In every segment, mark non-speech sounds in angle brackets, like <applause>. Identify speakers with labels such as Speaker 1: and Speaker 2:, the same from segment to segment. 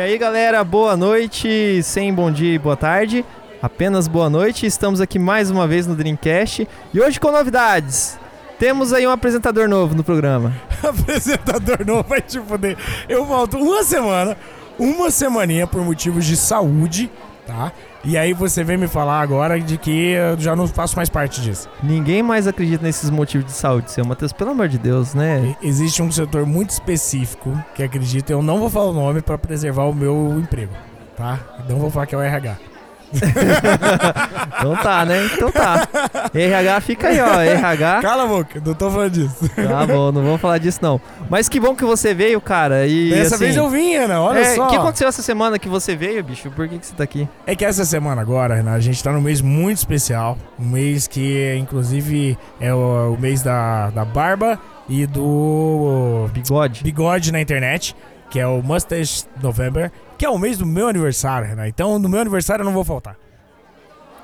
Speaker 1: E aí, galera, boa noite, sem bom dia e boa tarde. Apenas boa noite. Estamos aqui mais uma vez no Dreamcast e hoje com novidades. Temos aí um apresentador novo no programa. <laughs>
Speaker 2: apresentador novo vai te fuder. Eu volto uma semana, uma semaninha por motivos de saúde, tá? E aí você vem me falar agora de que eu já não faço mais parte disso.
Speaker 1: Ninguém mais acredita nesses motivos de saúde, seu Matheus, pelo amor de Deus, né?
Speaker 2: Existe um setor muito específico que acredita, eu não vou falar o nome pra preservar o meu emprego, tá? Não vou falar que é o RH. <laughs>
Speaker 1: Então tá, né? Então tá. RH fica aí, ó. RH.
Speaker 2: Cala a boca, não tô falando disso.
Speaker 1: Tá bom, não vamos falar disso não. Mas que bom que você veio, cara. E
Speaker 2: Dessa
Speaker 1: assim,
Speaker 2: vez eu vim, Ana, olha
Speaker 1: é,
Speaker 2: só.
Speaker 1: O que aconteceu essa semana que você veio, bicho? Por que, que você tá aqui?
Speaker 2: É que essa semana agora, Renan, a gente tá num mês muito especial. Um mês que, inclusive, é o, o mês da, da barba e do
Speaker 1: Bigode.
Speaker 2: bigode na internet, que é o Mustache November, que é o mês do meu aniversário, Renan. Então, no meu aniversário eu não vou faltar.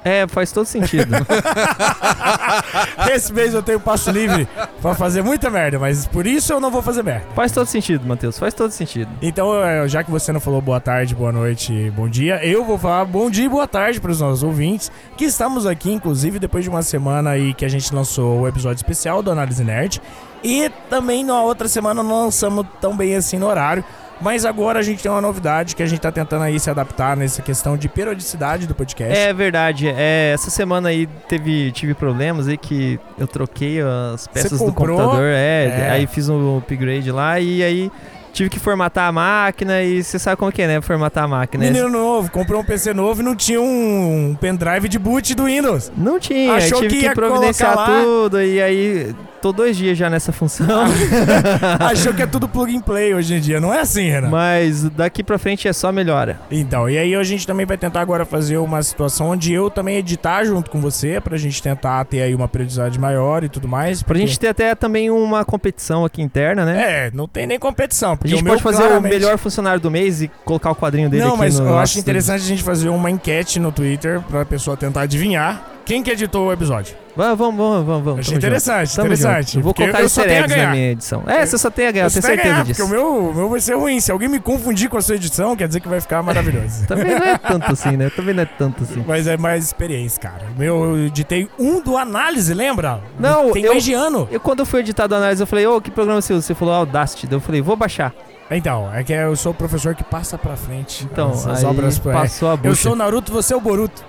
Speaker 1: É, faz todo sentido. <laughs>
Speaker 2: Esse mês eu tenho passo livre pra fazer muita merda, mas por isso eu não vou fazer merda.
Speaker 1: faz todo sentido, Matheus. Faz todo sentido.
Speaker 2: Então, eh, já que você não falou boa tarde, boa noite, bom dia, eu vou falar bom dia e boa tarde para os nossos ouvintes, que estamos aqui, inclusive, depois de uma semana aí que a gente lançou o episódio especial do Análise Nerd. E também na outra semana não lançamos tão bem assim no horário. Mas agora a gente tem uma novidade que a gente tá tentando aí se adaptar nessa questão de periodicidade do podcast.
Speaker 1: É verdade. É, essa semana aí teve, tive problemas aí que eu troquei as peças do computador. É,
Speaker 2: É.
Speaker 1: aí fiz um upgrade lá e aí tive que formatar a máquina e você sabe como que é, né? Formatar a máquina.
Speaker 2: Menino novo, comprou um PC novo e não tinha um pendrive de boot do Windows.
Speaker 1: Não tinha,
Speaker 2: Achou
Speaker 1: tive
Speaker 2: que
Speaker 1: que,
Speaker 2: ia
Speaker 1: providenciar tudo e aí tô dois dias já nessa função. <laughs>
Speaker 2: Achou que é tudo plug and play hoje em dia. Não é assim, Renan?
Speaker 1: Mas daqui pra frente é só melhora.
Speaker 2: Então, e aí a gente também vai tentar agora fazer uma situação onde eu também editar junto com você, pra gente tentar ter aí uma periodicidade maior e tudo mais.
Speaker 1: Pra
Speaker 2: porque-
Speaker 1: gente ter até também uma competição aqui interna, né?
Speaker 2: É, não tem nem competição.
Speaker 1: A gente pode fazer
Speaker 2: claramente-
Speaker 1: o melhor funcionário do mês e colocar o quadrinho dele
Speaker 2: Não, mas
Speaker 1: no
Speaker 2: eu
Speaker 1: nosso
Speaker 2: acho interessante a gente fazer uma enquete no Twitter pra pessoa tentar adivinhar quem que editou o episódio.
Speaker 1: Vamos, vamos, vamos, vamos.
Speaker 2: Achei interessante,
Speaker 1: junto.
Speaker 2: Interessante.
Speaker 1: junto. Eu vou colocar
Speaker 2: eu
Speaker 1: easter
Speaker 2: tenho
Speaker 1: eggs na minha edição. É, você só tem a ganhar, eu tenho certeza
Speaker 2: ganhar,
Speaker 1: disso.
Speaker 2: porque o meu, o meu vai ser ruim. Se alguém me confundir com a sua edição, quer dizer que vai ficar maravilhoso. <laughs>
Speaker 1: Também não é tanto assim, né? Também não é tanto assim.
Speaker 2: Mas é mais experiência, cara. Meu, eu editei um do análise, lembra?
Speaker 1: Não,
Speaker 2: Tem
Speaker 1: eu-
Speaker 2: mais de ano.
Speaker 1: Eu, quando eu fui editar do análise, eu falei, ô, que programa você usa? Você falou Audacity. Eu falei, vou baixar.
Speaker 2: Então, é que eu sou o professor que passa pra frente.
Speaker 1: Então,
Speaker 2: as, obras é.
Speaker 1: passou a
Speaker 2: Eu
Speaker 1: bucha.
Speaker 2: sou o Naruto, você é o Boruto.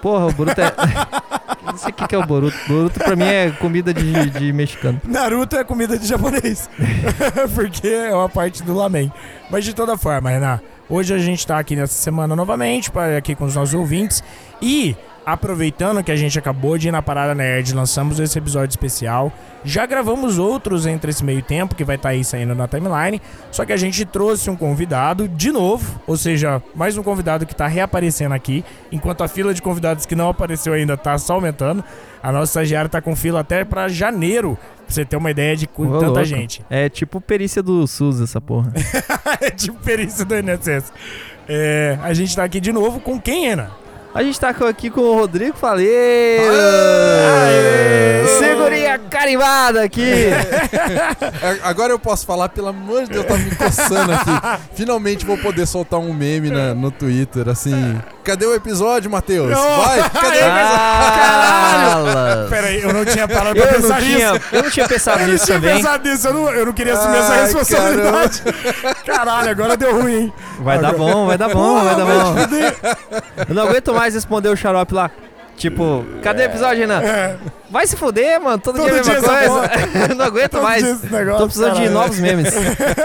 Speaker 1: Porra, o Boruto é... <laughs> não sei o que é o Boruto. Boruto pra mim é comida de, de mexicano.
Speaker 2: Naruto é comida de japonês. <laughs> Porque é uma parte do lamen. Mas de toda forma, Renan, hoje a gente tá aqui nessa semana novamente, para aqui com os nossos ouvintes. E, aproveitando que a gente acabou de ir na Parada Nerd, lançamos esse episódio especial. Já gravamos outros entre esse meio tempo, que vai estar aí saindo na timeline. Só que a gente trouxe um convidado de novo, ou seja, mais um convidado que tá reaparecendo aqui, enquanto a fila de convidados que não apareceu ainda tá só aumentando. A nossa estagiária tá com fila até pra janeiro, pra você ter uma ideia de
Speaker 1: Ô,
Speaker 2: tanta
Speaker 1: louco.
Speaker 2: gente.
Speaker 1: É tipo perícia do SUS, essa porra. <laughs>
Speaker 2: é tipo perícia do INSS. É, a gente tá aqui de novo com quem, Ana?
Speaker 1: A gente tá aqui com o Rodrigo Falei.
Speaker 2: Aê!
Speaker 1: Segurinha carimbada aqui. <laughs>
Speaker 3: É, Agora eu posso falar, pelo amor de Deus, tá me coçando aqui. Finalmente vou poder soltar um meme na- no Twitter, assim. Cadê o episódio, Matheus?
Speaker 2: Não.
Speaker 3: Vai, cadê o
Speaker 1: Caralho!
Speaker 2: Pera aí, eu não tinha parado pra
Speaker 1: Eu não,
Speaker 2: pensar
Speaker 1: tinha,
Speaker 2: nisso.
Speaker 1: eu não tinha pensado
Speaker 2: Eu não
Speaker 1: nisso
Speaker 2: tinha
Speaker 1: também.
Speaker 2: pensado nisso, eu não, eu não queria assumir essa
Speaker 3: Ai,
Speaker 2: responsabilidade. Caralho, agora deu ruim, hein?
Speaker 1: Vai dar bom, vai dar bom, vai dar bom. Eu não aguento mais responder o xarope lá. Tipo, cadê o episódio, Renan?
Speaker 2: É,
Speaker 1: Vai se fuder, mano. Todo,
Speaker 2: Todo
Speaker 1: dia é a mesma coisa. Eu <laughs> não aguento
Speaker 2: todo
Speaker 1: mais.
Speaker 2: negócio,
Speaker 1: Tô precisando de novos memes.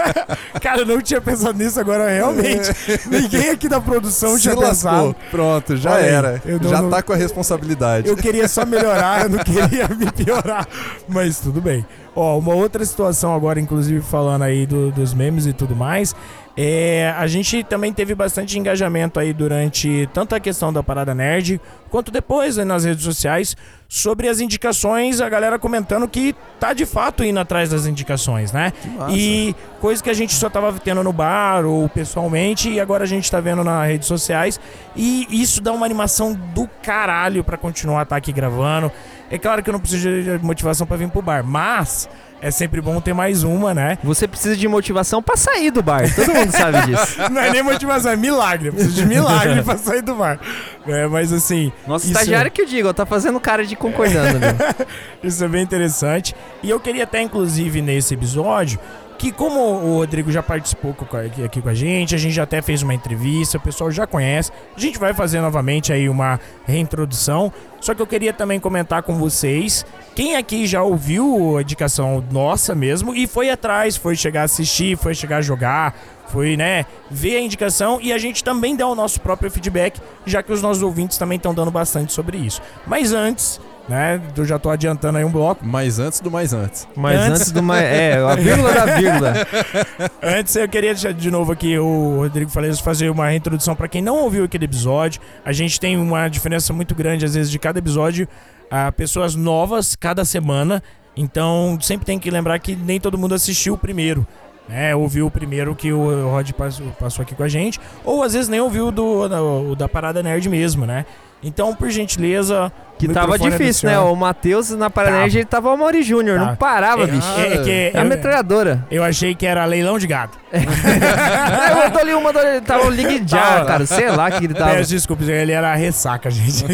Speaker 1: <laughs>
Speaker 2: Cara, eu não tinha pensado nisso agora, realmente. <laughs> Ninguém aqui da produção
Speaker 3: Se
Speaker 2: tinha
Speaker 3: lascou.
Speaker 2: pensado.
Speaker 3: Pronto, já
Speaker 2: Olha
Speaker 3: era.
Speaker 2: eu não-
Speaker 3: já
Speaker 2: não-
Speaker 3: tá com a responsabilidade.
Speaker 2: Eu queria só melhorar, eu não queria me piorar. Mas tudo bem. Ó, uma outra situação agora, inclusive falando aí do- dos memes e tudo mais, é, a gente também teve bastante engajamento aí durante tanto a questão da Parada Nerd, quanto depois nas redes sociais, sobre as indicações, a galera comentando que tá de fato indo atrás das indicações, né? E coisa que a gente só tava tendo no bar ou pessoalmente, e agora a gente tá vendo nas redes sociais. E isso dá uma animação do caralho pra continuar tá aqui gravando. É claro que eu não preciso de motivação pra vir pro bar, mas é sempre bom ter mais uma, né?
Speaker 1: Você precisa de motivação pra sair do bar. Todo mundo sabe disso. <laughs>
Speaker 2: Não é nem motivação, é milagre. Eu preciso de milagre pra sair do bar. É, mas assim,
Speaker 1: Nosso
Speaker 2: Isso-
Speaker 1: estagiário que eu digo, ó, tá fazendo cara de concordando. <laughs>
Speaker 2: Isso é bem interessante. E eu queria até, inclusive, nesse episódio, que como o Rodrigo já participou aqui com a gente, a gente já até fez uma entrevista, o pessoal já conhece. A gente vai fazer novamente aí uma reintrodução. Só que eu queria também comentar com vocês. Quem aqui já ouviu a indicação nossa mesmo e foi atrás, foi chegar a assistir, foi chegar a jogar, foi, né, ver a indicação e a gente também dá o nosso próprio feedback, já que os nossos ouvintes também estão dando bastante sobre isso. Mas antes, né, eu já tô adiantando aí um bloco.
Speaker 3: Mas antes do mais antes.
Speaker 1: Mas
Speaker 2: Antes-
Speaker 1: antes, do mais. É, a vírgula da vírgula. <laughs>
Speaker 2: Antes eu queria deixar de novo aqui o Rodrigo Faleiro fazer uma reintrodução para quem não ouviu aquele episódio. A gente tem uma diferença muito grande às vezes de cada episódio, a pessoas novas cada semana. Então sempre tem que lembrar que nem todo mundo assistiu o primeiro. Né, ouviu o primeiro que o Rod passou, passou aqui com a gente, ou às vezes nem ouviu do, da, o da Parada Nerd mesmo, né? Então, por gentileza.
Speaker 1: Que tava
Speaker 2: é
Speaker 1: difícil, né? O Matheus na Paraná,
Speaker 2: Tava.
Speaker 1: ele tava o Mauri Júnior, não parava,
Speaker 2: É,
Speaker 1: bicho.
Speaker 2: é, é que
Speaker 1: É a
Speaker 2: eu,
Speaker 1: metralhadora.
Speaker 2: eu achei que era leilão de gado.
Speaker 1: Aí <laughs> eu mandou ali uma, mandou ali, tava o Ligue <laughs> Já,
Speaker 2: Tava.
Speaker 1: cara. Sei lá que ele tava.
Speaker 2: Peço desculpas, ele era a ressaca, gente.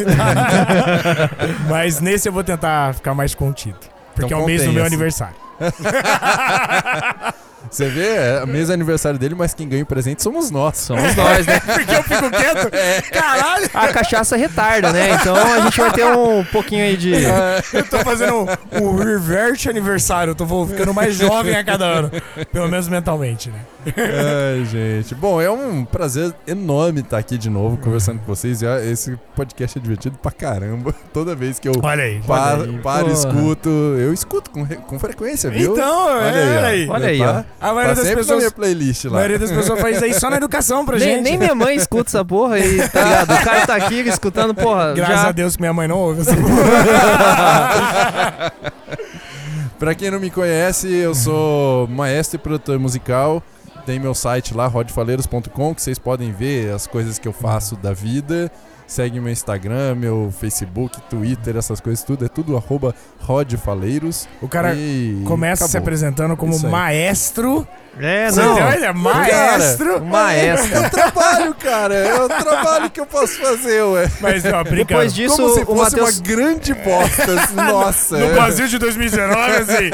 Speaker 2: <laughs> Mas nesse eu vou tentar ficar mais contido. Porque
Speaker 3: Então
Speaker 2: é o mês do meu aniversário.
Speaker 3: Você vê, é mês é aniversário dele, mas quem ganha o presente somos nós.
Speaker 1: Somos nós, né? <laughs>
Speaker 2: Porque eu fico quieto? Caralho!
Speaker 1: A cachaça retarda, né? Então a gente vai ter um pouquinho aí de.
Speaker 2: Eu tô fazendo o, o reverse aniversário. Eu tô vou ficando mais jovem a cada ano. Pelo menos mentalmente, né?
Speaker 3: Ai, gente. Bom, é um prazer enorme estar aqui de novo conversando com vocês. Ó, Esse podcast é divertido pra caramba. Toda vez que eu
Speaker 2: Olha aí.
Speaker 3: paro,
Speaker 1: aí,
Speaker 3: paro escuto, eu escuto com, com frequência, viu?
Speaker 2: Então,
Speaker 3: Olha
Speaker 2: é, olha
Speaker 3: ó.
Speaker 2: aí.
Speaker 1: Olha aí,
Speaker 3: Tá-
Speaker 2: A
Speaker 3: Tá
Speaker 2: maioria das
Speaker 3: sempre na
Speaker 2: pessoas.
Speaker 3: minha playlist
Speaker 2: A
Speaker 3: lá.
Speaker 2: maioria das pessoas faz isso aí só na educação pra <laughs>
Speaker 1: Nem,
Speaker 2: gente.
Speaker 1: nem minha mãe escuta essa porra aí, tá <laughs> ligado? O cara tá aqui escutando, porra.
Speaker 2: Graças
Speaker 1: já...
Speaker 2: a Deus que minha mãe não ouve essa porra. <laughs>
Speaker 3: Pra quem não me conhece, eu sou maestro e produtor musical. Tem meu site lá, rodfaleiros.com, que vocês podem ver as coisas que eu faço da vida. Segue meu Instagram, meu Facebook, Twitter, essas coisas tudo. É tudo arroba rodfaleiros.
Speaker 2: O cara
Speaker 3: E
Speaker 2: começa se
Speaker 3: acabou.
Speaker 2: apresentando como maestro.
Speaker 1: É, não.
Speaker 2: entendeu? Ele é maestro.
Speaker 1: Um maestro.
Speaker 3: É o trabalho, cara. É o trabalho que eu posso fazer, ué.
Speaker 2: Mas, ó.
Speaker 1: Depois disso,
Speaker 3: Como se
Speaker 1: o
Speaker 3: fosse
Speaker 1: Matheus.
Speaker 3: uma grande bosta. assim, <laughs> Nossa.
Speaker 2: No
Speaker 3: é.
Speaker 2: Brasil de 2019, assim,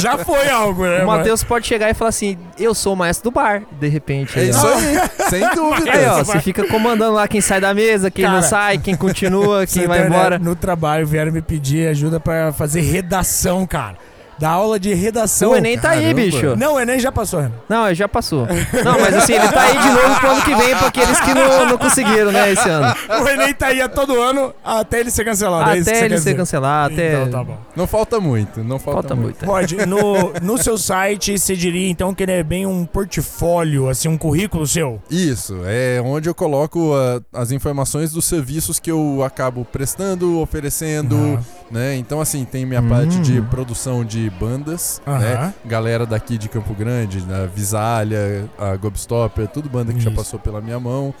Speaker 2: já foi algo, né?
Speaker 1: O Matheus pode chegar e falar assim: Eu sou o maestro do bar, de repente.
Speaker 3: É
Speaker 1: aí, ó.
Speaker 3: isso aí, sem <laughs> dúvida.
Speaker 1: Aí, ó, você fica comandando lá quem sai da mesa, quem não sai, quem continua, <laughs> quem vai embora.
Speaker 2: No trabalho vieram me pedir ajuda pra fazer redação, cara. Da aula de redação.
Speaker 1: O Enem tá aí,
Speaker 3: caramba.
Speaker 1: bicho.
Speaker 2: Não, o Enem já passou, Renan.
Speaker 1: Não, já passou. Não, mas assim, ele tá aí de novo pro ano que vem pra aqueles que não, não conseguiram, né, esse ano.
Speaker 2: O Enem tá aí a todo ano até ele ser cancelado. é isso que
Speaker 1: Até
Speaker 2: você
Speaker 1: ele
Speaker 2: quer
Speaker 1: ser
Speaker 2: dizer.
Speaker 1: cancelado, até.
Speaker 2: Então tá bom.
Speaker 3: Não falta muito, não falta,
Speaker 1: Falta muito.
Speaker 2: Rod, no, no seu site, você diria então que ele é bem um portfólio, assim, um currículo seu?
Speaker 3: Isso, é onde eu coloco ah, as informações dos serviços que eu acabo prestando, oferecendo,
Speaker 2: Aham.
Speaker 3: né? Então, assim, tem minha parte
Speaker 1: Hum.
Speaker 3: de produção de bandas, né? Galera daqui de Campo Grande, da Visalha, a Gobstopper, tudo banda que já
Speaker 2: Isso.
Speaker 3: passou pela minha mão.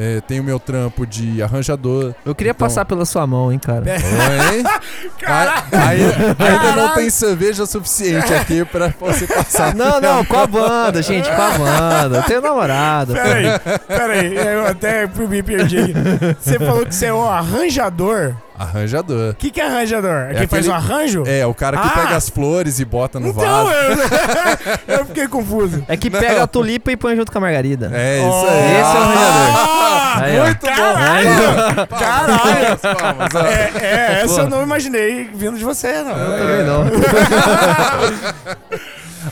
Speaker 3: É, tem o meu trampo de arranjador.
Speaker 1: Eu queria
Speaker 3: Então-
Speaker 1: passar pela sua mão, hein, cara. <laughs>
Speaker 3: Oi? <laughs>
Speaker 2: Caralho!
Speaker 3: Aí- ainda não tem cerveja suficiente aqui pra você passar.
Speaker 1: Não, não, com a banda, gente, com a banda. Eu tenho namorado.
Speaker 2: Peraí, peraí, eu até me perdi. Você falou que você é um arranjador.
Speaker 3: Arranjador.
Speaker 2: O que, que é arranjador? É
Speaker 3: É
Speaker 2: quem faz o
Speaker 3: aquele-
Speaker 2: arranjo?
Speaker 3: É, o cara que
Speaker 2: Ah!
Speaker 3: pega as flores e bota no
Speaker 2: então,
Speaker 3: vaso.
Speaker 2: eu, <laughs> eu fiquei confuso.
Speaker 1: É que pega a tulipa e põe junto com a margarida.
Speaker 3: É isso
Speaker 2: Oh,
Speaker 3: aí.
Speaker 1: Esse é o arranjador.
Speaker 2: Ah,
Speaker 1: Aí,
Speaker 2: muito bom.
Speaker 1: Aí,
Speaker 3: Palmas,
Speaker 2: Caralho.
Speaker 3: palmas.
Speaker 2: É, é, essa
Speaker 1: Pô.
Speaker 2: eu não imaginei vindo de você, não.
Speaker 1: Eu também não. <laughs>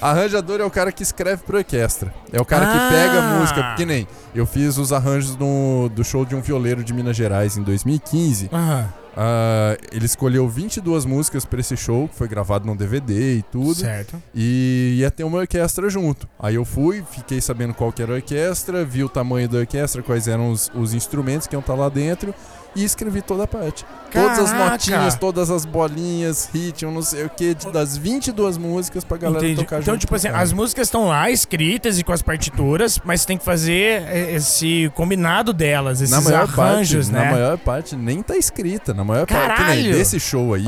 Speaker 3: Arranjador é o cara que escreve pro orquestra. É o cara que
Speaker 2: Ah.
Speaker 3: pega a música. Que nem eu fiz os arranjos no- do show de um violeiro de Minas Gerais em 2015.
Speaker 2: Aham,
Speaker 3: Ah, ele escolheu 22 músicas pra esse show, que foi gravado num DVD e tudo.
Speaker 2: certo.
Speaker 3: E ia ter uma orquestra junto. Aí eu fui, fiquei sabendo qual que era a orquestra, vi o tamanho da orquestra, quais eram os, os instrumentos que iam estar lá dentro. E escrevi toda a parte. Todas as
Speaker 2: Caraca!
Speaker 3: notinhas, todas as bolinhas, ritmo, não sei o que, das 22 músicas pra galera
Speaker 2: Entendi.
Speaker 3: tocar
Speaker 2: Então,
Speaker 3: junto.
Speaker 2: tipo assim, as músicas estão lá escritas e com as partituras, mas tem que fazer é, esse combinado delas, esses
Speaker 3: na maior
Speaker 2: arranjos,
Speaker 3: parte,
Speaker 2: né?
Speaker 3: Na maior parte nem tá escrita. Na maior parte, que nem
Speaker 2: Caralho!
Speaker 3: desse show aí,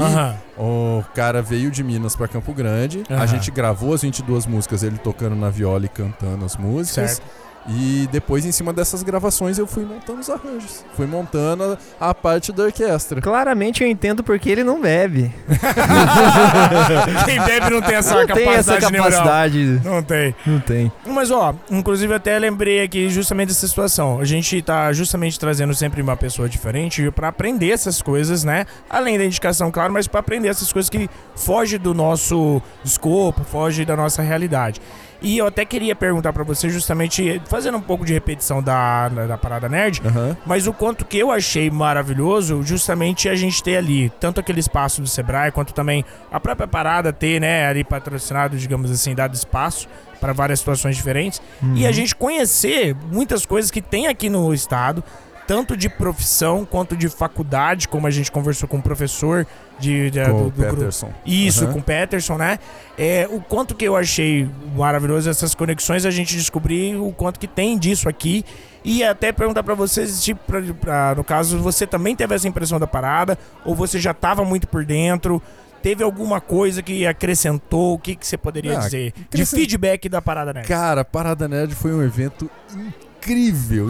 Speaker 3: o cara veio de Minas pra Campo Grande. A gente gravou as 22 músicas, ele tocando na viola e cantando as músicas.
Speaker 2: Certo.
Speaker 3: E depois, em cima dessas gravações, eu fui montando os arranjos. Fui montando a, a parte da orquestra.
Speaker 1: Claramente eu entendo porque ele não bebe. <laughs>
Speaker 2: Quem bebe não tem essa
Speaker 1: não
Speaker 2: capacidade
Speaker 1: tem essa
Speaker 2: neural.
Speaker 1: capacidade.
Speaker 2: Não tem.
Speaker 1: Não tem.
Speaker 2: Mas ó, inclusive até lembrei aqui justamente dessa situação. A gente tá justamente trazendo sempre uma pessoa diferente pra aprender essas coisas, né? Além da indicação, claro, mas pra aprender essas coisas que fogem do nosso escopo, fogem da nossa realidade. E eu até queria perguntar pra você, justamente fazendo um pouco de repetição da, da, da parada nerd,
Speaker 3: Aham.
Speaker 2: mas o quanto que eu achei maravilhoso, justamente a gente ter ali, tanto aquele espaço do Sebrae, quanto também a própria parada ter, né, ali patrocinado, digamos assim, dado espaço para várias situações diferentes. E
Speaker 3: Uhum.
Speaker 2: a gente conhecer muitas coisas que tem aqui no estado, tanto de profissão quanto de faculdade, como a gente conversou com o professor de, de-
Speaker 3: Com
Speaker 2: do, do grupo.
Speaker 3: Peterson.
Speaker 2: Isso,
Speaker 3: Aham.
Speaker 2: com o Peterson, né? É, o quanto que eu achei maravilhoso essas conexões, a gente descobriu o quanto que tem disso aqui. E até perguntar pra vocês, tipo, pra, pra- no caso, você também teve essa impressão da parada? Ou você já tava muito por dentro? Teve alguma coisa que acrescentou? O que, que você poderia
Speaker 3: Ah,
Speaker 2: dizer? De feedback da parada, né?
Speaker 3: Cara, Parada Nerd foi um evento incrível, incrível.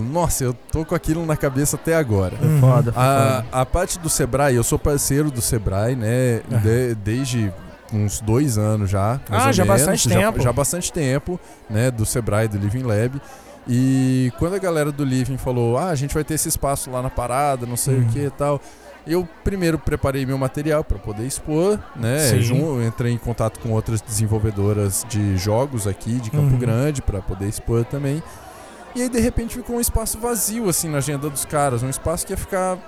Speaker 2: Hum.
Speaker 3: Nossa, eu tô com aquilo na cabeça até agora.
Speaker 1: Foi foda, foi
Speaker 3: A,
Speaker 1: foda.
Speaker 3: a parte do Sebrae, eu sou parceiro do Sebrae, né? De- desde uns dois anos já.
Speaker 2: Ah, já
Speaker 3: menos.
Speaker 2: bastante
Speaker 3: já,
Speaker 2: tempo.
Speaker 3: Já bastante tempo, né? Do Sebrae, do Living Lab. E quando a galera do Living falou, ah, a gente vai ter esse espaço lá na parada, não sei
Speaker 2: Uhum.
Speaker 3: o que e tal. Eu primeiro preparei meu material para poder expor, né? Jun- entrei em contato com outras desenvolvedoras de jogos aqui de Campo
Speaker 2: Uhum.
Speaker 3: Grande para poder expor também. E aí de repente ficou um espaço vazio assim na agenda dos caras, um espaço que ia ficar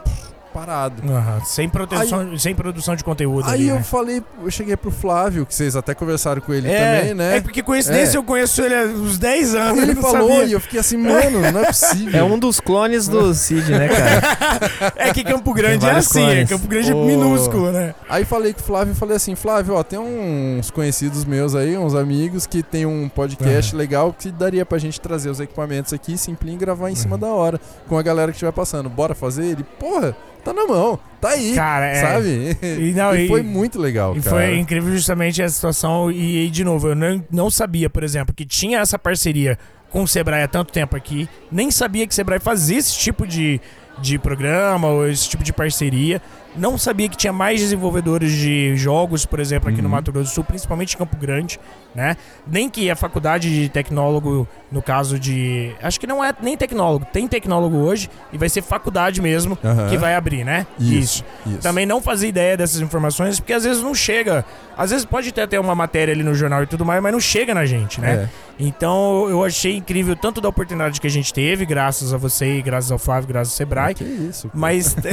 Speaker 3: parado.
Speaker 2: Aham, Sem, proteção, sem produção de conteúdo
Speaker 3: Aí
Speaker 2: ali,
Speaker 3: eu
Speaker 2: né?
Speaker 3: falei, eu cheguei pro Flávio, que vocês até conversaram com ele
Speaker 2: é,
Speaker 3: também, né?
Speaker 2: É porque coincidência
Speaker 3: É.
Speaker 2: eu conheço ele há uns 10 anos.
Speaker 3: Ele falou
Speaker 2: sabia.
Speaker 3: e eu fiquei assim, mano, não é possível.
Speaker 1: É um dos clones do Cid, né, cara? <laughs>
Speaker 2: É que Campo Grande é assim, é. Campo Grande é
Speaker 3: Ô.
Speaker 2: minúsculo, né?
Speaker 3: Aí falei com o Flávio e falei assim, Flávio, ó, tem uns conhecidos meus aí, uns amigos que tem um podcast legal que daria pra gente trazer os equipamentos aqui, simplinho e gravar em cima
Speaker 2: Uhum.
Speaker 3: da hora, com a galera que estiver passando. Bora fazer? Ele, porra, tá na mão, tá aí,
Speaker 2: Cara, é.
Speaker 3: sabe?
Speaker 2: E, não,
Speaker 3: E
Speaker 2: e-
Speaker 3: foi muito legal,
Speaker 2: E
Speaker 3: cara.
Speaker 2: foi incrível justamente essa situação. E, e, de novo, eu não, não sabia, por exemplo, que tinha essa parceria com o Sebrae há tanto tempo aqui. Nem sabia que o Sebrae fazia esse tipo de, de programa ou esse tipo de parceria. Não sabia que tinha mais desenvolvedores de jogos, por exemplo, aqui no
Speaker 3: Uhum.
Speaker 2: Mato Grosso do Sul, principalmente em Campo Grande, né? Nem que a faculdade de tecnólogo, no caso de. Acho que não é nem tecnólogo, tem tecnólogo hoje e vai ser faculdade mesmo que vai abrir, né?
Speaker 3: Isso, isso.
Speaker 2: Também não fazia ideia dessas informações, porque às vezes não chega. Às vezes pode ter até uma matéria ali no jornal e tudo mais, mas não chega na gente, né?
Speaker 3: É.
Speaker 2: Então eu achei incrível tanto da oportunidade que a gente teve, graças a você, graças ao Flávio, graças ao Sebrae.
Speaker 3: Que isso. pô.
Speaker 2: Mas. <laughs>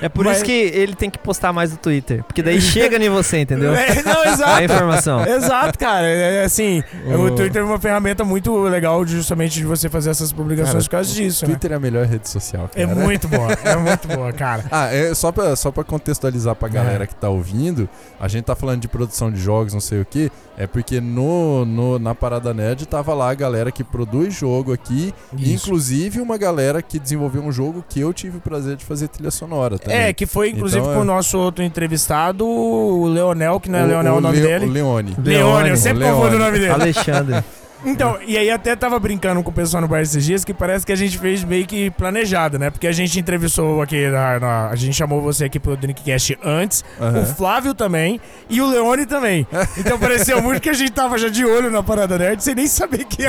Speaker 1: É por
Speaker 2: Mas-
Speaker 1: isso que ele tem que postar mais no Twitter. Porque daí chega em você, entendeu? <laughs>
Speaker 2: É, não,
Speaker 1: A
Speaker 2: exato.
Speaker 1: informação.
Speaker 2: Exato, cara. É, é assim,
Speaker 3: O-
Speaker 2: o Twitter é uma ferramenta muito legal justamente de você fazer essas publicações por causa disso, né?
Speaker 3: Twitter é a melhor rede social, cara.
Speaker 2: É muito boa, é muito boa, <laughs> cara.
Speaker 3: Ah, é só pra, só pra contextualizar pra galera
Speaker 2: É.
Speaker 3: que tá ouvindo, a gente tá falando de produção de jogos, não sei o que, é porque no, no- na Parada Nerd tava lá a galera que produz jogo aqui, inclusive uma galera que desenvolveu um jogo que eu tive o prazer de fazer trilha sonora também.
Speaker 2: É, que foi inclusive
Speaker 3: Então,
Speaker 2: com
Speaker 3: é.
Speaker 2: o nosso outro entrevistado, o Leonel, que não é Leonel o, nome
Speaker 3: Leo-
Speaker 2: dele.
Speaker 3: O Leone.
Speaker 2: Leone, eu sempre confundo o nome dele.
Speaker 1: Alexandre. <laughs>
Speaker 2: Então, e aí até tava brincando com o pessoal no bar esses dias que parece que a gente fez meio que planejado, né? Porque a gente entrevistou aqui, na- na- a gente chamou você aqui pro Drinkcast antes,
Speaker 3: Aham.
Speaker 2: o Flávio também e o Leone também. Então pareceu muito que a gente tava já de olho na Parada Nerd sem nem saber o que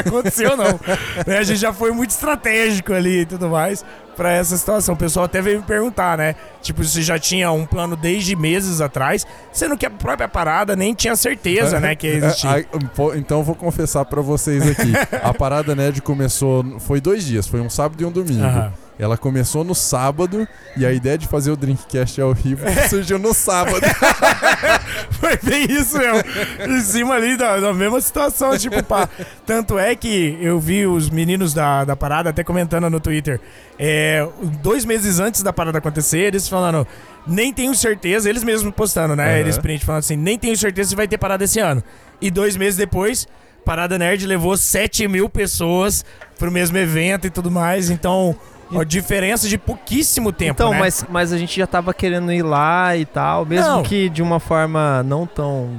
Speaker 2: ou não. <laughs> Né? A gente já foi muito estratégico ali e tudo mais pra essa situação. O pessoal até veio me perguntar, né? Tipo, se já tinha um plano desde meses atrás, sendo que a própria parada nem tinha certeza, né, que <laughs> ia existir.
Speaker 3: Ah, pô, Então eu vou confessar pra vocês aqui. a Parada Nerd começou, foi dois dias, foi um sábado e um domingo.
Speaker 2: Aham.
Speaker 3: Ela começou no sábado e a ideia de fazer o Drinkcast ao vivo surgiu no sábado. <laughs>
Speaker 2: Foi bem isso mesmo. em cima ali da, da mesma situação, tipo, pá. Tanto é que eu vi os meninos da, da parada até comentando no Twitter. É, dois meses antes da parada acontecer, eles falando, nem tenho certeza, eles mesmos postando, né?
Speaker 3: Uhum.
Speaker 2: Eles print falando assim, nem tenho certeza se vai ter parada esse ano. E dois meses depois, Parada Nerd levou 7 mil pessoas pro mesmo evento e tudo mais. Então, ó, diferença de pouquíssimo tempo,
Speaker 1: Então,
Speaker 2: né?
Speaker 1: mas, mas a gente já tava querendo ir lá e tal, mesmo
Speaker 2: Não.
Speaker 1: que de uma forma não tão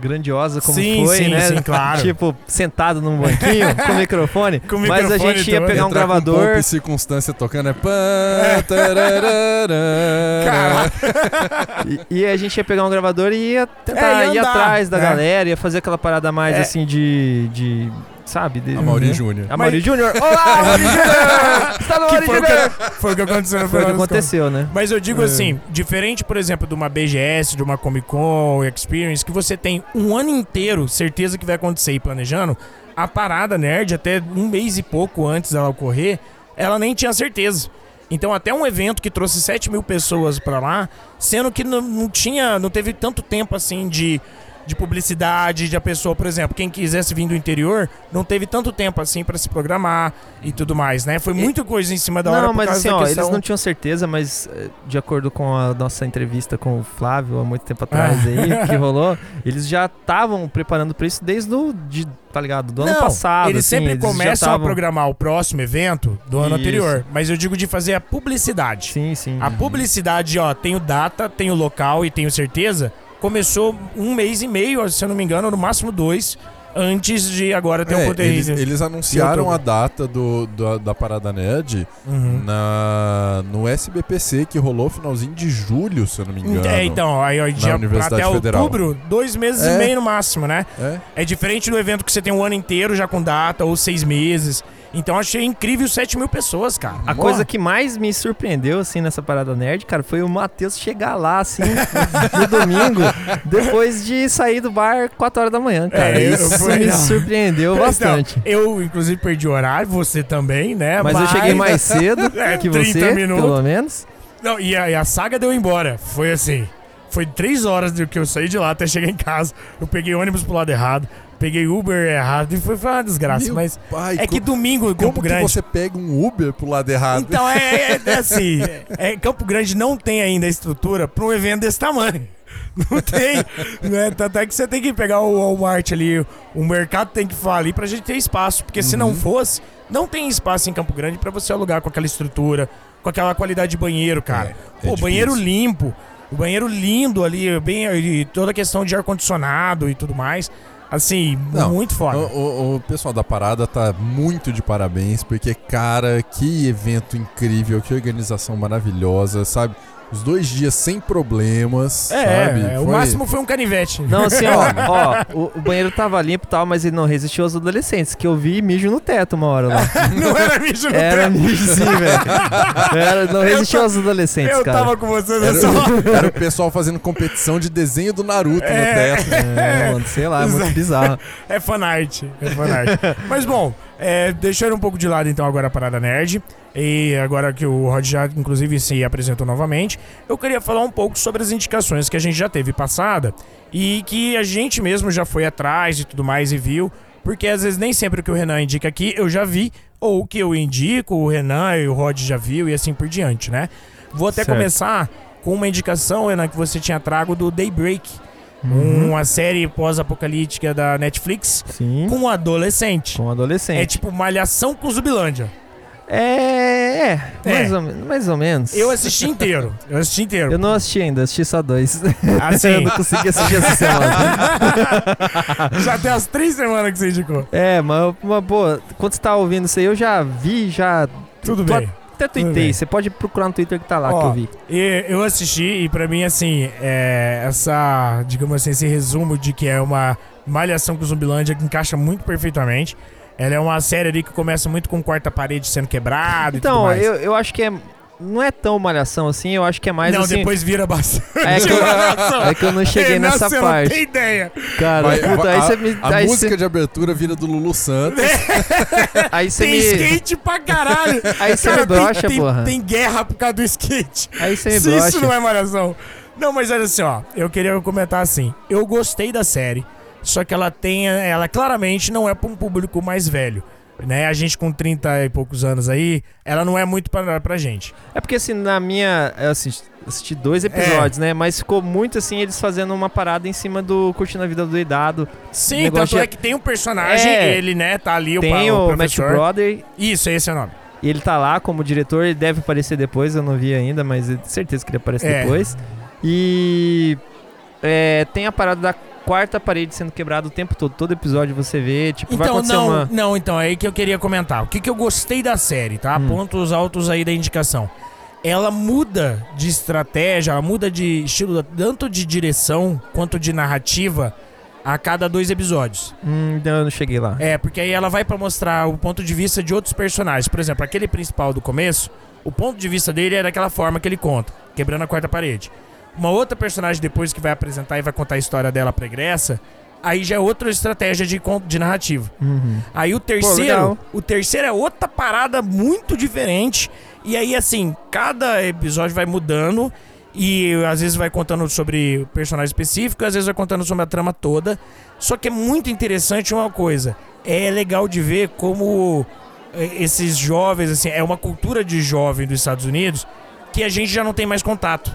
Speaker 1: grandiosa como
Speaker 2: Sim,
Speaker 1: foi,
Speaker 2: sim,
Speaker 1: né?
Speaker 2: sim, claro. <laughs>
Speaker 1: Tipo, sentado num banquinho <laughs> com microfone.
Speaker 2: Com
Speaker 1: mas a
Speaker 2: microfone
Speaker 1: gente ia pegar um
Speaker 3: com
Speaker 1: gravador.
Speaker 3: e circunstância tocando é... tararara.
Speaker 2: Caraca.
Speaker 1: E, e a gente ia pegar um gravador e ia tentar
Speaker 2: É, ia
Speaker 1: ir
Speaker 2: andar,
Speaker 1: atrás da
Speaker 2: né?
Speaker 1: galera, ia fazer aquela parada mais
Speaker 2: É.
Speaker 1: assim de. de sabe? De,
Speaker 3: A Mauri
Speaker 2: Uhum.
Speaker 3: Júnior.
Speaker 1: A Mauri Júnior. Olá, <laughs> Mauri Júnior! Está no
Speaker 2: Que
Speaker 1: Mauri
Speaker 2: foi, o
Speaker 1: Júnior!
Speaker 2: que, foi o que aconteceu no
Speaker 1: Foi o que aconteceu, né?
Speaker 2: Mas eu digo
Speaker 1: É.
Speaker 2: assim, diferente, por exemplo, de uma BGS, de uma Comic Con Experience, que você tem um ano inteiro certeza que vai acontecer e planejando, a parada nerd, até um mês e pouco antes dela ocorrer, ela nem tinha certeza. Então, até um evento que trouxe 7 mil pessoas pra lá, sendo que não, não tinha, não teve tanto tempo assim de, de publicidade, de a pessoa, por exemplo, quem quisesse vir do interior, não teve tanto tempo assim pra se programar e tudo mais, né? Foi muita coisa em cima da hora
Speaker 1: Não, mas assim, ó,
Speaker 2: questão...
Speaker 1: eles não tinham certeza, mas eh, de acordo com a nossa entrevista com o Flávio há muito tempo atrás
Speaker 2: Ah.
Speaker 1: aí, <laughs> que rolou, eles já estavam preparando pra isso desde o, de, tá ligado, do ano
Speaker 2: Não,
Speaker 1: passado.
Speaker 2: Eles
Speaker 1: assim,
Speaker 2: sempre
Speaker 1: eles
Speaker 2: começam
Speaker 1: tavam-
Speaker 2: a programar o próximo evento do ano
Speaker 1: Isso.
Speaker 2: anterior. Mas eu digo de fazer a publicidade.
Speaker 1: Sim, sim.
Speaker 2: A publicidade, ó, tenho data, tenho local e tenho certeza. Começou um mês e meio, se eu não me engano, no máximo dois, antes de agora ter
Speaker 3: É,
Speaker 2: o poder.
Speaker 3: eles, eles anunciaram a data do, do- da Parada Nerd
Speaker 2: Uhum.
Speaker 3: na, no SBPC, que rolou finalzinho de julho, se eu não me engano.
Speaker 2: É, então, aí ó,
Speaker 3: Universidade
Speaker 2: até
Speaker 3: Federal.
Speaker 2: outubro, dois meses
Speaker 3: É.
Speaker 2: e meio no máximo, né?
Speaker 3: É?
Speaker 2: É diferente do evento que você tem um ano inteiro já com data, ou seis meses. Então achei incrível 7 mil pessoas, cara.
Speaker 1: A coisa que mais me surpreendeu, assim, nessa parada nerd, cara, foi o Matheus chegar lá, assim, no domingo, <laughs> depois de sair do bar 4 horas da manhã, cara.
Speaker 2: É,
Speaker 1: Isso
Speaker 2: foi-
Speaker 1: me
Speaker 2: não.
Speaker 1: surpreendeu bastante.
Speaker 2: Eu, inclusive, perdi o horário, você também, né?
Speaker 1: Mas eu cheguei mais cedo <laughs>
Speaker 2: É,
Speaker 1: que
Speaker 2: 30
Speaker 1: você,
Speaker 2: minutos.
Speaker 1: pelo menos.
Speaker 2: Não, e a, e a saga deu embora. Foi assim. Foi três horas do que eu saí de lá até chegar em casa. Eu peguei ônibus pro lado errado, peguei Uber errado e foi, foi uma desgraça.
Speaker 3: Meu
Speaker 2: mas
Speaker 3: pai,
Speaker 2: é que
Speaker 3: co-
Speaker 2: domingo, em
Speaker 3: como
Speaker 2: Campo
Speaker 3: que
Speaker 2: Grande.
Speaker 3: você pega um Uber pro lado errado?
Speaker 2: Então é, é- é assim, <laughs> é, Campo Grande não tem ainda a estrutura para um evento desse tamanho. Não tem, né? Tanto é que você tem que pegar o Walmart ali, o mercado tem que falir pra gente ter espaço, porque se não
Speaker 3: Uhum.
Speaker 2: fosse, não tem espaço em Campo Grande pra você alugar com aquela estrutura, com aquela qualidade de banheiro, cara.
Speaker 3: É, é
Speaker 2: Pô, banheiro limpo, o banheiro lindo ali, bem, e toda a questão de ar condicionado e tudo mais. Assim,
Speaker 3: Não,
Speaker 2: muito foda.
Speaker 3: O, o- o pessoal da parada tá muito de parabéns, porque, cara, que evento incrível, que organização maravilhosa, sabe? Os dois dias sem problemas,
Speaker 2: é,
Speaker 3: sabe?
Speaker 2: é, o
Speaker 3: Foi-
Speaker 2: máximo foi um canivete.
Speaker 1: Não, assim, ó, <laughs> ó, o, o banheiro tava limpo e tal, mas ele não resistiu aos adolescentes, que eu vi mijo no teto uma hora lá. <laughs>
Speaker 2: não era mijo no
Speaker 1: Era
Speaker 2: teto.
Speaker 1: mijo sim, velho. <laughs> Era- Não resistiu aos adolescentes,
Speaker 2: Eu
Speaker 1: cara.
Speaker 2: tava com você
Speaker 3: Era, era o pessoal fazendo competição de desenho do Naruto
Speaker 2: É.
Speaker 3: no teto.
Speaker 1: É, mano, sei lá, é muito bizarro.
Speaker 2: É fanart. É fanart. Mas bom, é, deixando um pouco de lado então agora a parada nerd. E agora que o Rod já, inclusive, se apresentou novamente, eu queria falar um pouco sobre as indicações que a gente já teve passada e que a gente mesmo já foi atrás e tudo mais e viu. Porque às vezes nem sempre o que o Renan indica aqui eu já vi, ou o que eu indico, o Renan e o Rod já viu e assim por diante, né? Vou até
Speaker 1: Certo.
Speaker 2: começar com uma indicação, Renan, que você tinha trago do Daybreak.
Speaker 1: Uhum.
Speaker 2: Uma série pós-apocalíptica da Netflix
Speaker 1: Sim,
Speaker 2: com um adolescente.
Speaker 1: com
Speaker 2: É
Speaker 1: adolescente.
Speaker 2: tipo malhação com Zubilândia.
Speaker 1: É, é, mais,
Speaker 2: É.
Speaker 1: ou, mais ou menos.
Speaker 2: Eu assisti inteiro. Eu assisti inteiro.
Speaker 1: Eu não assisti ainda, assisti só dois. <laughs> eu
Speaker 2: Assim,
Speaker 1: não consegui assistir essa semana. <laughs>
Speaker 2: já tem as três semanas que você indicou.
Speaker 1: É, mas, mas pô, quando você tá ouvindo isso aí, eu já vi, já.
Speaker 2: Tudo bem.
Speaker 1: Até tuitei, você pode procurar no Twitter que tá lá que
Speaker 2: Ó,
Speaker 1: eu vi.
Speaker 2: Eu assisti e pra mim, assim, é, essa, digamos assim, esse resumo de que é uma malhação com Zumbilândia que encaixa muito perfeitamente. Ela é uma série ali que começa muito com quarta parede sendo quebrada e tudo
Speaker 1: Então, eu, eu acho que é. não é tão malhação assim, eu acho que é mais
Speaker 2: não,
Speaker 1: assim.
Speaker 2: depois vira bastante. <laughs>
Speaker 1: É que, eu, é que eu não cheguei
Speaker 2: Renan,
Speaker 1: nessa
Speaker 2: você Não
Speaker 1: parte.
Speaker 2: tem ideia.
Speaker 1: Cara,
Speaker 3: Vai-
Speaker 1: puta,
Speaker 3: vai-
Speaker 1: aí
Speaker 3: a,
Speaker 1: você me.
Speaker 3: a
Speaker 1: aí
Speaker 3: música
Speaker 1: você-
Speaker 3: de abertura vira do Lulu Santos. <laughs>
Speaker 1: Aí você
Speaker 2: Tem
Speaker 1: me.
Speaker 2: skate pra caralho. <laughs>
Speaker 1: Aí você
Speaker 2: Cara,
Speaker 1: me brocha,
Speaker 2: tem,
Speaker 1: porra.
Speaker 2: tem, tem guerra por causa do skate.
Speaker 1: Aí você me brocha.
Speaker 2: isso não é malhação. Não, mas olha assim, ó. Eu queria comentar assim. Eu gostei da série, só que ela tem. Ela claramente não é pra um público mais velho. Né? A gente com 30 e poucos anos aí, ela não é muito pra, pra gente.
Speaker 1: É porque assim, na minha. Eu assisti, assisti dois episódios,
Speaker 2: É.
Speaker 1: né? Mas ficou muito assim, eles fazendo uma parada em cima do Curtindo a Vida do Doidado.
Speaker 2: Sim,
Speaker 1: Negócio
Speaker 2: tanto
Speaker 1: de-
Speaker 2: é que tem um personagem,
Speaker 1: É.
Speaker 2: ele, né, tá ali, o,
Speaker 1: Tem o,
Speaker 2: o
Speaker 1: Matthew
Speaker 2: professor.
Speaker 1: Brother.
Speaker 2: Isso, esse é o nome.
Speaker 1: E ele tá lá como diretor, ele deve aparecer depois, eu não vi ainda, mas certeza que ele aparece
Speaker 2: É.
Speaker 1: depois. E é, tem a parada da quarta parede sendo quebrada o tempo todo. Todo episódio você vê, tipo, vai
Speaker 2: Então,
Speaker 1: acontecer
Speaker 2: não,
Speaker 1: uma.
Speaker 2: não, então, é aí que eu queria comentar. O que, que eu gostei da série, tá?
Speaker 1: Hum.
Speaker 2: Pontos altos aí da indicação. Ela muda de estratégia, ela muda de estilo, tanto de direção quanto de narrativa, a cada dois episódios.
Speaker 1: Hum, não, eu não cheguei lá.
Speaker 2: É, porque aí ela vai pra mostrar o ponto de vista de outros personagens. Por exemplo, aquele principal do começo, o ponto de vista dele é daquela forma que ele conta, quebrando a quarta parede. Uma outra personagem depois que vai apresentar e vai contar a história dela pregressa, aí já é outra estratégia de, de narrativa.
Speaker 1: Uhum.
Speaker 2: Aí o terceiro, o terceiro é outra parada muito diferente. E aí, assim, cada episódio vai mudando. E às vezes vai contando sobre o personagem específico, às vezes vai contando sobre a trama toda. Só que é muito interessante uma coisa. É legal de ver como eh, esses jovens, assim, é uma cultura de jovem dos Estados Unidos que a gente já não tem mais contato.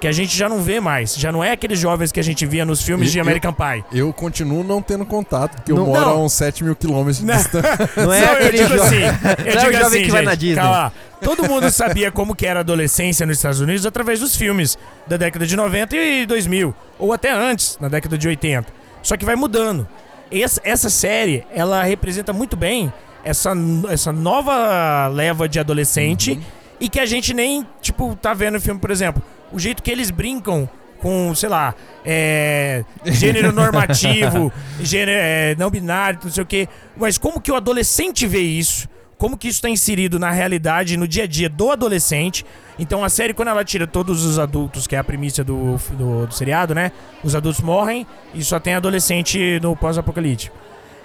Speaker 2: Que a gente já não vê mais. Já não é aqueles jovens que a gente via nos filmes
Speaker 3: E-
Speaker 2: de
Speaker 3: eu-
Speaker 2: American Pie.
Speaker 3: Eu continuo não tendo contato, porque eu
Speaker 1: Não-
Speaker 3: moro
Speaker 2: não.
Speaker 3: a uns 7 mil quilômetros de
Speaker 2: Não.
Speaker 3: distância. <laughs>
Speaker 1: Não é
Speaker 2: Não,
Speaker 1: aquele
Speaker 2: eu digo assim, <laughs> eu
Speaker 1: Não é o
Speaker 2: digo
Speaker 1: jovem
Speaker 2: assim,
Speaker 1: que vai na
Speaker 2: gente,
Speaker 1: Disney.
Speaker 2: calma. Todo mundo sabia como que era a adolescência nos Estados Unidos através dos filmes da década de 90 e 2000, ou até antes, na década de 80. Só que vai mudando. Essa, essa série, ela representa muito bem essa, essa nova leva de adolescente e que a gente nem, tipo, tá vendo no filme, por exemplo, o jeito que eles brincam com, sei lá, é, gênero normativo, <laughs> gênero é, não binário, não sei o quê. Mas como que o adolescente vê isso? Como que isso está inserido na realidade, no dia a dia do adolescente? Então a série, quando ela tira todos os adultos, que é a primícia do, do, do seriado, né? Os adultos morrem e só tem adolescente no pós-apocalíptico.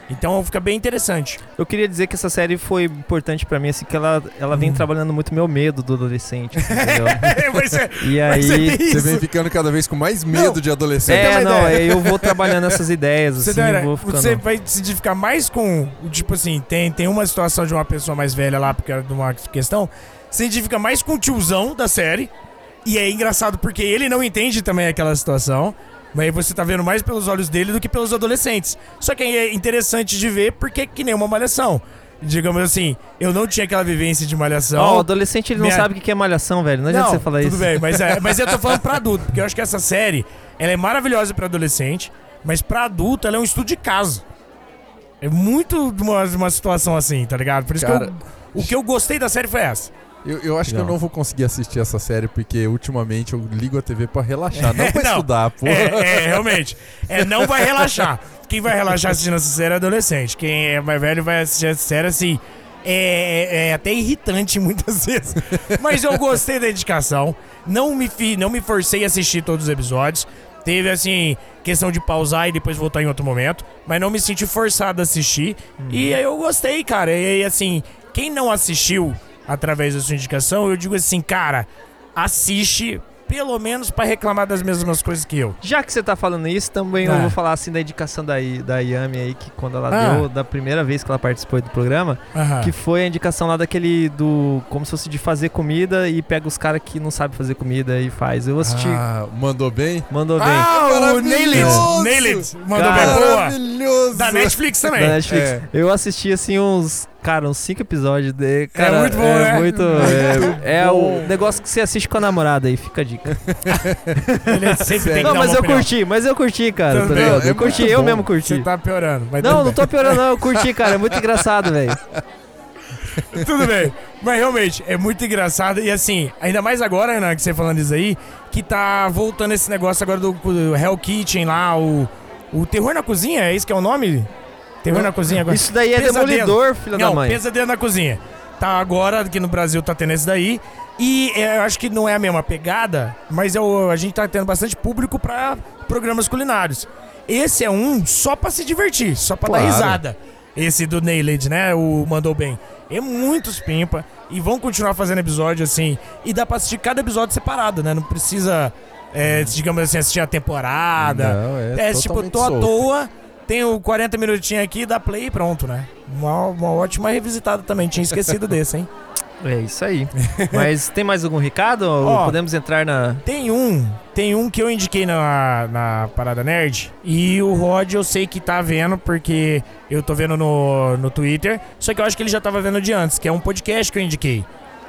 Speaker 2: Então fica bem interessante.
Speaker 1: Eu queria dizer que essa série foi importante pra mim, assim, que ela, ela
Speaker 2: Hum.
Speaker 1: vem trabalhando muito meu medo do adolescente, assim, entendeu? <laughs>
Speaker 2: Vai ser- <laughs>
Speaker 1: E
Speaker 2: vai ser
Speaker 1: aí.
Speaker 3: Você vem ficando cada vez com mais medo
Speaker 2: Não.
Speaker 3: de adolescente.
Speaker 1: É, não,
Speaker 2: ideia?
Speaker 1: aí eu vou trabalhando essas <laughs> ideias,
Speaker 2: Você,
Speaker 1: assim, vou ficando...
Speaker 2: você vai se identificar mais com. o Tipo assim, tem, tem uma situação de uma pessoa mais velha lá, porque era de uma questão. Se identifica mais com o tiozão da série. E é engraçado porque ele não entende também aquela situação. Mas aí você tá vendo mais pelos olhos dele do que pelos adolescentes. Só que aí é interessante de ver porque é que nem uma malhação. Digamos assim, eu não tinha aquela vivência de malhação.
Speaker 1: Ó, o adolescente ele não
Speaker 2: Minha-
Speaker 1: sabe o que é malhação, velho. Não adianta você falar
Speaker 2: tudo
Speaker 1: isso.
Speaker 2: bem, mas, é, mas eu tô falando pra <laughs> adulto, porque eu acho que essa série, ela é maravilhosa pra adolescente, mas pra adulto ela é um estudo de caso. É muito uma, uma situação assim, tá ligado? Por isso
Speaker 3: Cara-
Speaker 2: que eu, o que eu gostei da série foi essa.
Speaker 3: Eu, eu acho que
Speaker 1: Não.
Speaker 3: eu não vou conseguir assistir essa série, porque ultimamente eu ligo a TV pra relaxar, não <laughs> pra
Speaker 2: Não.
Speaker 3: estudar, porra.
Speaker 2: É, é, realmente. É, não vai relaxar. Quem vai relaxar assistindo essa série é adolescente. Quem é mais velho vai assistir essa série assim. É, é- é até irritante muitas <laughs> vezes. Mas eu gostei da indicação. Não me, fi, não me forcei a assistir todos os episódios. Teve, assim, questão de pausar e depois voltar em outro momento. Mas não me senti forçado a assistir. E aí eu gostei, cara. E aí, assim, quem não assistiu através da sua indicação, eu digo assim, cara, assiste pelo menos pra reclamar das mesmas coisas que eu.
Speaker 1: Já que você tá falando isso, também eu
Speaker 2: Ah.
Speaker 1: vou falar assim da indicação da, I- da Yami aí, que quando ela
Speaker 2: Ah.
Speaker 1: deu, da primeira vez que ela participou do programa,
Speaker 2: Aham.
Speaker 1: que foi a indicação lá daquele do. Como se fosse de fazer comida e pega os caras que não sabem fazer comida e faz. Eu assisti,
Speaker 3: Ah, mandou bem?
Speaker 1: mandou bem.
Speaker 2: Ah, o! Nailed! Nailed! Mandou
Speaker 1: Cara,
Speaker 2: bem boa!
Speaker 3: Maravilhoso!
Speaker 2: Da Netflix também.
Speaker 1: da Netflix.
Speaker 3: É.
Speaker 1: Eu assisti assim uns. Cara, uns cinco episódios de. Cara,
Speaker 2: muito bom,
Speaker 1: é
Speaker 2: né?
Speaker 1: Muito, é, é o negócio que você assiste com a namorada aí, fica a dica. <laughs>
Speaker 2: Ele sempre tem que
Speaker 1: Não,
Speaker 2: dar
Speaker 1: mas
Speaker 2: uma
Speaker 1: eu
Speaker 2: opinião.
Speaker 1: curti, mas eu curti, cara. Tá ligado?
Speaker 3: é
Speaker 1: eu curti, eu
Speaker 3: bom.
Speaker 1: mesmo curti.
Speaker 2: Você tá piorando. Mas
Speaker 1: Não, não tô piorando, não. Eu curti, cara. É muito <laughs> engraçado, velho.
Speaker 2: Tudo bem. Mas realmente, é muito engraçado. E assim, ainda mais agora, Renan, que você falando isso aí, que tá voltando esse negócio agora do, do Hell Kitchen lá, o, o Terror na Cozinha, é isso que é o nome? Terror na Cozinha agora.
Speaker 1: Isso daí é
Speaker 2: Pesadelo.
Speaker 1: Demolidor, filho da
Speaker 2: Não,
Speaker 1: mãe.
Speaker 2: Pesadelo na Cozinha. Tá agora, aqui no Brasil tá tendo esse daí. E é, eu acho que não é a mesma pegada, mas eu, a gente tá tendo bastante público pra programas culinários. Esse é um só pra se divertir, só pra
Speaker 3: Claro.
Speaker 2: dar risada. Esse do Nailed, né? O Mandou Bem. É muitos pimpa. E vão continuar fazendo episódio assim. E dá pra assistir cada episódio separado, né? Não precisa, é, digamos assim, assistir a temporada.
Speaker 3: Não, é,
Speaker 2: É, tipo, tô à
Speaker 3: solto.
Speaker 2: Toa, tenho 40 minutinhos aqui, dá play e pronto, né? Uma, uma ótima revisitada também, tinha esquecido desse, hein? <laughs>
Speaker 1: É isso aí. Mas tem mais algum recado? Ou
Speaker 2: Ó.
Speaker 1: podemos entrar na.
Speaker 2: Tem um, tem um que eu indiquei na, na Parada Nerd e o Rod eu sei que tá vendo porque eu tô vendo no, no Twitter, só que eu acho que ele já tava vendo de antes, que é um podcast que eu indiquei,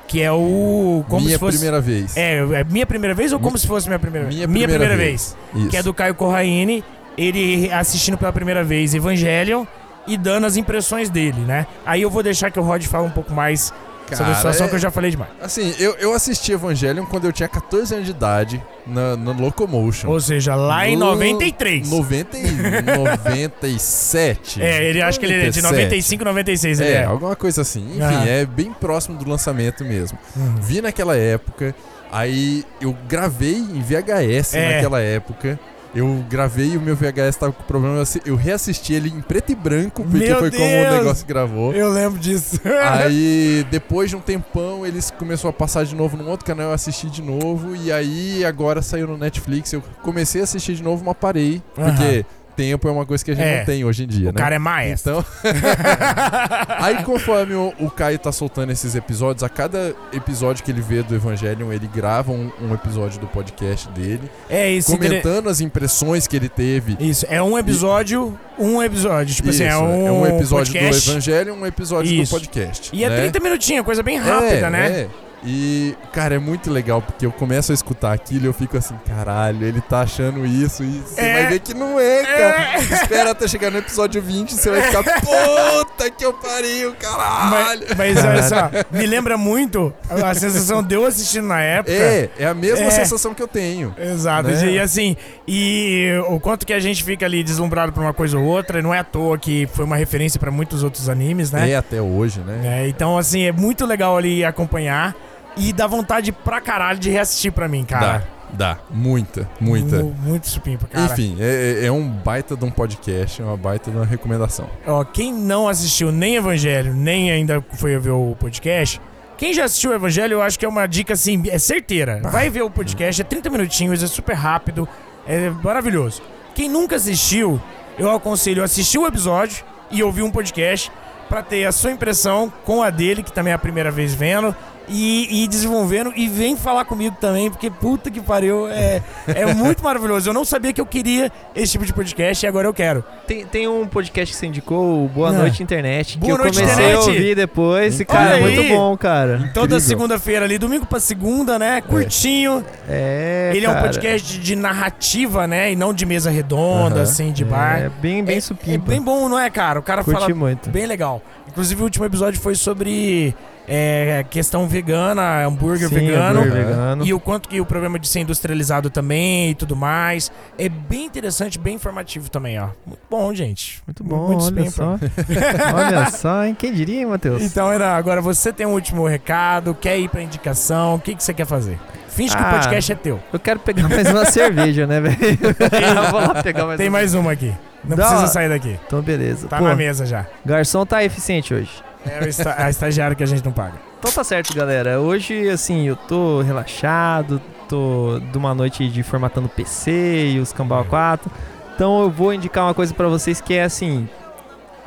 Speaker 2: que é o... Como
Speaker 3: Minha
Speaker 2: se fosse...
Speaker 3: primeira vez.
Speaker 2: É, é minha primeira vez ou como se fosse minha primeira vez?
Speaker 3: Minha primeira
Speaker 2: vez.
Speaker 3: Isso.
Speaker 2: que é do Caio Corraine, ele assistindo pela primeira vez Evangelion e dando as impressões dele, né? Aí eu vou deixar que o Rod fale um pouco mais sobre a
Speaker 3: Cara,
Speaker 2: situação
Speaker 3: é-
Speaker 2: que eu já falei demais.
Speaker 3: Assim, eu, eu assisti Evangelion quando eu tinha 14 anos de idade na, na Locomotion.
Speaker 2: Ou seja, lá em
Speaker 3: No-
Speaker 2: 93.
Speaker 3: 90 e 97. <laughs>
Speaker 2: É, ele acho que ele é de
Speaker 3: 97.
Speaker 2: 95, 96, ele
Speaker 3: É,
Speaker 2: é.
Speaker 3: alguma coisa assim. Enfim,
Speaker 2: Aham.
Speaker 3: é bem próximo do lançamento mesmo.
Speaker 2: Uhum.
Speaker 3: Vi naquela época, aí eu gravei em VHS
Speaker 2: É.
Speaker 3: naquela época. Eu gravei o meu VHS tava com problema. eu assi- Eu reassisti ele em preto e branco, porque
Speaker 2: Meu
Speaker 3: foi como
Speaker 2: Deus!
Speaker 3: o negócio gravou.
Speaker 2: Eu lembro disso. <laughs>
Speaker 3: Aí, depois de um tempão, eles começou a passar de novo num outro canal, eu assisti de novo. E aí, agora saiu no Netflix. Eu comecei a assistir de novo, mas parei. Porque tempo é uma coisa que a gente
Speaker 2: É.
Speaker 3: não tem hoje em dia,
Speaker 2: o
Speaker 3: né?
Speaker 2: cara é maestro.
Speaker 3: Então, <laughs> aí conforme o, o Caio tá soltando esses episódios, a cada episódio que ele vê do Evangelion, ele grava um, um episódio do podcast dele,
Speaker 2: É isso. inter-
Speaker 3: comentando as impressões que ele teve.
Speaker 2: Isso, é um episódio, um episódio. Tipo assim, é
Speaker 3: Isso,
Speaker 2: um,
Speaker 3: episódio
Speaker 2: podcast.
Speaker 3: do Evangelho e um episódio
Speaker 2: Isso.
Speaker 3: do podcast.
Speaker 2: E é
Speaker 3: né?
Speaker 2: 30 minutinhos, coisa bem rápida,
Speaker 3: É,
Speaker 2: né?
Speaker 3: é. E, cara, é muito legal, porque eu começo a escutar aquilo e eu fico assim, caralho, ele tá achando isso e você
Speaker 2: É.
Speaker 3: vai ver que não é, cara. Espera até chegar no episódio 20 e você vai ficar, <laughs> puta que eu pariu, caralho.
Speaker 2: Mas, mas olha só, me lembra muito a sensação de eu assistindo na época.
Speaker 3: É, é a mesma
Speaker 2: É.
Speaker 3: sensação que eu tenho.
Speaker 2: Exato,
Speaker 3: Né?
Speaker 2: e assim, e o quanto que a gente fica ali deslumbrado por uma coisa ou outra, não é à toa que foi uma referência pra muitos outros animes, né?
Speaker 3: É até hoje, né?
Speaker 2: É, então, assim, é muito legal ali acompanhar e dá vontade pra caralho de reassistir pra mim, cara.
Speaker 3: Dá, dá. Muita, muita.
Speaker 2: Mu- Muito supimpa, cara.
Speaker 3: Enfim, é, é- é um baita de um podcast, é uma baita de uma recomendação.
Speaker 2: Ó, quem não assistiu nem Evangelho, nem ainda foi ver o podcast, quem já assistiu o Evangelho, eu acho que é uma dica assim, é certeira. Vai ver o podcast, é 30 minutinhos, é super rápido, é maravilhoso. Quem nunca assistiu, eu aconselho assistir o episódio e ouvir um podcast pra ter a sua impressão com a dele, que também é a primeira vez vendo. E e desenvolvendo e vem falar comigo também, porque puta que pariu, é, é <laughs> muito maravilhoso. Eu não sabia que eu queria esse tipo de podcast e agora eu quero.
Speaker 1: Tem, tem um podcast que você indicou, Boa. Noite Internet,
Speaker 2: Boa
Speaker 1: que
Speaker 2: Noite
Speaker 1: eu comecei
Speaker 2: Internet.
Speaker 1: a ouvir depois. E, cara, é muito bom, cara.
Speaker 2: Toda
Speaker 3: Incrível.
Speaker 2: segunda-feira ali, domingo pra segunda, né? Curtinho.
Speaker 1: É.
Speaker 2: Ele é um
Speaker 1: cara.
Speaker 2: podcast de, narrativa, né? E não de mesa redonda,
Speaker 3: Aham.
Speaker 2: assim, de
Speaker 1: É
Speaker 2: bar.
Speaker 1: bem, bem
Speaker 2: é,
Speaker 1: supimpa.
Speaker 2: é bem bom, não é, cara? O cara
Speaker 1: Curti
Speaker 2: fala
Speaker 1: muito.
Speaker 2: bem legal. Inclusive, o último episódio foi sobre é, questão vegana, hambúrguer
Speaker 1: Sim,
Speaker 2: vegano.
Speaker 1: hambúrguer vegano.
Speaker 2: E o quanto que o problema de ser industrializado também e tudo mais. É bem interessante, bem informativo também, ó. Muito bom, gente.
Speaker 1: Muito bom,
Speaker 2: Muito
Speaker 1: olha
Speaker 2: bem,
Speaker 1: só. <laughs> olha <laughs> só, hein? Quem diria, hein, Matheus?
Speaker 2: Então, agora você tem um último recado, quer ir pra indicação, o que, que você quer fazer? Finge que o
Speaker 1: Ah,
Speaker 2: podcast é teu.
Speaker 1: Eu quero pegar mais uma cerveja, né, velho? <laughs> Vou lá pegar mais
Speaker 2: Tem
Speaker 1: uma.
Speaker 2: mais uma aqui. Não
Speaker 1: Dá
Speaker 2: precisa sair daqui.
Speaker 1: Então, beleza.
Speaker 2: Tá
Speaker 1: Pô,
Speaker 2: na mesa já.
Speaker 1: garçom tá eficiente hoje.
Speaker 2: É o a estagiária que a gente não paga.
Speaker 1: Então tá certo, galera. Hoje, assim, eu tô relaxado, tô de uma noite de formatando PC e os Cambau 4. Então eu vou indicar uma coisa pra vocês que é assim.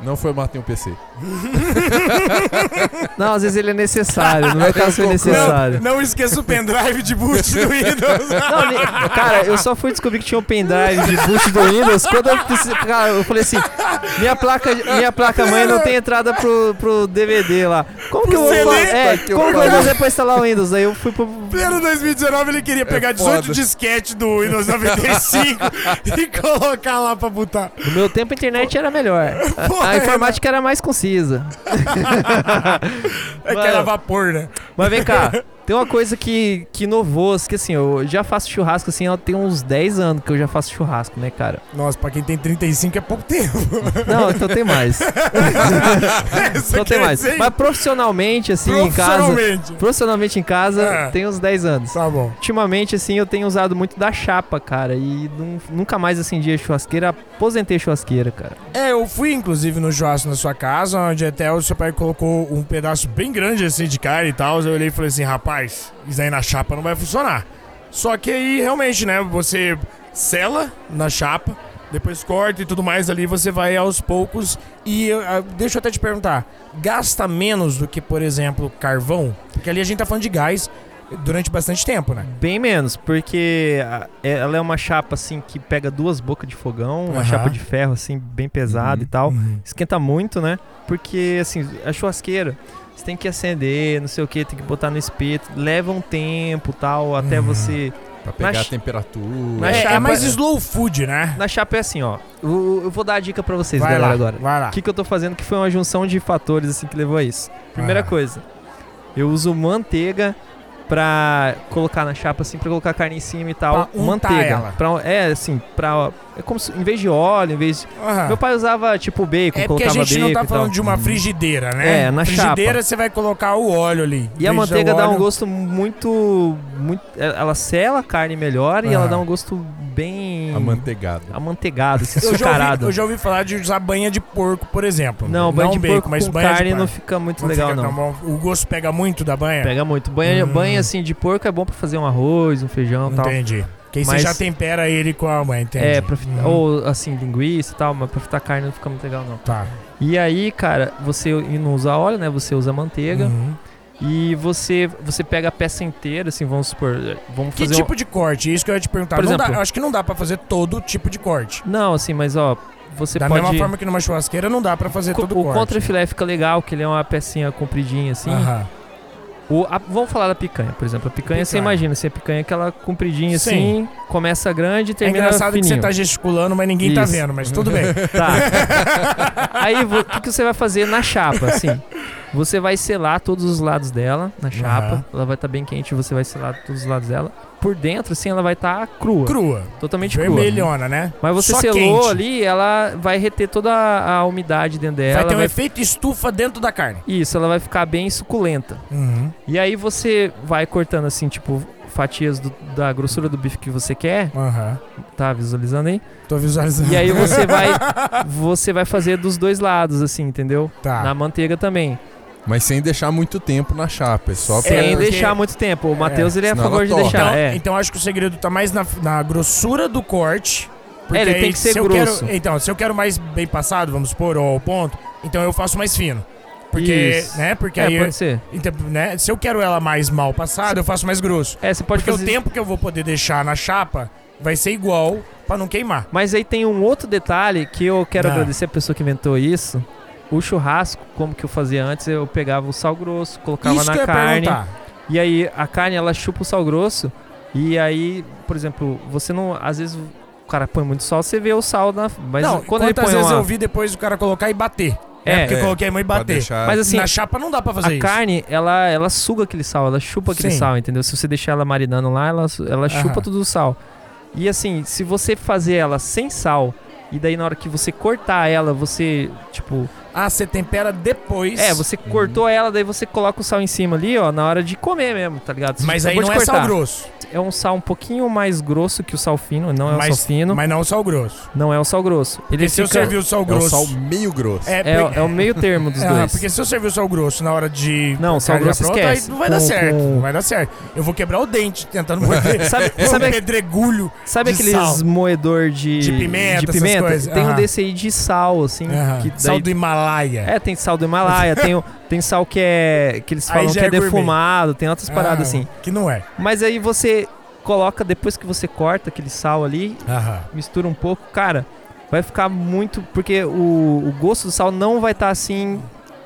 Speaker 3: Não formatem um PC. <laughs>
Speaker 1: Não, às vezes ele é necessário. No meu caso foi necessário.
Speaker 2: Não, não esqueça o pendrive de boot do Windows. <laughs>
Speaker 1: Não, cara, eu só fui descobrir que tinha um pendrive de boot do Windows quando eu Cara, eu falei assim: minha placa, minha placa mãe não tem entrada pro, pro DVD lá. Como que eu vou
Speaker 2: CD?
Speaker 1: fazer? É, como que eu vou
Speaker 3: pariu.
Speaker 1: fazer pra instalar o Windows? Aí eu fui pro.
Speaker 2: Pleno 2019 ele queria pegar 18
Speaker 3: foda.
Speaker 2: disquetes do Windows 95 <laughs> e colocar lá pra botar.
Speaker 1: No meu tempo a internet era melhor. A-
Speaker 2: Porra,
Speaker 1: A, informática era mais concisa. <laughs>
Speaker 2: É que era vapor, né?
Speaker 1: Mas vem cá. <laughs> Tem uma coisa que, que inovou, que assim, eu já faço churrasco assim, tem uns 10 anos que eu já faço churrasco, né, cara?
Speaker 2: Nossa, pra quem tem 35 é pouco tempo.
Speaker 1: Não, então tem mais. <laughs> Então tem mais.
Speaker 2: dizer-
Speaker 1: Mas profissionalmente, assim, em casa.
Speaker 2: Profissionalmente.
Speaker 1: Profissionalmente em casa,
Speaker 2: É.
Speaker 1: tem uns 10 anos.
Speaker 2: Tá bom.
Speaker 1: Ultimamente, assim, eu tenho usado muito da chapa, cara. E nun- nunca mais acendi a churrasqueira. Aposentei a churrasqueira, cara.
Speaker 2: É, eu fui inclusive no churrasco na sua casa, onde até o seu pai colocou um pedaço bem grande assim de carne e tal. Eu olhei e falei assim, rapaz, isso aí na chapa não vai funcionar. Só que aí realmente, né, você sela na chapa, depois corta e tudo mais ali, você vai aos poucos. E ah, deixa eu até te perguntar, gasta menos do que, por exemplo, carvão? Porque ali a gente tá falando de gás durante bastante tempo, né?
Speaker 1: Bem menos, porque a- é- ela é uma chapa, assim, que pega duas bocas de fogão. Uma
Speaker 2: Aham.
Speaker 1: chapa de ferro, assim, bem pesada
Speaker 3: Uhum.
Speaker 1: e tal.
Speaker 2: Uhum.
Speaker 1: Esquenta muito, né? Porque, assim, a churrasqueira, você tem que acender, não sei o que, tem que botar no espeto. Leva um tempo tal, até
Speaker 2: Uhum.
Speaker 1: você...
Speaker 3: Pra pegar
Speaker 1: Na
Speaker 3: a temperatura.
Speaker 1: na
Speaker 2: É,
Speaker 1: chapa-
Speaker 2: é mais slow food, né?
Speaker 1: Na chapa é assim, ó. Eu, eu vou dar a dica pra vocês,
Speaker 2: vai
Speaker 1: galera,
Speaker 2: lá,
Speaker 1: agora.
Speaker 2: vai lá.
Speaker 1: O que, que eu tô fazendo que foi uma junção de fatores assim que levou a isso. Primeira
Speaker 2: Ah.
Speaker 1: coisa, eu uso manteiga pra colocar na chapa assim, pra colocar a carne em cima e tal.
Speaker 2: Pra untar
Speaker 1: manteiga.
Speaker 2: ela.
Speaker 1: Pra- é assim, pra. É como se, em vez de óleo, em vez de.
Speaker 2: Aham.
Speaker 1: Meu pai usava tipo bacon,
Speaker 2: É porque a
Speaker 1: colocava
Speaker 2: gente
Speaker 1: bacon
Speaker 2: não tá
Speaker 1: e
Speaker 2: falando de uma frigideira, né?
Speaker 1: É, na
Speaker 2: frigideira
Speaker 1: chapa.
Speaker 2: você vai colocar o óleo ali.
Speaker 1: E a manteiga dá um gosto muito. muito é, ela sela a carne melhor e
Speaker 2: Ah.
Speaker 1: ela dá um gosto bem.
Speaker 3: Amanteigado.
Speaker 1: amanteigado, assim,
Speaker 2: Eu já, ouvi, eu já ouvi falar de usar banha de porco, por exemplo.
Speaker 1: Não, banho de
Speaker 2: bacon,
Speaker 1: porco
Speaker 2: mas
Speaker 1: com
Speaker 2: banha de
Speaker 1: carne
Speaker 2: porco.
Speaker 1: não fica muito
Speaker 2: Não
Speaker 1: legal,
Speaker 2: fica
Speaker 1: não.
Speaker 2: bom. O gosto pega muito da banha?
Speaker 1: Pega muito. Banha,
Speaker 2: Hum.
Speaker 1: banha assim de porco é bom pra fazer um arroz, um feijão e tal.
Speaker 2: Entendi. Que aí
Speaker 1: Mas-
Speaker 2: você já tempera ele com a banha, entendi.
Speaker 1: É, pra
Speaker 2: Uhum.
Speaker 1: ou assim, linguiça e tal, mas pra fritar carne não fica muito legal, não.
Speaker 2: Tá.
Speaker 1: E aí, cara, você não usa óleo, né? Você usa manteiga.
Speaker 2: Uhum.
Speaker 1: E você você pega a peça inteira, assim, vamos supor. Vamos
Speaker 2: Que
Speaker 1: fazer
Speaker 2: tipo
Speaker 1: um...
Speaker 2: de corte? Isso que eu ia te perguntar.
Speaker 1: Por
Speaker 2: Não dá-
Speaker 1: exemplo-
Speaker 2: eu acho que não dá pra fazer todo tipo de corte.
Speaker 1: Não, assim, mas ó, você
Speaker 2: da
Speaker 1: pode.
Speaker 2: mesma forma que numa churrasqueira não dá pra fazer todo
Speaker 1: o
Speaker 2: corte.
Speaker 1: contrafilé fica legal, que ele é uma pecinha compridinha, assim.
Speaker 2: Aham.
Speaker 1: O, a- vamos falar da picanha, por exemplo. A picanha, você
Speaker 2: Picanha.
Speaker 1: imagina, assim, a picanha é aquela compridinha
Speaker 2: Sim.
Speaker 1: assim, começa grande e
Speaker 2: É
Speaker 1: termina
Speaker 2: engraçado que
Speaker 1: fininho.
Speaker 2: você tá gesticulando, mas ninguém tá
Speaker 1: Isso.
Speaker 2: vendo, mas tudo bem. <laughs>
Speaker 1: Tá. Aí o que, que você vai fazer na chapa, assim? Você vai selar todos os lados dela na chapa.
Speaker 2: Aham.
Speaker 1: Ela vai estar bem quente, você vai selar todos os lados dela. Por dentro, assim, ela vai estar crua.
Speaker 2: Crua.
Speaker 1: Totalmente crua.
Speaker 2: Vermelhona, né?
Speaker 1: Mas você
Speaker 2: Só
Speaker 1: selou
Speaker 2: quente.
Speaker 1: ali, ela vai reter toda a, a umidade dentro dela.
Speaker 2: vai ter um
Speaker 1: vai-
Speaker 2: efeito estufa dentro da carne.
Speaker 1: Isso, ela vai ficar bem suculenta.
Speaker 2: Uhum.
Speaker 1: E aí você vai cortando assim, tipo, fatias do- da grossura do bife que você quer.
Speaker 2: Aham.
Speaker 1: Tá visualizando aí?
Speaker 2: Tô visualizando.
Speaker 1: E aí você <laughs> vai você vai fazer dos dois lados, assim, entendeu?
Speaker 2: Tá.
Speaker 1: Na manteiga também.
Speaker 3: Mas sem deixar muito tempo na chapa. É só pra.
Speaker 1: Sem deixar muito tempo. O Matheus, ele é a favor de deixar.
Speaker 2: Então,
Speaker 1: é.
Speaker 2: então acho que o segredo tá mais na, na grossura do corte. porque
Speaker 1: É, ele
Speaker 2: aí
Speaker 1: tem que ser
Speaker 2: se
Speaker 1: grosso.
Speaker 2: Quero, então, se eu quero mais bem passado, vamos supor, ou ao ponto, então eu faço mais fino. Porque,
Speaker 1: Isso.
Speaker 2: né? Porque
Speaker 1: É,
Speaker 2: aí,
Speaker 1: pode ser.
Speaker 2: então, né, se eu quero ela mais mal passada, eu faço mais grosso.
Speaker 1: É, você pode
Speaker 2: Porque
Speaker 1: fazer.
Speaker 2: o tempo que eu vou poder deixar na chapa vai ser igual pra não queimar.
Speaker 1: Mas aí tem um outro detalhe que eu quero
Speaker 2: Ah.
Speaker 1: agradecer a pessoa que inventou isso. O churrasco, como que eu fazia antes, eu pegava o sal grosso, colocava
Speaker 2: Isso
Speaker 1: na carne.
Speaker 2: perguntar.
Speaker 1: E aí a carne ela chupa o sal grosso. E aí, por exemplo, você não. Às vezes o cara põe muito sal, você vê o sal na. Mas
Speaker 2: não,
Speaker 1: quando ele
Speaker 2: quantas
Speaker 1: põe
Speaker 2: vezes
Speaker 1: uma.
Speaker 2: eu vi depois o cara colocar e bater?
Speaker 1: É,
Speaker 2: É, porque
Speaker 3: é,
Speaker 2: eu coloquei a mão e bater.
Speaker 3: deixar.
Speaker 1: Mas assim,
Speaker 2: na chapa não dá pra fazer
Speaker 1: a
Speaker 2: isso.
Speaker 1: carne, ela, ela suga aquele sal, ela chupa aquele
Speaker 2: Sim.
Speaker 1: sal, entendeu? Se você deixar ela marinando lá, ela, ela chupa todo o sal. E assim, se você fazer ela sem sal, e daí na hora que você cortar ela, você, tipo.
Speaker 2: Ah, você tempera depois.
Speaker 1: É, você cortou ela, daí você coloca o sal em cima ali, ó, na hora de comer mesmo, tá ligado? Você
Speaker 2: Mas aí não é sal grosso.
Speaker 1: É um sal um pouquinho mais grosso que o sal fino, não é o
Speaker 2: mas,
Speaker 1: sal fino,
Speaker 2: Mas não sal grosso.
Speaker 1: não é o sal grosso. Ele
Speaker 2: Porque se eu
Speaker 1: fica-
Speaker 2: servir o sal
Speaker 3: É o
Speaker 2: grosso.
Speaker 3: sal meio grosso.
Speaker 2: É,
Speaker 1: É, é o meio termo dos
Speaker 2: Ah, <laughs>
Speaker 1: dois.
Speaker 2: porque se eu servir o sal grosso na hora de.
Speaker 1: Não, sal grosso
Speaker 2: pronta,
Speaker 1: esquece.
Speaker 2: Aí não vai dar
Speaker 1: Com-
Speaker 2: certo.
Speaker 1: com-
Speaker 2: Não vai dar certo. Eu vou quebrar o dente tentando morder. <laughs>
Speaker 1: Sabe, <laughs>
Speaker 2: um
Speaker 1: sabe,
Speaker 2: pedregulho.
Speaker 1: sabe
Speaker 2: de
Speaker 1: aqueles
Speaker 2: sal.
Speaker 1: moedor de,
Speaker 2: De pimenta,
Speaker 1: de
Speaker 2: essas
Speaker 1: pimenta?
Speaker 2: coisas.
Speaker 1: Tem um desse aí de sal, assim.
Speaker 2: Aham.
Speaker 1: que daí-
Speaker 2: Sal do Himalaia.
Speaker 1: É, tem sal do Himalaia, tem, o- tem sal que é. que eles falam que é
Speaker 2: é
Speaker 1: defumado, tem outras paradas
Speaker 2: Ah,
Speaker 1: assim.
Speaker 2: Que não é.
Speaker 1: Mas aí você coloca, depois que você corta aquele sal ali,
Speaker 2: Aham.
Speaker 1: mistura um pouco, cara, vai ficar muito. Porque o, o gosto do sal não vai estar assim.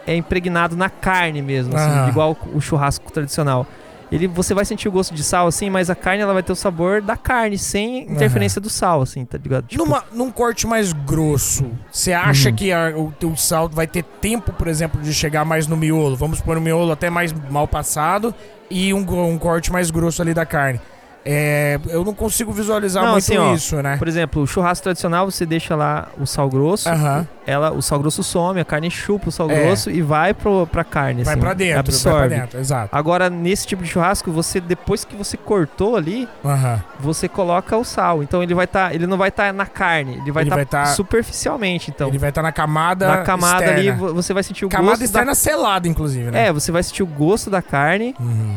Speaker 1: É impregnado na carne mesmo, assim,
Speaker 2: Aham.
Speaker 1: igual o churrasco tradicional. Ele você vai sentir o gosto de sal assim, mas a carne ela vai ter o sabor da carne sem interferência do sal assim, tá ligado? Tipo,
Speaker 2: Numa, num corte mais grosso, você acha
Speaker 1: Uhum.
Speaker 2: que a- o teu sal vai ter tempo, por exemplo, de chegar mais no miolo? Vamos pôr o miolo até mais mal passado e um, um corte mais grosso ali da carne. É, eu não consigo visualizar
Speaker 1: Não,
Speaker 2: muito
Speaker 1: assim, ó,
Speaker 2: isso, né?
Speaker 1: por exemplo, o churrasco tradicional você deixa lá o sal grosso,
Speaker 2: Aham.
Speaker 1: ela o sal grosso some, a carne chupa o sal
Speaker 2: É.
Speaker 1: grosso e vai pro, pra carne
Speaker 2: Vai
Speaker 1: assim,
Speaker 2: pra dentro,
Speaker 1: absorve.
Speaker 2: vai pra dentro, exato.
Speaker 1: Agora, nesse tipo de churrasco, você depois que você cortou ali,
Speaker 2: Aham.
Speaker 1: você coloca o sal. Então ele vai estar, ele não vai estar na carne, ele vai
Speaker 2: Ele
Speaker 1: estar
Speaker 2: tá-
Speaker 1: superficialmente, então.
Speaker 2: Ele vai estar na camada
Speaker 1: na camada ali
Speaker 2: externa.
Speaker 1: vo- você vai sentir o
Speaker 2: Camada
Speaker 1: gosto
Speaker 2: externa selada, inclusive,
Speaker 1: da...
Speaker 2: né?
Speaker 1: É, você vai sentir o gosto da carne,
Speaker 2: Uhum.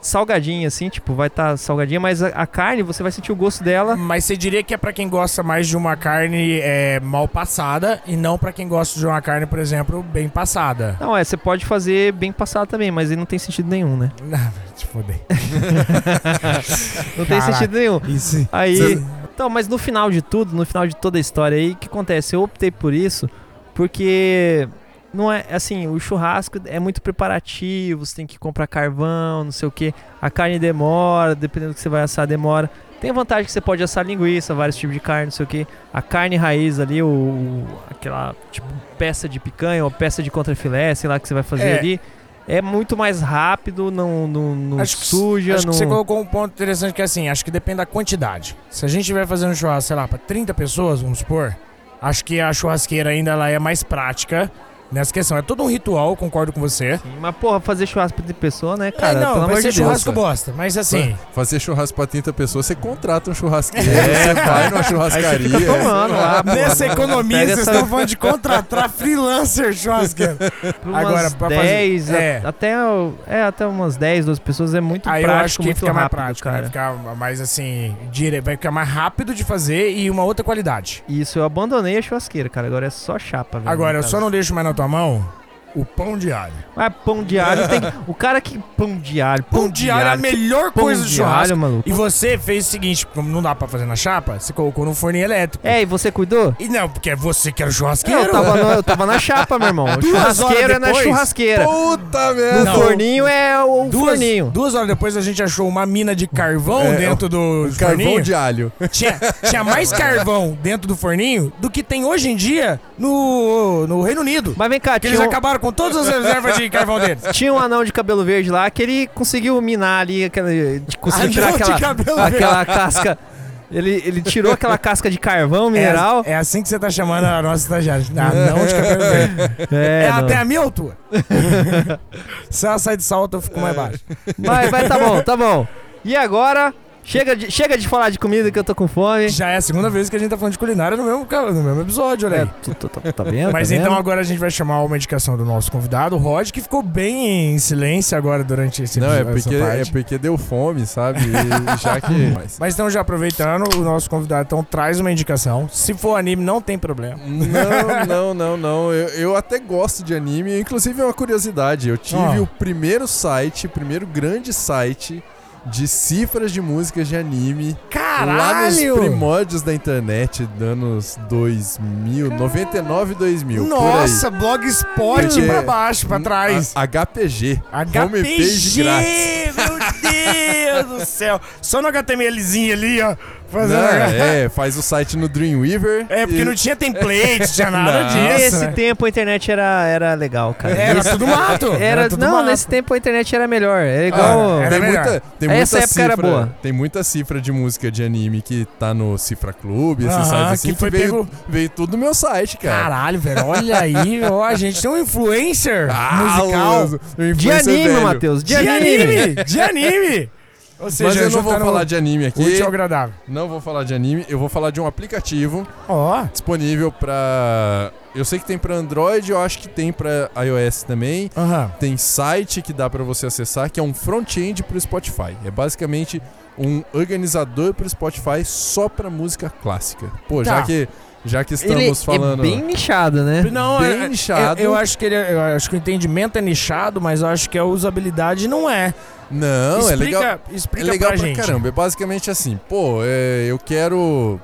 Speaker 1: Salgadinha assim, tipo, vai estar salgadinha, mas a, a carne você vai sentir o gosto dela.
Speaker 2: Mas você diria que é pra quem gosta mais de uma carne é, mal passada e não pra quem gosta de uma carne, por exemplo, bem passada.
Speaker 1: Não, é, você pode fazer bem passado também, mas aí não tem sentido nenhum, né? <laughs>
Speaker 2: Não, te foder. <laughs>
Speaker 1: Não tem
Speaker 2: Caraca.
Speaker 1: sentido nenhum.
Speaker 2: Isso.
Speaker 1: Aí,
Speaker 3: Cê-
Speaker 1: então, mas no final de tudo, no final de toda a história aí, o que acontece? Eu optei por isso porque não é assim, o churrasco é muito preparativo, você tem que comprar carvão, não sei o que. A carne demora, dependendo do que você vai assar, demora. Tem vantagem que você pode assar linguiça, vários tipos de carne, não sei o que. A carne raiz ali, o, aquela tipo peça de picanha ou peça de contrafilé, sei lá que você vai fazer
Speaker 2: É.
Speaker 1: ali. É muito mais rápido, não, não, não
Speaker 2: Acho que-
Speaker 1: suja,
Speaker 2: Acho
Speaker 1: não...
Speaker 2: que você colocou um ponto interessante que é assim, acho que depende da quantidade. Se a gente estiver fazendo churrasco, sei lá, pra 30 pessoas, vamos supor, acho que a churrasqueira ainda ela é mais prática nessa questão. É todo um ritual, concordo com você.
Speaker 1: Sim, Mas, porra, fazer churrasco de pessoa, né, cara?
Speaker 2: é, não,
Speaker 1: Pelo
Speaker 2: vai
Speaker 1: amor
Speaker 2: ser
Speaker 1: de Deus.
Speaker 2: churrasco bosta, mas assim...
Speaker 3: Fazer churrasco pra 30 pessoas, você contrata um churrasqueiro, você vai numa churrascaria.
Speaker 1: Fica tomando lá. <laughs>
Speaker 2: Nessa economia, vocês
Speaker 1: essa-
Speaker 2: estão falando de contratar freelancer churrasqueiro. <laughs> Agora, pra fazer-
Speaker 1: 10, a-
Speaker 2: é.
Speaker 1: até, é, até umas 10, 12 pessoas é muito
Speaker 2: Aí eu
Speaker 1: prático,
Speaker 2: acho que
Speaker 1: muito
Speaker 2: fica mais
Speaker 1: rápido,
Speaker 2: prático,
Speaker 1: cara.
Speaker 2: vai ficar mais assim, dire... vai ficar mais rápido de fazer e uma outra qualidade.
Speaker 1: Isso, eu abandonei a churrasqueira, cara. Agora é só chapa, velho.
Speaker 2: Agora, eu só não deixo mais na tua mão o pão de alho.
Speaker 1: Ah, pão de alho tem... <laughs> O cara que... Pão de alho,
Speaker 2: Pão, de alho é a melhor
Speaker 1: pão
Speaker 2: coisa do
Speaker 1: de
Speaker 2: churrasco.
Speaker 1: alho, maluco.
Speaker 2: E você fez o seguinte, como não dá pra fazer na chapa, você colocou no forninho elétrico.
Speaker 1: É, e você cuidou?
Speaker 2: E não, porque é você que era o churrasqueiro.
Speaker 1: Eu tava, no- eu tava na chapa, meu irmão. O churrasqueiro é na churrasqueira.
Speaker 3: Puta merda!
Speaker 2: Não.
Speaker 1: forninho é o
Speaker 2: Duas,
Speaker 1: forninho.
Speaker 2: duas horas depois a gente achou uma mina de carvão
Speaker 3: É,
Speaker 2: dentro do
Speaker 3: carvão
Speaker 2: forninho.
Speaker 3: de alho.
Speaker 2: Tinha, tinha mais carvão dentro do forninho do que tem hoje em dia no, no Reino Unido.
Speaker 1: Mas vem cá,
Speaker 2: Que eles
Speaker 1: tinha um,
Speaker 2: acabaram com todas as reservas de carvão deles.
Speaker 1: tinha um anão de cabelo verde lá que ele conseguiu minar ali, conseguiu tirar
Speaker 2: Anão
Speaker 1: aquela, aquela casca. Ele, ele tirou aquela casca de carvão mineral.
Speaker 2: É, é assim que você tá chamando a nossa estagiária. Ah, não de cabelo verde. <laughs>
Speaker 1: É,
Speaker 2: É, até a minha altura. <laughs> Se ela sai de salto, eu fico mais baixo.
Speaker 1: Vai, vai, tá bom, tá bom. E agora, chega de, chega de falar de comida que eu tô com fome.
Speaker 2: Já é a segunda vez que a gente tá falando de culinária no mesmo, no mesmo episódio, olha
Speaker 1: É,
Speaker 2: aí.
Speaker 1: tu, tu- tu- tá vendo? <laughs>
Speaker 2: Mas
Speaker 1: tá
Speaker 2: então
Speaker 1: vendo?
Speaker 2: agora a gente vai chamar uma indicação do nosso convidado, o Rod, que ficou bem em silêncio agora durante esse
Speaker 3: Não, é
Speaker 2: episódio,
Speaker 3: porque, é porque deu fome, sabe? E já <laughs> que. Mas-
Speaker 2: Mas então, já aproveitando, o nosso convidado então traz uma indicação. Se for anime, não tem problema.
Speaker 3: Não, <laughs> não, não, não. Eu, eu até gosto de anime. Inclusive, é uma curiosidade. Eu tive
Speaker 2: Ó.
Speaker 3: o primeiro site, o primeiro grande site de cifras de músicas de anime lá nos
Speaker 2: Caralho!
Speaker 3: primórdios da internet, anos 2000, 99 e 2000.
Speaker 2: Nossa, blogspot
Speaker 3: Porque-
Speaker 2: pra baixo, pra trás.
Speaker 3: A- HPG. Homepage
Speaker 2: HPG,
Speaker 3: grátis.
Speaker 2: meu Deus do céu. Só no HTMLzinho ali, ó.
Speaker 3: Não,
Speaker 2: Fazendo...
Speaker 3: é, <laughs> faz o site no Dreamweaver.
Speaker 2: É, porque
Speaker 3: e-
Speaker 2: não tinha template, tinha <laughs> nada
Speaker 3: Não.
Speaker 2: disso.
Speaker 1: Nesse
Speaker 2: né?
Speaker 1: tempo a internet era, era legal, cara.
Speaker 2: Era tudo mato.
Speaker 1: Era,
Speaker 2: tudo
Speaker 1: não,
Speaker 2: mato.
Speaker 1: nesse tempo a internet era melhor. Era
Speaker 3: Ah,
Speaker 1: igual.
Speaker 2: era
Speaker 3: tem
Speaker 2: melhor.
Speaker 3: muita, tem muita
Speaker 1: Essa época era
Speaker 3: cifra,
Speaker 1: boa.
Speaker 3: Tem muita cifra de música de anime que tá no Cifra Clube, esses
Speaker 2: Aham,
Speaker 3: sites assim,
Speaker 2: que
Speaker 3: que,
Speaker 2: foi
Speaker 3: veio,
Speaker 2: pego-
Speaker 3: veio tudo no meu site, cara.
Speaker 2: Caralho, velho, olha aí, <laughs> ó, a gente tem um influencer
Speaker 3: Ah,
Speaker 2: musical
Speaker 3: o- o
Speaker 1: De
Speaker 3: influencer
Speaker 1: anime. Matheus. De,
Speaker 2: de
Speaker 1: anime.
Speaker 2: anime, de anime. Ou seja,
Speaker 3: Mas eu não vou
Speaker 2: juntando
Speaker 3: falar de anime aqui.
Speaker 2: ao agradável.
Speaker 3: Não vou falar de anime, eu vou falar de um aplicativo
Speaker 2: Ó,
Speaker 3: disponível pra. Eu sei que tem pra Android, eu acho que tem pra iOS também.
Speaker 2: aham.
Speaker 3: Tem site que dá pra você acessar, que é um front-end pro Spotify. É basicamente um organizador pro Spotify só pra música clássica. Pô,
Speaker 2: Tá.
Speaker 3: já que já que estamos
Speaker 1: Ele
Speaker 3: falando
Speaker 1: é bem nichado, né?
Speaker 2: Não,
Speaker 3: Bem
Speaker 2: é-
Speaker 3: nichado.
Speaker 2: Eu, eu acho que ele, é- eu acho que o entendimento é nichado, mas eu acho que a usabilidade não é.
Speaker 3: Não,
Speaker 2: explica,
Speaker 3: é legal. É
Speaker 2: explica
Speaker 3: legal
Speaker 2: pra,
Speaker 3: pra,
Speaker 2: gente.
Speaker 3: caramba. É basicamente assim, pô, é, eu quero.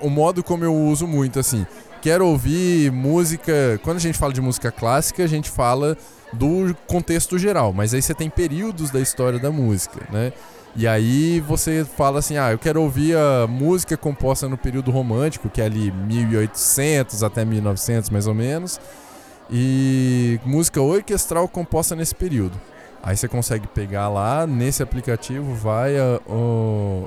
Speaker 3: O, o modo como eu uso muito, assim. quero ouvir música. Quando a gente fala de música clássica, a gente fala do contexto geral, mas aí você tem períodos da história da música, né? E aí você fala assim, ah, eu quero ouvir a música composta no período romântico, que é ali 1800 até 1900 mais ou menos, e música orquestral composta nesse período. Aí você consegue pegar lá nesse aplicativo, vai a, o,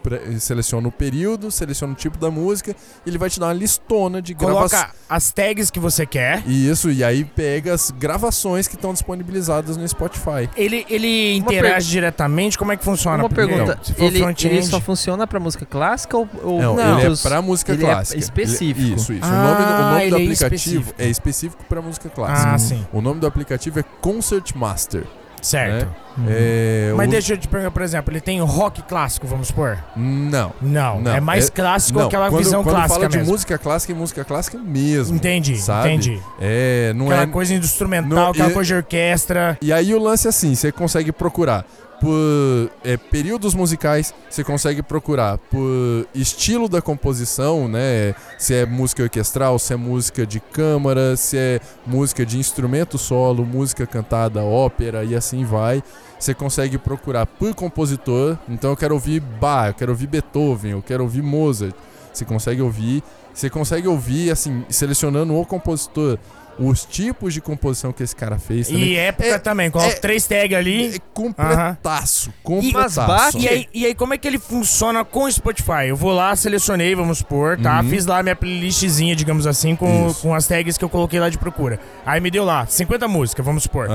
Speaker 3: pre- seleciona o período, seleciona o tipo da música, e ele vai te dar uma listona de gravações.
Speaker 2: Coloca as tags que você quer.
Speaker 3: Isso, e aí pega as gravações que estão disponibilizadas no Spotify.
Speaker 2: Ele, ele
Speaker 1: Uma
Speaker 2: interage diretamente? Como é que funciona?
Speaker 1: Uma pergunta,
Speaker 2: Se for
Speaker 1: ele, ele só funciona pra música clássica ou, ou
Speaker 3: Não,
Speaker 2: Não.
Speaker 3: ele é pra música
Speaker 1: ele é
Speaker 3: clássica.
Speaker 1: específico.
Speaker 3: Ele- isso, isso.
Speaker 2: Ah,
Speaker 3: o nome, do- o nome do
Speaker 2: ele é
Speaker 3: aplicativo
Speaker 2: específico.
Speaker 3: é específico pra música clássica.
Speaker 2: Ah, sim.
Speaker 3: O nome do aplicativo é Concert Master.
Speaker 2: Certo.
Speaker 3: É,
Speaker 2: Mas
Speaker 3: o-
Speaker 2: deixa eu te perguntar, por exemplo, ele tem rock clássico, vamos supor?
Speaker 3: Não.
Speaker 2: Não,
Speaker 3: Não,
Speaker 2: é mais
Speaker 3: é-
Speaker 2: clássico aquela
Speaker 3: quando,
Speaker 2: visão
Speaker 3: quando
Speaker 2: clássica
Speaker 3: fala de
Speaker 2: mesmo.
Speaker 3: música clássica, é música clássica mesmo.
Speaker 2: Entendi,
Speaker 3: sabe?
Speaker 2: entendi.
Speaker 3: É, não
Speaker 2: aquela
Speaker 3: é...
Speaker 2: coisa instrumental,
Speaker 3: não-
Speaker 2: aquela
Speaker 3: e-
Speaker 2: coisa de orquestra.
Speaker 3: E aí o lance é assim, você consegue procurar por é, períodos musicais, você consegue procurar por estilo da composição, né? Se é música orquestral, se é música de câmara, se é música de instrumento solo, música cantada, ópera e assim vai. Você consegue procurar por compositor, então eu quero ouvir Bach, eu quero ouvir Beethoven, eu quero ouvir Mozart. Você consegue ouvir, você consegue ouvir assim, selecionando o compositor, os tipos de composição que esse cara fez também.
Speaker 2: E época
Speaker 3: É-
Speaker 2: também, coloca
Speaker 3: é-
Speaker 2: três tags ali.
Speaker 3: É completaço, completaço.
Speaker 1: Bach-
Speaker 2: E aí, e aí, como é que ele funciona com o Spotify? Eu vou lá, selecionei, vamos supor, tá?
Speaker 3: Uhum.
Speaker 2: Fiz lá minha playlistzinha, digamos assim, com,
Speaker 3: Isso.
Speaker 2: com as tags que eu coloquei lá de procura. Aí me deu lá 50 músicas, vamos supor.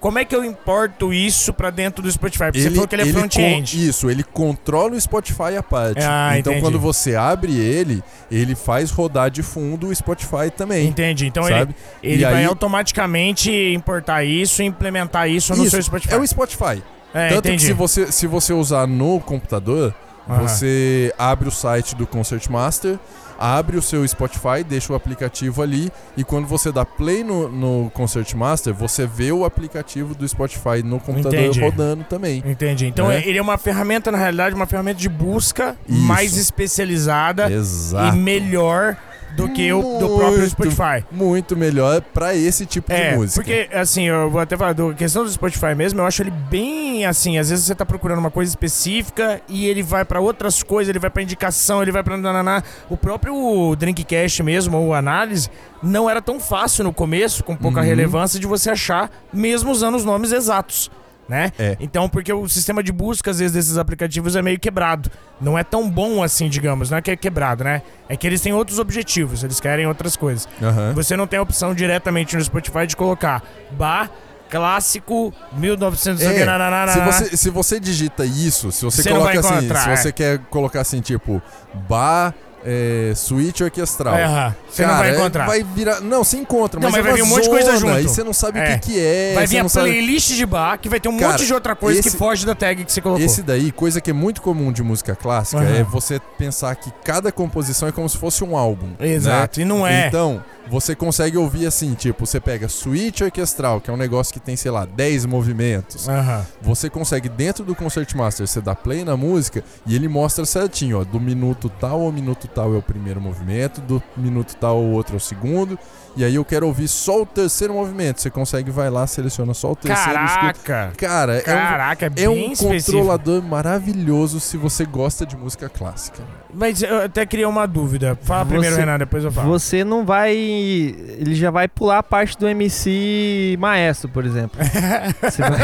Speaker 2: Como é que eu importo isso pra dentro do Spotify? Porque você
Speaker 3: Ele,
Speaker 2: falou que ele é front-end.
Speaker 3: Isso, ele controla o Spotify à parte.
Speaker 2: Ah,
Speaker 3: então
Speaker 2: entendi.
Speaker 3: quando você abre ele, ele faz rodar de fundo o Spotify também.
Speaker 2: Entendi. Então
Speaker 3: sabe?
Speaker 2: ele
Speaker 3: E
Speaker 2: vai
Speaker 3: aí-
Speaker 2: automaticamente importar isso e implementar isso no
Speaker 3: Isso,
Speaker 2: seu Spotify.
Speaker 3: É o Spotify.
Speaker 2: É,
Speaker 3: Tanto
Speaker 2: entendi.
Speaker 3: que se você, se você usar no computador, você abre o site do Concertmaster, abre o seu Spotify, deixa o aplicativo ali e quando você dá play no, no Concertmaster, você vê o aplicativo do Spotify no computador
Speaker 2: Entendi.
Speaker 3: rodando também.
Speaker 2: Entendi. Então
Speaker 3: Né?
Speaker 2: ele é uma ferramenta, na realidade, uma ferramenta de busca
Speaker 3: Isso.
Speaker 2: mais especializada
Speaker 3: Exato.
Speaker 2: e melhor do que o do próprio Spotify.
Speaker 3: Muito melhor pra esse tipo
Speaker 2: É,
Speaker 3: de música.
Speaker 2: porque assim, eu vou até falar, da questão do Spotify mesmo, eu acho ele bem assim, às vezes você tá procurando uma coisa específica e ele vai pra outras coisas, ele vai pra indicação, ele vai pra nananá. O próprio Drinkcast mesmo, ou análise, não era tão fácil no começo, com pouca
Speaker 3: Uhum.
Speaker 2: relevância, de você achar, mesmo usando os nomes exatos. Né?
Speaker 3: É.
Speaker 2: Então, porque o sistema de busca, às vezes, desses aplicativos é meio quebrado. Não é tão bom assim, digamos. Não é que é quebrado, né? É que eles têm outros objetivos, eles querem outras coisas.
Speaker 3: Aham.
Speaker 2: Você não tem a opção diretamente no Spotify de colocar bar clássico 1900
Speaker 3: É. Se você, se você digita isso, se você,
Speaker 2: Você
Speaker 3: coloca assim,
Speaker 2: encontrar,
Speaker 3: se
Speaker 2: é.
Speaker 3: você quer colocar assim, tipo, bar, é, suíte orquestral.
Speaker 2: É. Você não
Speaker 3: Cara,
Speaker 2: vai
Speaker 3: é-
Speaker 2: encontrar.
Speaker 3: Vai virar. Não, você encontra,
Speaker 2: Não,
Speaker 3: mas,
Speaker 2: mas
Speaker 3: é
Speaker 2: vai vir um monte de coisa junto.
Speaker 3: E você não sabe
Speaker 2: É.
Speaker 3: o que, que é.
Speaker 2: Vai vir a
Speaker 3: não sabe-
Speaker 2: playlist de bar que vai ter um
Speaker 3: Cara,
Speaker 2: monte de outra coisa
Speaker 3: esse-
Speaker 2: que foge da tag que você colocou.
Speaker 3: Esse daí, coisa que é muito comum de música clássica,
Speaker 2: Aham.
Speaker 3: é você pensar que cada composição é como se fosse um álbum. né?
Speaker 2: Exato, e não é.
Speaker 3: Então, você consegue ouvir assim, tipo, você pega suíte orquestral, que é um negócio que tem, sei lá, 10 movimentos.
Speaker 2: Aham.
Speaker 3: Você consegue, dentro do Concertmaster, você dá play na música e ele mostra certinho, ó, do minuto tal ao minuto tal é o primeiro movimento, do minuto tal ao outro é o segundo, e aí eu quero ouvir só o terceiro movimento. Você consegue, vai lá, seleciona só o terceiro e escuta.
Speaker 2: Caraca!
Speaker 3: Cara, é um,
Speaker 2: Caraca, é bem
Speaker 3: é um
Speaker 2: específico.
Speaker 3: controlador maravilhoso se você gosta de música clássica.
Speaker 2: Mas eu até queria uma dúvida. Fala
Speaker 1: Você-
Speaker 2: primeiro, Renan, depois eu falo.
Speaker 1: Você não vai. Ele já vai pular a parte do MC Maestro, por exemplo. <laughs> Você vai.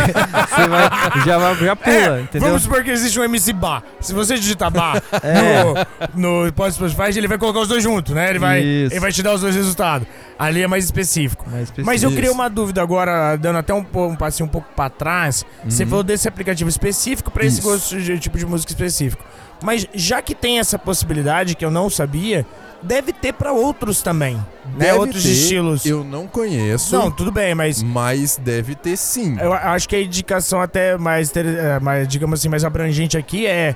Speaker 1: você vai- já, vai- já pula,
Speaker 2: É,
Speaker 1: entendeu?
Speaker 2: Vamos supor que existe um MC Bar. Se você digitar Bar
Speaker 1: É.
Speaker 2: no, no Spotify, ele vai colocar os dois juntos, né? Ele vai,
Speaker 1: Isso.
Speaker 2: ele vai te dar os dois resultados. Ali é mais específico.
Speaker 1: Mais específico.
Speaker 2: Mas eu criei uma dúvida agora, dando até um, um passinho um pouco pra trás. Você
Speaker 3: Uhum.
Speaker 2: falou desse aplicativo específico pra esse gosto de tipo de música específico. Mas já que tem essa possibilidade que eu não sabia, deve ter pra outros também, né?
Speaker 3: Deve
Speaker 2: Outros
Speaker 3: ter,
Speaker 2: estilos.
Speaker 3: Eu não conheço,
Speaker 2: Não, tudo bem, mas
Speaker 3: mas deve ter sim.
Speaker 2: eu acho que a indicação até mais, é, mais digamos assim, mais abrangente aqui é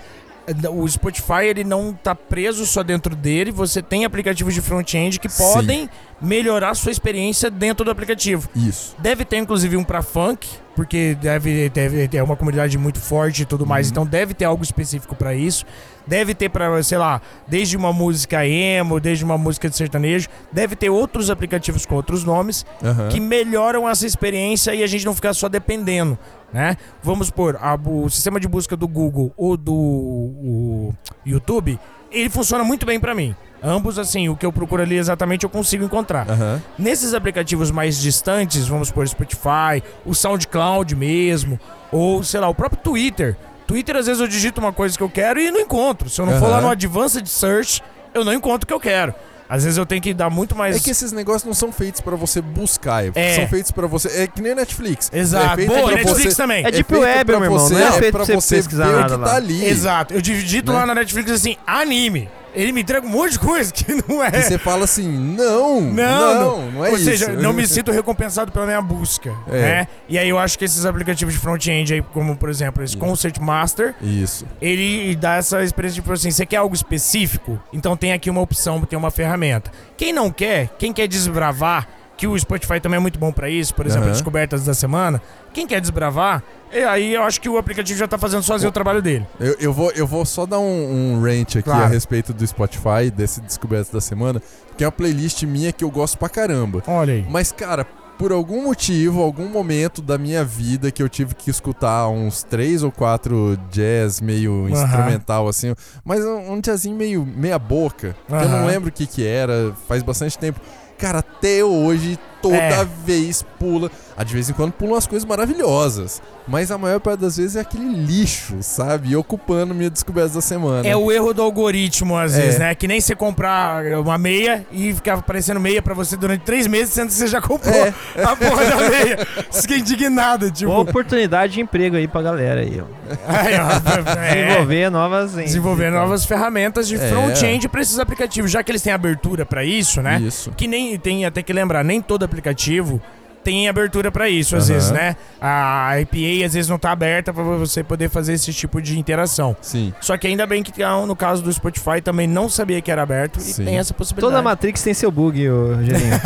Speaker 2: o Spotify ele não tá preso só dentro dele, você tem aplicativos de front-end que
Speaker 3: Sim.
Speaker 2: podem melhorar a sua experiência dentro do aplicativo.
Speaker 3: Isso.
Speaker 2: Deve ter inclusive um pra funk, porque deve, deve ter uma comunidade muito forte e tudo mais,
Speaker 3: Uhum.
Speaker 2: então deve ter algo específico pra isso. Deve ter pra, sei lá, desde uma música emo, desde uma música de sertanejo, deve ter outros aplicativos com outros nomes
Speaker 3: Aham.
Speaker 2: que melhoram essa experiência e a gente não ficar só dependendo, né? Vamos por o sistema de busca do Google ou do YouTube, ele funciona muito bem pra mim. Ambos, assim, o que eu procuro ali exatamente eu consigo encontrar.
Speaker 3: Aham.
Speaker 2: Nesses aplicativos mais distantes, vamos por Spotify, o SoundCloud mesmo, ou sei lá, o próprio Twitter. Twitter, às vezes eu digito uma coisa que eu quero e não encontro. Se eu não for lá no Advanced Search, eu não encontro o que eu quero. Às vezes eu tenho que dar muito mais.
Speaker 3: É que esses negócios não são feitos pra você buscar,
Speaker 2: É.
Speaker 3: são feitos pra você. É que nem Netflix.
Speaker 2: Exato.
Speaker 3: É feito
Speaker 2: Boa, Netflix
Speaker 3: você...
Speaker 2: também.
Speaker 1: É Deep
Speaker 3: feito
Speaker 1: Web, meu irmão,
Speaker 3: Você,
Speaker 1: não é feito
Speaker 3: pra
Speaker 1: pra você
Speaker 3: você
Speaker 1: pesquisar
Speaker 3: ver
Speaker 1: nada
Speaker 3: o que
Speaker 1: lá.
Speaker 3: tá ali.
Speaker 2: Exato. Eu digito
Speaker 3: Né?
Speaker 2: lá na Netflix assim, anime. Ele me entrega um monte de coisa que <laughs> não é.
Speaker 3: E você fala assim, não,
Speaker 2: Não,
Speaker 3: não, não, é
Speaker 2: Ou
Speaker 3: isso.
Speaker 2: seja, não me sinto recompensado pela minha busca,
Speaker 3: É.
Speaker 2: né? E aí eu acho que esses aplicativos de front-end aí, como por exemplo esse
Speaker 3: Isso.
Speaker 2: Concert Master,
Speaker 3: Isso.
Speaker 2: ele dá essa experiência de tipo assim, você quer algo específico? Então tem aqui uma opção, tem uma ferramenta. Quem não quer, quem quer desbravar, que o Spotify também é muito bom pra isso, por exemplo,
Speaker 3: Aham.
Speaker 2: descobertas da semana, quem quer desbravar, e aí eu acho que o aplicativo já tá fazendo sozinho o trabalho dele.
Speaker 3: Eu, eu, vou, eu vou só dar um, um rant aqui
Speaker 2: Claro.
Speaker 3: a respeito do Spotify, desse Descobertas da Semana, que é uma playlist minha que eu gosto pra caramba.
Speaker 2: Olha aí.
Speaker 3: Mas, cara, por algum motivo, algum momento da minha vida que eu tive que escutar uns três ou quatro jazz meio
Speaker 2: Aham.
Speaker 3: instrumental, assim, mas um, um jazzinho meio meia boca, que eu não lembro o que que era, faz bastante tempo. Cara, até hoje, toda
Speaker 2: É.
Speaker 3: vez pula. Ah, de vez em quando pulam umas coisas maravilhosas. Mas a maior parte das vezes é aquele lixo, sabe? E ocupando minha descoberta da semana.
Speaker 2: É o erro do algoritmo, às
Speaker 3: É.
Speaker 2: vezes, né? Que nem você comprar uma meia e ficar aparecendo meia pra você durante três meses, sendo que você já comprou
Speaker 3: É.
Speaker 2: a porra da meia. Você fica indignado, tipo.
Speaker 1: Boa oportunidade de emprego aí pra galera aí, ó.
Speaker 2: Aí, ó, <laughs> é.
Speaker 1: Desenvolver novas...
Speaker 2: Desenvolver novas ferramentas de
Speaker 3: É.
Speaker 2: front-end pra esses aplicativos, já que eles têm abertura pra isso, né?
Speaker 3: Isso.
Speaker 2: Que nem tem até que lembrar, nem todo aplicativo tem abertura pra isso, às
Speaker 3: Aham.
Speaker 2: vezes, né? A API às vezes não tá aberta pra você poder fazer esse tipo de interação.
Speaker 3: Sim.
Speaker 2: Só que ainda bem que ah, no caso do Spotify também não sabia que era aberto
Speaker 3: Sim.
Speaker 2: e tem essa possibilidade.
Speaker 1: Toda Matrix tem seu bug, ô Geninho. <laughs>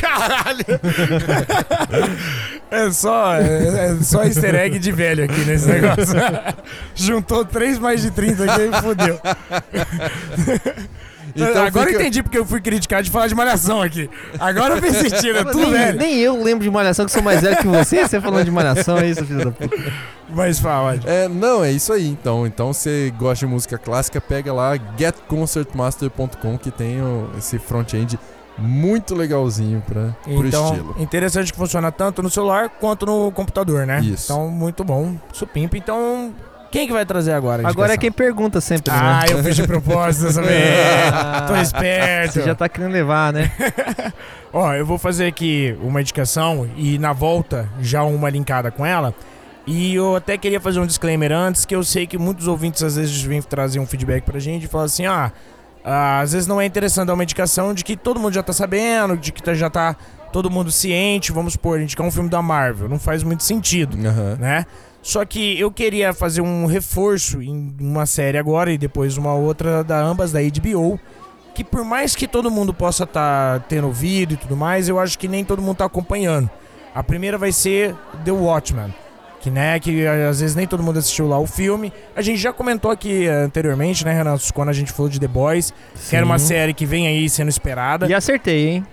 Speaker 2: Caralho! é só é, é só easter egg de velho aqui nesse negócio. <laughs> Juntou 3 mais de 30 aqui e fudeu. <laughs>
Speaker 3: Então
Speaker 2: Agora eu
Speaker 3: fica-
Speaker 2: entendi porque eu fui criticado de falar de malhação aqui. Agora fez sentido, é tudo
Speaker 1: nem,
Speaker 2: velho.
Speaker 1: nem eu lembro de Malhação, que sou mais velho que você. Você falando de Malhação, é isso, filho da puta.
Speaker 2: Mas fala.
Speaker 3: É, não, é isso aí então. Então, você gosta de música clássica, pega lá getconcertmaster.com que tem o- esse front-end muito legalzinho pra, pro
Speaker 2: Então,
Speaker 3: estilo.
Speaker 2: interessante que funciona tanto no celular quanto no computador, né?
Speaker 3: Isso.
Speaker 2: Então, muito bom. Supimpa. Então, quem que vai trazer agora?
Speaker 1: Agora é quem pergunta sempre,
Speaker 2: Ah,
Speaker 1: né?
Speaker 2: eu fiz de propósito dessa vez.
Speaker 1: Ah,
Speaker 2: Tô esperto.
Speaker 1: Você já tá querendo levar, né? <laughs>
Speaker 2: Ó, eu vou fazer aqui uma indicação e na volta já uma linkada com ela. E eu até queria fazer um disclaimer antes, que eu sei que muitos ouvintes às vezes vêm trazer um feedback pra gente e falar assim, ah, ah, às vezes não é interessante dar uma indicação de que todo mundo já tá sabendo, de que tá- já tá todo mundo ciente, vamos supor, indicar um filme da Marvel, não faz muito sentido,
Speaker 3: Aham.
Speaker 2: né? Só que eu queria fazer um reforço em uma série agora e depois uma outra da ambas da HBO, que por mais que todo mundo possa estar tendo ouvido e tudo mais, eu acho que nem todo mundo tá acompanhando. A primeira vai ser The Watchmen, que né, que eh, às vezes nem todo mundo assistiu lá o filme. A gente já comentou aqui eh, anteriormente, né, Renato, quando a gente falou de The Boys, que era uma
Speaker 1: Sim.
Speaker 2: série que vem aí sendo esperada.
Speaker 1: E acertei, hein?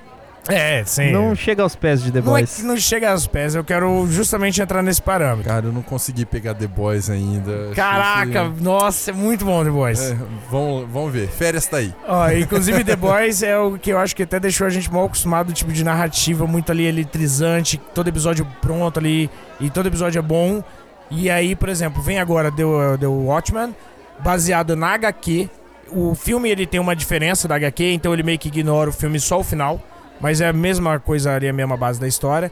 Speaker 2: É, sim.
Speaker 1: Não chega aos pés de The
Speaker 2: Não é
Speaker 1: Boys.
Speaker 2: que não chega aos pés, eu quero justamente entrar nesse parâmetro.
Speaker 3: Cara, eu não consegui pegar The Boys ainda.
Speaker 2: Caraca,
Speaker 3: que-
Speaker 2: nossa, é muito bom The Boys.
Speaker 3: É, vamos, vamos ver. Férias tá aí.
Speaker 2: Ó, <laughs> inclusive The Boys é o que eu acho que até deixou a gente mal acostumado, tipo de narrativa muito ali eletrizante, todo episódio pronto ali, e todo episódio é bom. E aí, por exemplo, vem agora The, The Watchmen, baseado na HQ. O filme ele tem uma diferença da HQ, então ele meio que ignora o filme só o final, mas é a mesma coisa ali, a mesma base da história.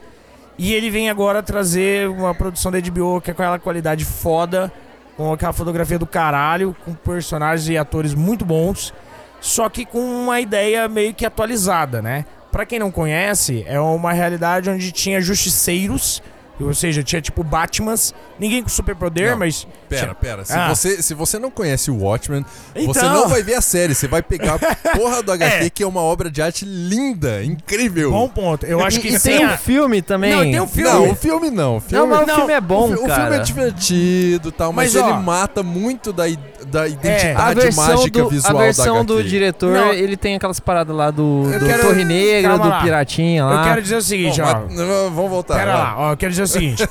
Speaker 2: E ele vem agora trazer uma produção da HBO que é com aquela qualidade foda, com aquela fotografia do caralho, com personagens e atores muito bons, só que com uma ideia meio que atualizada, né? Pra quem não conhece, é uma realidade onde tinha justiceiros Ou seja, tinha tipo Batmans, ninguém com superpoder, mas.
Speaker 3: Pera, pera. Se,
Speaker 2: Ah.
Speaker 3: você, se você não conhece o Watchmen,
Speaker 2: Então.
Speaker 3: você não vai ver a série. Você vai pegar a <laughs> porra do HQ,
Speaker 2: É.
Speaker 3: que é uma obra de arte linda, incrível.
Speaker 2: Bom ponto. Eu acho que
Speaker 1: E tem
Speaker 2: a-
Speaker 1: um filme também.
Speaker 2: Não, tem um filme.
Speaker 3: Não, o filme não. O filme,
Speaker 1: Não, mas
Speaker 2: Não,
Speaker 1: o filme é bom,
Speaker 3: o, fi- o
Speaker 1: cara.
Speaker 3: filme é divertido e tal, mas,
Speaker 2: Mas, ó,
Speaker 3: ele mata muito da, da
Speaker 1: a
Speaker 3: identidade
Speaker 1: versão,
Speaker 3: mágica
Speaker 1: do,
Speaker 3: visual
Speaker 1: a versão
Speaker 3: da
Speaker 1: do diretor,
Speaker 2: Não.
Speaker 1: ele tem aquelas paradas lá do,
Speaker 2: Eu
Speaker 1: do
Speaker 2: quero-
Speaker 1: Torre Negra,
Speaker 2: calma
Speaker 1: do
Speaker 2: lá.
Speaker 1: Piratinha
Speaker 2: Eu
Speaker 1: lá.
Speaker 2: quero dizer o seguinte,
Speaker 3: Bom,
Speaker 2: ó.
Speaker 3: mas- vamos voltar.
Speaker 2: Pera lá, ó, eu quero dizer o seguinte.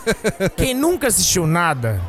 Speaker 2: Quem nunca assistiu nada,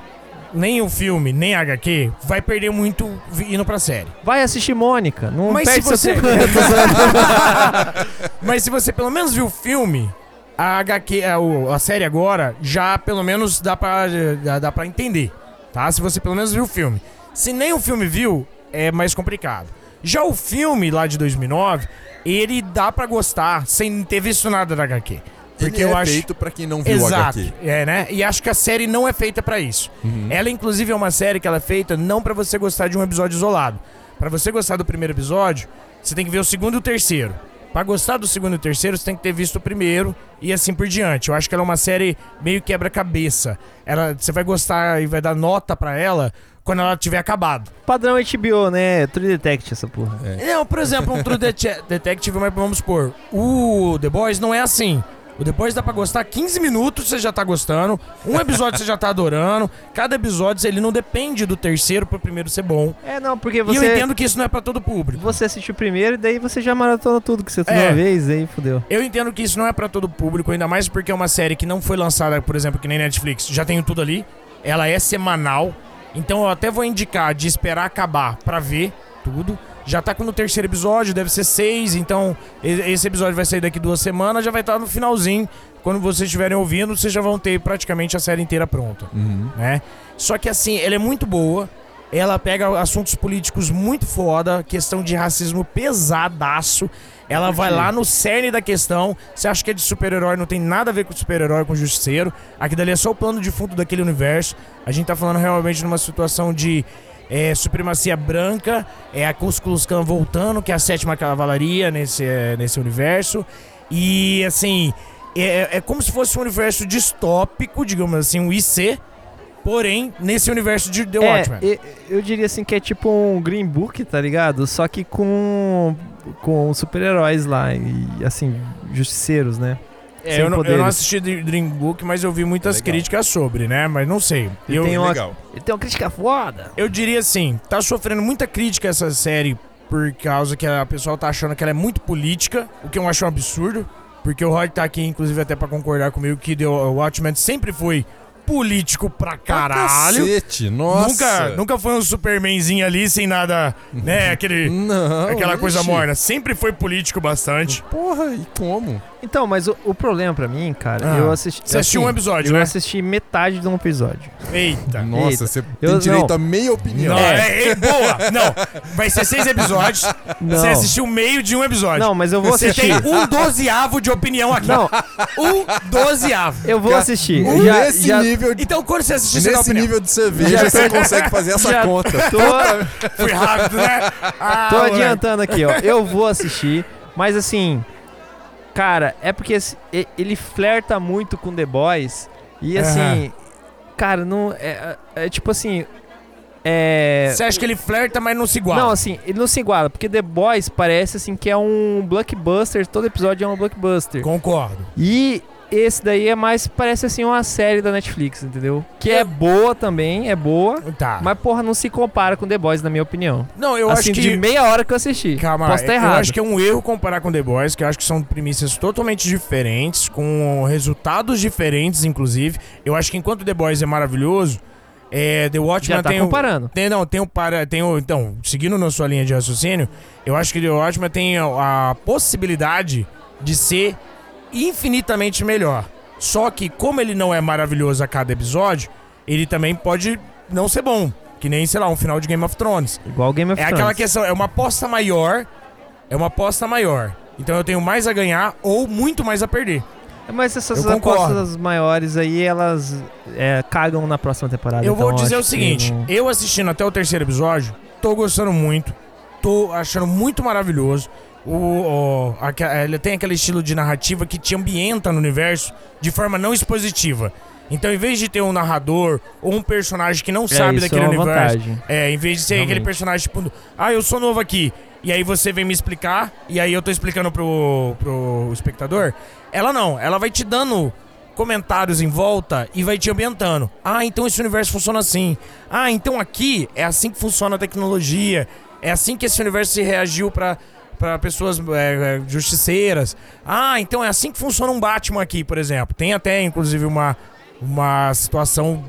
Speaker 2: nem o filme, nem a HQ, vai perder muito indo pra série.
Speaker 1: Vai assistir Mônica. Não
Speaker 2: Mas
Speaker 1: perde
Speaker 2: se você-
Speaker 1: seu tempo. <laughs> <laughs>
Speaker 2: Mas se você pelo menos viu o filme, a HQ, a, o- a série agora, já pelo menos dá pra, dá, dá pra entender, tá? Se você pelo menos viu o filme. Se nem o filme viu, é mais complicado. Já o filme lá de 2009, ele dá pra gostar sem ter visto nada da HQ. Porque
Speaker 3: ele
Speaker 2: eu
Speaker 3: é
Speaker 2: acho...
Speaker 3: feito pra quem não viu o
Speaker 2: Exato,
Speaker 3: HQ.
Speaker 2: é, né? E acho que a série não é feita pra isso.
Speaker 3: Uhum.
Speaker 2: Ela, inclusive, é uma série que ela é feita não pra você gostar de um episódio isolado. Pra você gostar do primeiro episódio, você tem que ver o segundo e o terceiro. Pra gostar do segundo e terceiro, você tem que ter visto o primeiro e assim por diante. Eu acho que ela é uma série meio quebra-cabeça. Ela, você vai gostar e vai dar nota pra ela quando ela tiver acabado.
Speaker 1: Padrão HBO, né? True Detect essa porra.
Speaker 2: Não, por exemplo, um True Det- <laughs> Detective, mas vamos supor, o The Boys não é assim. O Boys dá pra gostar 15 minutos, você já tá gostando. Um episódio você já tá adorando. Cada episódio, ele não depende do terceiro pro primeiro ser bom.
Speaker 1: É, não, porque
Speaker 2: E eu
Speaker 1: você...
Speaker 2: entendo que isso não é pra todo público.
Speaker 1: Você assistiu primeiro e daí você já maratona tudo que você tudo
Speaker 2: É.
Speaker 1: uma vez, aí fodeu.
Speaker 2: Eu entendo que isso não é pra todo público, ainda mais porque é uma série que não foi lançada, por exemplo, que nem Netflix. Já tenho tudo ali. Ela é semanal. Então eu até vou indicar de esperar acabar pra ver tudo. Já tá com no terceiro episódio, deve ser seis. Então esse episódio vai sair daqui duas semanas, já vai estar no finalzinho. Quando vocês estiverem ouvindo, vocês já vão ter praticamente a série inteira pronta
Speaker 3: Uhum.
Speaker 2: né? Só que assim, ela é muito boa. Ela pega assuntos políticos muito foda, questão de racismo pesadaço. Ela vai lá no cerne da questão. Você acha que é de super-herói, não tem nada a ver com super-herói, com justiceiro. Aqui dali é só o plano de fundo daquele universo. A gente tá falando realmente numa situação de é, supremacia branca, é a Ku Klux Klan voltando, que é a sétima cavalaria nesse, é, nesse universo. E assim, é, é como se fosse um universo distópico, digamos assim, um IC, porém, nesse universo de The
Speaker 1: É,
Speaker 2: Watchmen.
Speaker 1: e- eu diria assim que é tipo um Green Book, tá ligado? Só que com com super-heróis lá e assim, justiceiros, né?
Speaker 2: É, eu, não, eu não assisti Dr- Dream Book, mas eu vi muitas
Speaker 3: Legal.
Speaker 2: críticas sobre, né? Mas não sei.
Speaker 1: E
Speaker 2: Eu,
Speaker 1: tem uma-
Speaker 3: Legal.
Speaker 1: Ele tem uma crítica foda.
Speaker 2: eu diria assim, tá sofrendo muita crítica essa série por causa que a pessoa tá achando que ela é muito política, o que eu acho um absurdo. Porque o Rod tá aqui, inclusive, até pra concordar comigo que The Watchmen sempre foi político pra caralho.
Speaker 3: Cacete, nossa.
Speaker 2: Nunca, nunca foi um Supermanzinho ali sem nada, né? <laughs> Aquele,
Speaker 3: Não,
Speaker 2: aquela coisa morna. Sempre foi político bastante.
Speaker 3: Porra, e como?
Speaker 1: Então, mas o, o problema pra mim, cara,
Speaker 2: Ah,
Speaker 1: eu assisti.
Speaker 2: Você assistiu
Speaker 1: assim,
Speaker 2: um episódio,
Speaker 1: Eu
Speaker 2: né?
Speaker 1: assisti metade de um episódio.
Speaker 2: Eita.
Speaker 3: Nossa,
Speaker 1: Eita.
Speaker 3: você
Speaker 1: Eu-
Speaker 3: tem direito
Speaker 1: não.
Speaker 3: a meia opinião.
Speaker 2: Não, é, é boa. Não, vai ser seis episódios. <laughs>
Speaker 1: Não.
Speaker 2: Você assistiu meio de um episódio.
Speaker 1: Não, mas eu vou
Speaker 2: Você
Speaker 1: assistir.
Speaker 2: tem um dozeavo de opinião aqui.
Speaker 1: Não,
Speaker 2: Um dozeavo.
Speaker 1: eu vou assistir.
Speaker 3: Um
Speaker 1: Já-
Speaker 3: nesse
Speaker 1: já
Speaker 3: nível de
Speaker 2: Então, quando você dá
Speaker 3: Nesse nível de cerveja, você consegue fazer essa <laughs>
Speaker 1: já
Speaker 3: conta.
Speaker 1: Tô, <laughs>
Speaker 2: Fui rápido, né? Ah,
Speaker 1: tô
Speaker 2: moleque.
Speaker 1: adiantando aqui, ó. Eu vou assistir, mas assim, cara, é porque esse- e- ele flerta muito com The Boys e assim, cara, não é, é- é tipo assim, é
Speaker 2: Você acha que ele flerta, mas não se iguala?
Speaker 1: Não, assim, ele não se iguala, porque The Boys parece assim que é um blockbuster, todo episódio é um blockbuster.
Speaker 2: Concordo.
Speaker 1: E esse daí é mais, parece assim, uma série da Netflix, entendeu? Que é boa também, é boa,
Speaker 2: Tá.
Speaker 1: mas porra, não se compara com The Boys, na minha opinião.
Speaker 2: Não, eu
Speaker 1: assim,
Speaker 2: acho que...
Speaker 1: de meia hora que eu assisti.
Speaker 2: Calma,
Speaker 1: Posso estar
Speaker 2: eu
Speaker 1: errado.
Speaker 2: acho que é um erro comparar com The Boys, que eu acho que são premissas totalmente diferentes, com resultados diferentes, inclusive. Eu acho que enquanto The Boys é maravilhoso, é, The Watchmen
Speaker 1: Já tá
Speaker 2: tem o-
Speaker 1: comparando.
Speaker 2: Tem, não, tem o para. Tem o, então, seguindo na sua linha de raciocínio, eu acho que The Watchmen tem a, a possibilidade de ser infinitamente melhor. Só que, como ele não é maravilhoso a cada episódio, ele também pode não ser bom. Que nem, sei lá, um final de Game of Thrones.
Speaker 1: Igual Game of
Speaker 2: É
Speaker 1: Thrones.
Speaker 2: aquela questão, é uma aposta maior. É uma aposta maior. Então eu tenho mais a ganhar ou muito mais a perder.
Speaker 1: Mas essas
Speaker 2: Eu concordo.
Speaker 1: apostas maiores aí, elas é, cagam na próxima temporada.
Speaker 2: Eu vou
Speaker 1: então
Speaker 2: dizer o seguinte:
Speaker 1: não-
Speaker 2: eu assistindo até o terceiro episódio, tô gostando muito, tô achando muito maravilhoso. O, o- aque- ele tem aquele estilo de narrativa que te ambienta no universo de forma não expositiva. Então, em vez de ter um narrador ou um personagem que não sabe
Speaker 1: é, isso
Speaker 2: daquele
Speaker 1: é
Speaker 2: universo,
Speaker 1: vantagem.
Speaker 2: é, em vez de ser aquele
Speaker 1: Realmente.
Speaker 2: personagem tipo, ah, eu sou novo aqui, e aí você vem me explicar, e aí eu tô explicando pro, pro espectador, ela não, ela vai te dando comentários em volta e vai te ambientando. Ah, então esse universo funciona assim. Ah, então aqui é assim que funciona a tecnologia. É assim que esse universo se reagiu pra para pessoas é, é, justiceiras. Ah, então é assim que funciona um Batman aqui, por exemplo. Tem até, inclusive, uma, uma situação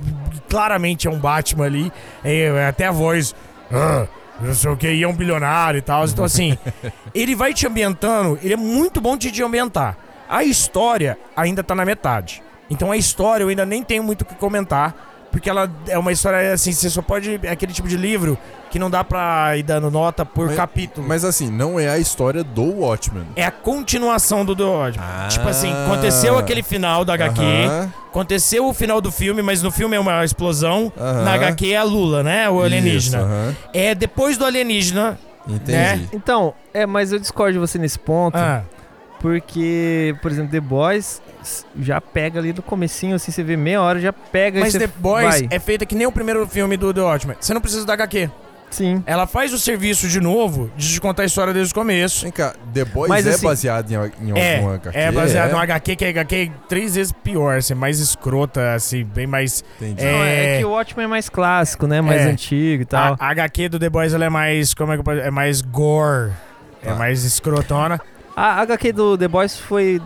Speaker 2: claramente é um Batman ali. É, é até a voz. Ah, não sei o que, e é um bilionário e tal. Então, assim, <laughs> ele vai te ambientando, ele é muito bom de te ambientar. A história ainda tá na metade. Então a história eu ainda nem tenho muito o que comentar. Porque ela é uma história assim, você só pode. É aquele tipo de livro que não dá pra ir dando nota por
Speaker 3: Mas-
Speaker 2: capítulo.
Speaker 3: Mas assim, não é a história do Watchmen.
Speaker 2: É a continuação do The Watchmen.
Speaker 3: Ah.
Speaker 2: Tipo assim, aconteceu aquele final da HQ,
Speaker 3: Aham,
Speaker 2: aconteceu o final do filme, mas no filme é uma explosão.
Speaker 3: aham.
Speaker 2: Na HQ é a Lula, né? O alienígena.
Speaker 3: Isso, aham.
Speaker 2: É depois do alienígena.
Speaker 3: Entendi.
Speaker 2: Né?
Speaker 1: Então, é, mas eu discordo de você nesse ponto,
Speaker 2: Ah,
Speaker 1: porque, por exemplo, The Boys já pega ali no comecinho, assim, você vê meia hora, já pega
Speaker 2: mas
Speaker 1: e
Speaker 2: The Boys
Speaker 1: vai.
Speaker 2: é feita que nem o primeiro filme do The Watchmen. Você não precisa da HQ.
Speaker 1: Sim.
Speaker 2: Ela faz o serviço de novo de te contar a história desde o começo.
Speaker 3: Vem cá, The Boys
Speaker 1: Mas,
Speaker 3: é
Speaker 1: assim,
Speaker 3: baseado em, em
Speaker 2: É,
Speaker 3: alguma HQ?
Speaker 2: é baseado no HQ, que é HQ três vezes pior, assim, mais escrota, assim, bem mais.
Speaker 3: Entendi.
Speaker 2: É.
Speaker 1: Não, é que o Watchmen é mais clássico, né? Mais
Speaker 2: É.
Speaker 1: antigo e tal.
Speaker 2: A, a HQ do The Boys ela é mais. Como é que eu posso- É mais gore. É
Speaker 3: Tá.
Speaker 2: mais escrotona.
Speaker 1: A HQ do The Boys foi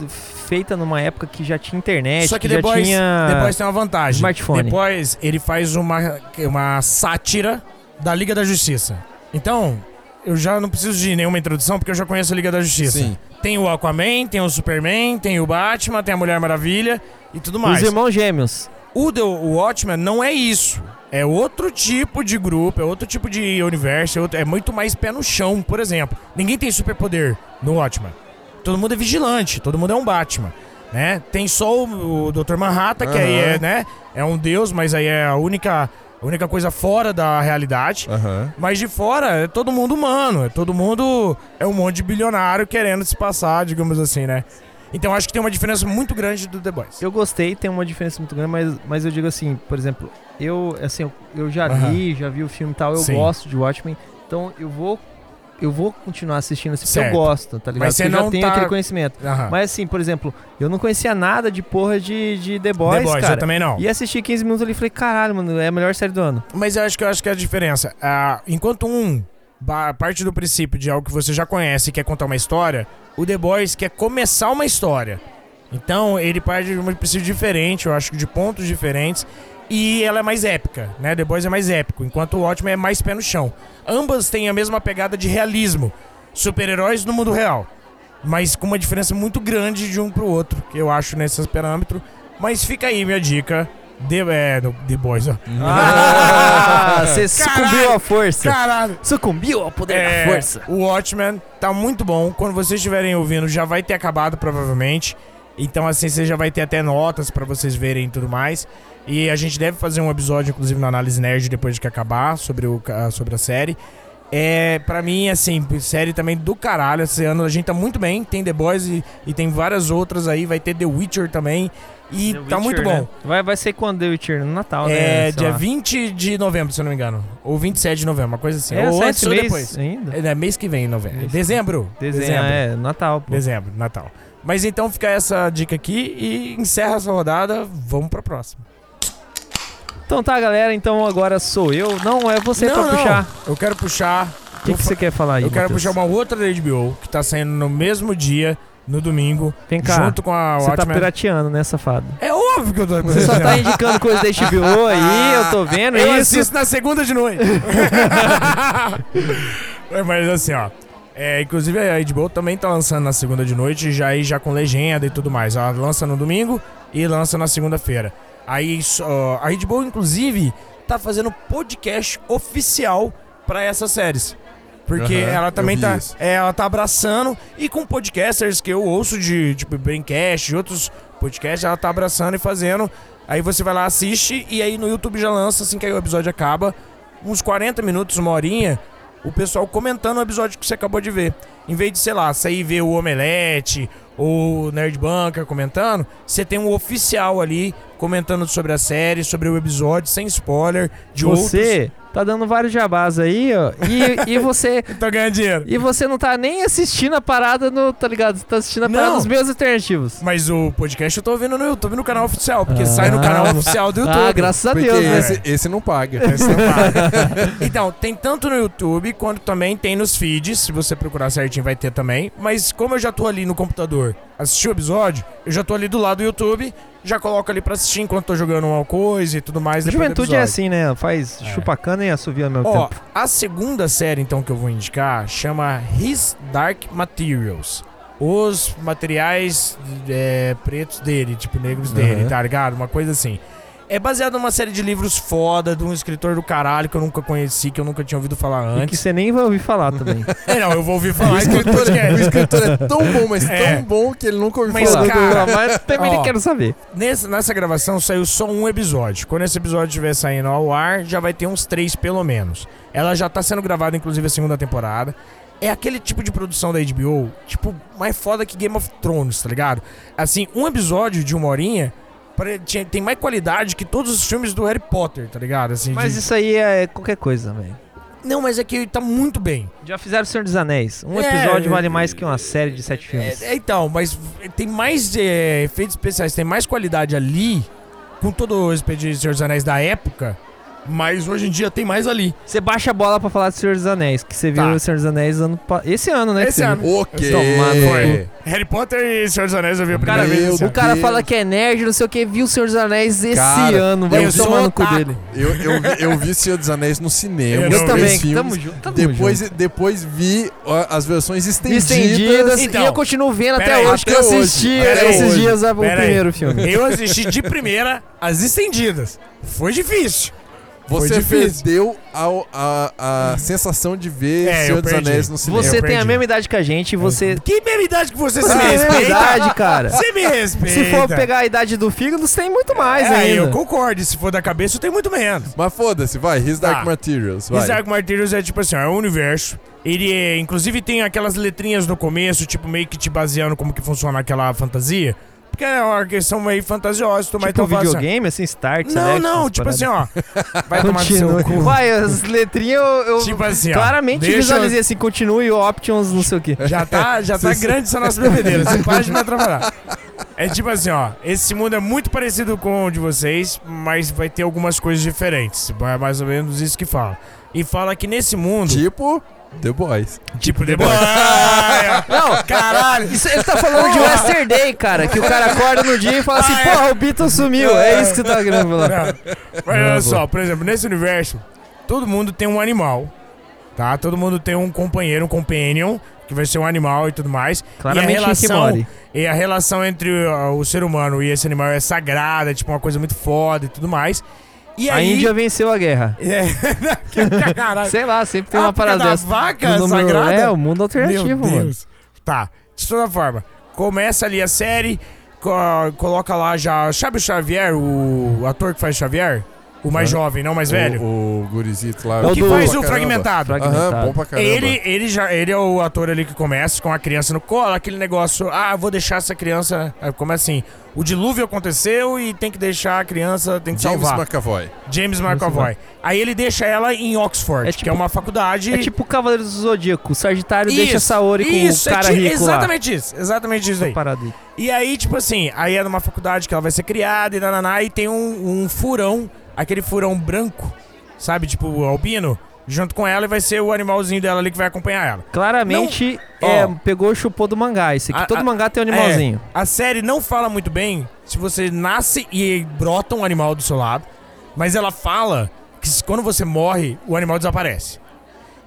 Speaker 1: feita numa época que já tinha internet,
Speaker 2: Só que
Speaker 1: já
Speaker 2: The Boys,
Speaker 1: tinha
Speaker 2: The Boys tem uma vantagem.
Speaker 1: smartphone.
Speaker 2: The Boys, ele faz uma, uma sátira da Liga da Justiça. Então, eu já não preciso de nenhuma introdução, porque eu já conheço a Liga da Justiça.
Speaker 3: Sim.
Speaker 2: Tem o Aquaman, tem o Superman, tem o Batman, tem a Mulher Maravilha e tudo mais.
Speaker 1: Os irmãos gêmeos.
Speaker 2: O The Watchmen não é isso. É outro tipo de grupo, é outro tipo de universo, é, outro- é muito mais pé no chão, por exemplo. Ninguém tem superpoder no Watchmen. Todo mundo é vigilante, todo mundo é um Batman. Né? Tem só o, o Dr. Manhattan, que aí é, né, é um deus, mas aí é a única, a única coisa fora da realidade.
Speaker 3: Aham.
Speaker 2: Mas de fora é todo mundo humano, é todo mundo. É um monte de bilionário querendo se passar, digamos assim, né? Então acho que tem uma diferença muito grande do The Boys.
Speaker 1: Eu gostei, tem uma diferença muito grande, mas, mas eu digo assim, por exemplo, eu assim, eu, eu já
Speaker 2: Aham.
Speaker 1: li, já vi o filme e tal, eu
Speaker 2: Sim.
Speaker 1: gosto de Watchmen, então eu vou eu vou continuar assistindo assim, porque eu gosto, tá ligado?
Speaker 2: Mas você
Speaker 1: Porque eu
Speaker 2: não
Speaker 1: já tenho
Speaker 2: tá-
Speaker 1: aquele conhecimento.
Speaker 2: Aham.
Speaker 1: Mas assim, por exemplo, eu não conhecia nada de porra de, de The Boys,
Speaker 2: The Boys,
Speaker 1: cara.
Speaker 2: eu também não.
Speaker 1: E assisti 15 minutos ali e falei, caralho, mano, é a melhor série do ano.
Speaker 2: Mas eu acho que eu acho que é a diferença. Ah, enquanto um parte do princípio de algo que você já conhece e quer contar uma história, o The Boys quer começar uma história. Então ele parte de um princípio diferente, eu acho que de pontos diferentes. E ela é mais épica, né? The Boys é mais épico, enquanto o Watchmen é mais pé no chão. Ambas têm a mesma pegada de realismo. Super-heróis no mundo real. Mas com uma diferença muito grande de um pro outro, que eu acho nesses parâmetros. Mas fica aí minha dica. The, é, no- The Boys, ó.
Speaker 1: Ah, <laughs> você sucumbiu à força.
Speaker 2: Caralho!
Speaker 1: Sucumbiu ao poder
Speaker 2: É,
Speaker 1: da força.
Speaker 2: O Watchmen tá muito bom. Quando vocês estiverem ouvindo, já vai ter acabado, provavelmente. Então, assim, você já vai ter até notas pra vocês verem e tudo mais. E a gente deve fazer um episódio, inclusive, na Análise Nerd, depois de que acabar, sobre, o, sobre a série. É, pra mim, assim, série também do caralho. Esse ano a gente tá muito bem. Tem The Boys e, e tem várias outras aí. Vai ter The Witcher também. E tá muito bom.
Speaker 1: né? Vai, vai ser quando The Witcher? No Natal, né?
Speaker 2: É dia
Speaker 1: lá.
Speaker 2: 20 de novembro, se eu não me engano. Ou 27 de novembro, uma coisa assim.
Speaker 1: É,
Speaker 2: ou antes ou depois.
Speaker 1: ainda.
Speaker 2: É mês que vem, novembro.
Speaker 1: Mês que-
Speaker 2: Dezembro.
Speaker 1: Desenho, é, Natal, pô.
Speaker 2: Dezembro, Natal. Mas então fica essa dica aqui e encerra essa rodada. Vamos pra próxima.
Speaker 1: Então tá, galera, então agora sou eu. Não, é você
Speaker 2: não,
Speaker 1: pra
Speaker 2: não.
Speaker 1: puxar.
Speaker 2: Eu quero puxar.
Speaker 1: O que, que você quer falar aí,
Speaker 2: Eu quero
Speaker 1: Matheus?
Speaker 2: puxar uma outra da HBO que tá saindo no mesmo dia, no domingo,
Speaker 1: Vem cá,
Speaker 2: junto com a
Speaker 1: você tá pirateando, né, safado?
Speaker 2: É óbvio que eu tô
Speaker 1: Você só tá indicando coisa da HBO aí, eu tô <laughs> vendo
Speaker 2: Eu
Speaker 1: isso.
Speaker 2: assisto na segunda de noite. <laughs> É, Mas assim, ó. É, inclusive a HBO também tá lançando na segunda de noite, já aí já com legenda e tudo mais. Ela lança no domingo e lança na segunda-feira. Aí só- a HBO, inclusive, tá fazendo podcast oficial pra essas séries. Porque
Speaker 3: Aham,
Speaker 2: ela também tá, é, ela tá abraçando e com podcasters que eu ouço de tipo Braincast e outros podcasts, ela tá abraçando e fazendo. Aí você vai lá, assiste e aí no YouTube já lança assim que aí o episódio acaba, uns 40 minutos, uma horinha, o pessoal comentando o episódio que você acabou de ver. Em vez de, sei lá, sair ver o Omelete ou o Nerd Bunker comentando, você tem um oficial ali comentando sobre a série, sobre o episódio, sem spoiler, de
Speaker 1: Você tá dando vários jabás aí, ó. E, e você.
Speaker 2: outros. <laughs> Tá ganhando dinheiro.
Speaker 1: E você não tá nem assistindo a parada no. Tá ligado? Você tá assistindo a parada
Speaker 2: Não.
Speaker 1: dos meus alternativos.
Speaker 2: Mas o podcast eu tô ouvindo no YouTube, no canal oficial, porque sai no
Speaker 1: Ah.
Speaker 2: canal oficial do YouTube.
Speaker 1: Ah, graças a
Speaker 3: Porque
Speaker 1: Deus, né?
Speaker 3: esse, esse não paga. <laughs>
Speaker 2: Esse não paga. então, tem tanto no YouTube quanto também tem nos feeds. Se você procurar certinho, vai ter também. Mas como eu já tô ali no computador, assisti o episódio, eu já tô ali do lado do YouTube, já coloco ali pra assistir enquanto tô jogando uma coisa e tudo mais.
Speaker 1: Juventude é assim, né? Faz
Speaker 2: É.
Speaker 1: chupacana e assovia ao mesmo
Speaker 2: Ó,
Speaker 1: tempo.
Speaker 2: a segunda série então que eu vou indicar chama His Dark Materials. Os materiais é, pretos dele, tipo negros dele,
Speaker 3: Uhum.
Speaker 2: tá ligado? Uma coisa assim. É baseado numa série de livros foda de um escritor do caralho que eu nunca conheci, que eu nunca tinha ouvido falar
Speaker 1: E que
Speaker 2: antes.
Speaker 1: você nem vai ouvir falar também. <laughs>
Speaker 2: É, não, eu vou ouvir
Speaker 3: O
Speaker 2: falar no
Speaker 3: escritor, o
Speaker 2: podcast.
Speaker 3: escritor é tão bom, mas
Speaker 2: É.
Speaker 3: tão bom que ele nunca ouviu
Speaker 2: Mas,
Speaker 3: falar.
Speaker 2: cara,
Speaker 1: mas também
Speaker 2: ó.
Speaker 1: nem quero saber.
Speaker 2: Nessa, nessa gravação saiu só um episódio. Quando esse episódio estiver saindo ao ar, já vai ter uns três pelo menos. Ela já tá sendo gravada, inclusive, a segunda temporada. É aquele tipo de produção da HBO, tipo, mais foda que Game of Thrones, tá ligado? Assim, um episódio de uma horinha tem mais qualidade que todos os filmes do Harry Potter, tá ligado? Assim,
Speaker 1: Mas
Speaker 2: de-
Speaker 1: isso aí é qualquer coisa, velho.
Speaker 2: Não, mas é que tá muito bem.
Speaker 1: Já fizeram o Senhor dos Anéis. Um
Speaker 2: É,
Speaker 1: episódio vale mais que uma série de sete filmes.
Speaker 2: É, é, então, mas tem mais é, efeitos especiais, tem mais qualidade ali, com todo o Expediente Senhor dos Anéis da época, mas hoje em dia tem mais ali.
Speaker 1: Você baixa a bola pra falar do Senhor dos Anéis, que você viu
Speaker 2: Tá.
Speaker 1: o Senhor dos Anéis ano pa- esse ano, né?
Speaker 2: Esse ano.
Speaker 3: Ok.
Speaker 1: Tomar no
Speaker 2: Foi. Harry Potter e Senhor dos Anéis eu vi a primeira
Speaker 3: Meu
Speaker 2: vez. esse
Speaker 1: O cara
Speaker 3: Deus.
Speaker 1: fala que é nerd, não sei o que, viu o Senhor dos Anéis esse
Speaker 3: Cara,
Speaker 1: ano. Vai
Speaker 2: eu sou
Speaker 1: tomar no cu dele.
Speaker 3: Eu, eu, vi, eu vi Senhor dos Anéis no cinema.
Speaker 2: Eu
Speaker 1: também,
Speaker 3: filmes.
Speaker 1: tamo junto. Tamo
Speaker 3: Depois,
Speaker 1: junto.
Speaker 3: depois vi as versões estendidas.
Speaker 1: Estendidas,
Speaker 2: Então,
Speaker 1: e eu continuo vendo até
Speaker 2: aí,
Speaker 1: hoje, que
Speaker 3: até
Speaker 1: eu
Speaker 3: hoje,
Speaker 1: assisti
Speaker 2: até
Speaker 1: esses
Speaker 2: hoje.
Speaker 1: dias o
Speaker 2: aí.
Speaker 1: primeiro filme.
Speaker 2: Eu assisti de primeira as estendidas. Foi difícil.
Speaker 3: Você perdeu a, a, a sensação de ver
Speaker 2: É, eu
Speaker 3: Senhor dos
Speaker 2: perdi.
Speaker 3: Anéis no cinema.
Speaker 1: Você
Speaker 2: Eu
Speaker 1: tem a
Speaker 2: perdi.
Speaker 1: mesma idade que a gente e você...
Speaker 2: Que mesma idade que você se
Speaker 1: Você
Speaker 2: me
Speaker 1: tem a mesma
Speaker 2: respeita?
Speaker 1: idade, cara.
Speaker 2: Você me respeita.
Speaker 1: Se for pegar a idade do fígado, você tem muito mais
Speaker 2: é,
Speaker 1: ainda.
Speaker 2: eu concordo. Se for da cabeça, eu tenho muito menos.
Speaker 3: Mas foda-se, vai. His Dark
Speaker 2: Tá.
Speaker 3: Materials, vai.
Speaker 2: His Dark Materials é tipo assim, ó, é um universo. Ele é, inclusive tem aquelas letrinhas no começo, tipo meio que te baseando como que funciona aquela fantasia. Porque é uma questão meio fantasiosa, tu mas
Speaker 1: Tipo
Speaker 2: então fala assim,
Speaker 1: videogame, assim, start,
Speaker 2: Não,
Speaker 1: select,
Speaker 2: não, tipo
Speaker 1: paradas.
Speaker 2: assim, ó. Vai tomar no seu cu.
Speaker 1: Vai, as letrinhas eu, eu
Speaker 2: Tipo assim, ó.
Speaker 1: claramente
Speaker 2: eu-
Speaker 1: visualizei assim, continue, options, não sei o que.
Speaker 2: Já tá, já tá grande essa nossa bebedeira. Você <laughs> para de me atrapalhar. É tipo assim, ó. Esse mundo é muito parecido com o de vocês, mas vai ter algumas coisas diferentes. É mais ou menos isso que fala. E fala que nesse mundo.
Speaker 3: Tipo, The Boys.
Speaker 2: Tipo, The Boys. <laughs>
Speaker 1: Não,
Speaker 2: Caralho.
Speaker 1: Isso, ele tá falando de Yesterday, cara, que o cara acorda no dia e fala assim,
Speaker 2: Ah, é.
Speaker 1: porra, o Beatles sumiu. É isso que tá querendo falar.
Speaker 2: Não. Mas olha só, por exemplo, nesse universo, todo mundo tem um animal. Tá? Todo mundo tem um companheiro, um companion, que vai ser um animal e tudo mais.
Speaker 1: Claramente
Speaker 2: e a relação. E a relação entre uh, o ser humano e esse animal é sagrada, é tipo uma coisa muito foda e tudo mais. E
Speaker 1: A
Speaker 2: aí.
Speaker 1: Índia venceu a guerra. <laughs>
Speaker 2: É. Caralho.
Speaker 1: Sei lá, sempre tem
Speaker 2: Ah,
Speaker 1: uma parada
Speaker 2: da
Speaker 1: dessa.
Speaker 2: vaca
Speaker 1: número-
Speaker 2: sagrada?
Speaker 1: É, o mundo alternativo, mano.
Speaker 2: Tá, de toda forma, começa ali a série, co- coloca lá já. Sabe o Xavier, o ator que faz Xavier? O mais
Speaker 3: Hã?
Speaker 2: jovem, não o mais velho?
Speaker 3: O, o gurizito lá.
Speaker 1: É o
Speaker 2: que faz o fragmentado.
Speaker 1: Fragmentado.
Speaker 3: Aham, bom pra caramba.
Speaker 2: Ele, ele, já, ele é o ator ali que começa com a criança no colo, aquele negócio, ah, vou deixar essa criança. Aí Começa assim, o dilúvio aconteceu e tem que deixar a criança, tem que
Speaker 3: James
Speaker 2: salvar.
Speaker 3: McAvoy.
Speaker 2: James McAvoy. Aí ele deixa ela em Oxford,
Speaker 1: É
Speaker 2: que
Speaker 1: tipo-
Speaker 2: é uma faculdade.
Speaker 1: É tipo o Cavaleiro do Zodíaco. O Sagitário
Speaker 2: Isso,
Speaker 1: deixa Saori com
Speaker 2: isso,
Speaker 1: o cara
Speaker 2: é
Speaker 1: rico
Speaker 2: Exatamente isso, exatamente isso
Speaker 1: lá.
Speaker 2: aí. E aí, tipo assim, aí é numa faculdade que ela vai ser criada e nananá, e tem um, um furão, aquele furão branco, sabe? Tipo, albino, junto com ela e vai ser o animalzinho dela ali que vai acompanhar ela.
Speaker 1: Claramente,
Speaker 2: Não-
Speaker 1: é,
Speaker 2: Ó.
Speaker 1: pegou e chupou do mangá. Esse aqui,
Speaker 2: A-
Speaker 1: todo
Speaker 2: a-
Speaker 1: mangá tem um animalzinho.
Speaker 2: A série não fala muito bem se você nasce e brota um animal do seu lado, mas ela fala que quando você morre, o animal desaparece.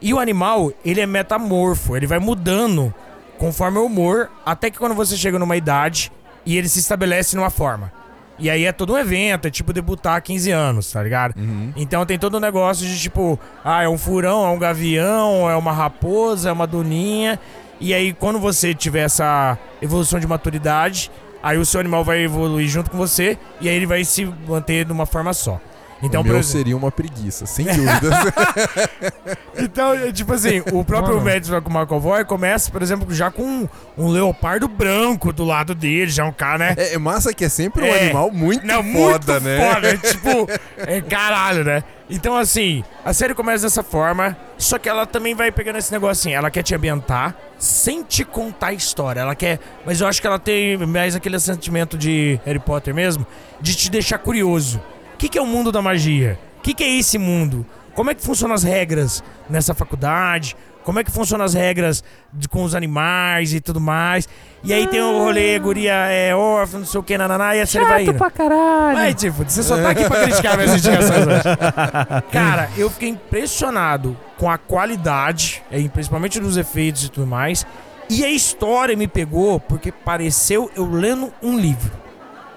Speaker 2: E o animal, ele é metamorfo, ele vai mudando conforme o humor, até que quando você chega numa idade e ele se estabelece numa forma. E aí é todo um evento, é tipo debutar há 15 anos, tá ligado?
Speaker 3: Uhum.
Speaker 2: Então tem todo um negócio de tipo, ah, é um furão, é um gavião, é uma raposa, é uma duninha. E aí quando você tiver essa evolução de maturidade, aí o seu animal vai evoluir junto com você e aí ele vai se manter de uma forma só. Então,
Speaker 3: o meu
Speaker 2: exemplo,
Speaker 3: seria uma preguiça, sem <laughs> dúvidas.
Speaker 2: então, é, tipo assim, o próprio
Speaker 1: Mano.
Speaker 2: Mads McAvoy começa, por exemplo, já com um, um leopardo branco do lado dele, já um cara, né?
Speaker 3: é, é massa que é sempre um
Speaker 2: É.
Speaker 3: animal muito
Speaker 2: Não,
Speaker 3: foda,
Speaker 2: muito
Speaker 3: né?
Speaker 2: foda, tipo, <laughs> é caralho, né? Então, assim, a série começa dessa forma, só que ela também vai pegando esse negocinho. Ela quer te ambientar sem te contar a história. Ela quer. Mas eu acho que ela tem mais aquele sentimento de Harry Potter mesmo, de te deixar curioso. O que, que é o mundo da magia? O que, que é esse mundo? Como é que funcionam as regras nessa faculdade? Como é que funcionam as regras de- com os animais e tudo mais? E aí tem o rolê, guria é órfã, não sei o que, nananá, e a série vai indo.
Speaker 1: pra caralho.
Speaker 2: Vai, tipo, você só tá aqui pra criticar minhas indicações hoje. <laughs> Cara, eu fiquei impressionado com a qualidade, eh, principalmente dos efeitos e tudo mais. E a história me pegou porque pareceu eu lendo um livro.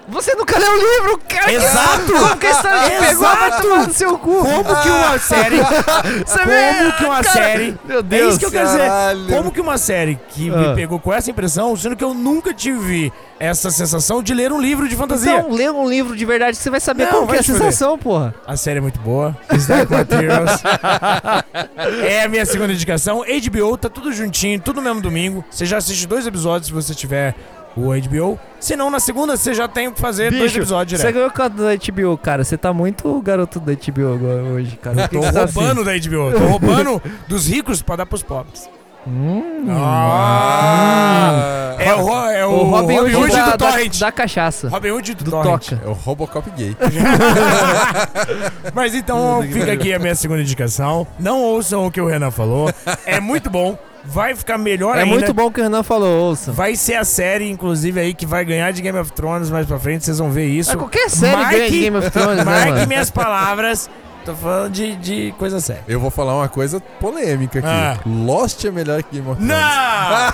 Speaker 1: Você nunca leu o livro, cara.
Speaker 2: Exato!
Speaker 1: Como que a história te pegou? Vai
Speaker 2: Exato!
Speaker 1: tomar no seu cu.
Speaker 2: Como que uma série. <laughs>
Speaker 1: Você
Speaker 2: Como que uma
Speaker 1: cara,
Speaker 2: série.
Speaker 1: Meu
Speaker 2: É
Speaker 1: Deus.
Speaker 2: isso que eu quero dizer.
Speaker 3: caralho.
Speaker 2: Como que uma série que
Speaker 1: Ah.
Speaker 2: me pegou com essa impressão, sendo que eu nunca tive essa sensação de ler um livro de fantasia.
Speaker 1: Então, lê um livro de verdade que você vai saber
Speaker 2: Não,
Speaker 1: como que
Speaker 2: vai
Speaker 1: é a sensação, porra.
Speaker 2: A série é muito boa. Stark Materials. <laughs> é a minha segunda indicação. HBO, tá tudo juntinho, tudo no mesmo domingo. Você já assiste dois episódios se você tiver o HBO. Se não, na segunda você já tem que fazer dois
Speaker 1: Bicho,
Speaker 2: episódios
Speaker 1: você
Speaker 2: direto.
Speaker 1: ganhou quanto da HBO, cara? Você tá muito garoto da HBO agora, hoje, cara. Que
Speaker 2: Tô
Speaker 1: você tá assim?
Speaker 2: roubando da HBO. Tô roubando dos ricos pra dar pros pobres.
Speaker 1: Hum.
Speaker 2: Ah, é o, é o,
Speaker 1: O Robin Hood,
Speaker 2: Hood
Speaker 1: da,
Speaker 2: do
Speaker 1: da,
Speaker 2: Torrent.
Speaker 1: da cachaça.
Speaker 2: Robin Hood do,
Speaker 1: do
Speaker 2: Torrent.
Speaker 1: Toca.
Speaker 3: É o Robocop gay. <laughs>
Speaker 2: Mas então fica aqui a minha segunda indicação. Não ouçam o que o Renan falou. É muito bom. Vai ficar melhor
Speaker 1: É
Speaker 2: ainda.
Speaker 1: muito bom que o Renan falou, ouça.
Speaker 2: Vai ser a série, inclusive, aí que vai ganhar de Game of Thrones mais pra frente. Vocês vão ver isso.
Speaker 1: Mas qualquer série
Speaker 2: Marque-
Speaker 1: ganha de Game of Thrones, né,
Speaker 2: Marque
Speaker 1: mano?
Speaker 2: minhas palavras. Tô falando de, de coisa séria.
Speaker 3: Eu vou falar uma coisa polêmica aqui.
Speaker 2: Ah.
Speaker 3: Lost é melhor que Game of Thrones.
Speaker 2: Não!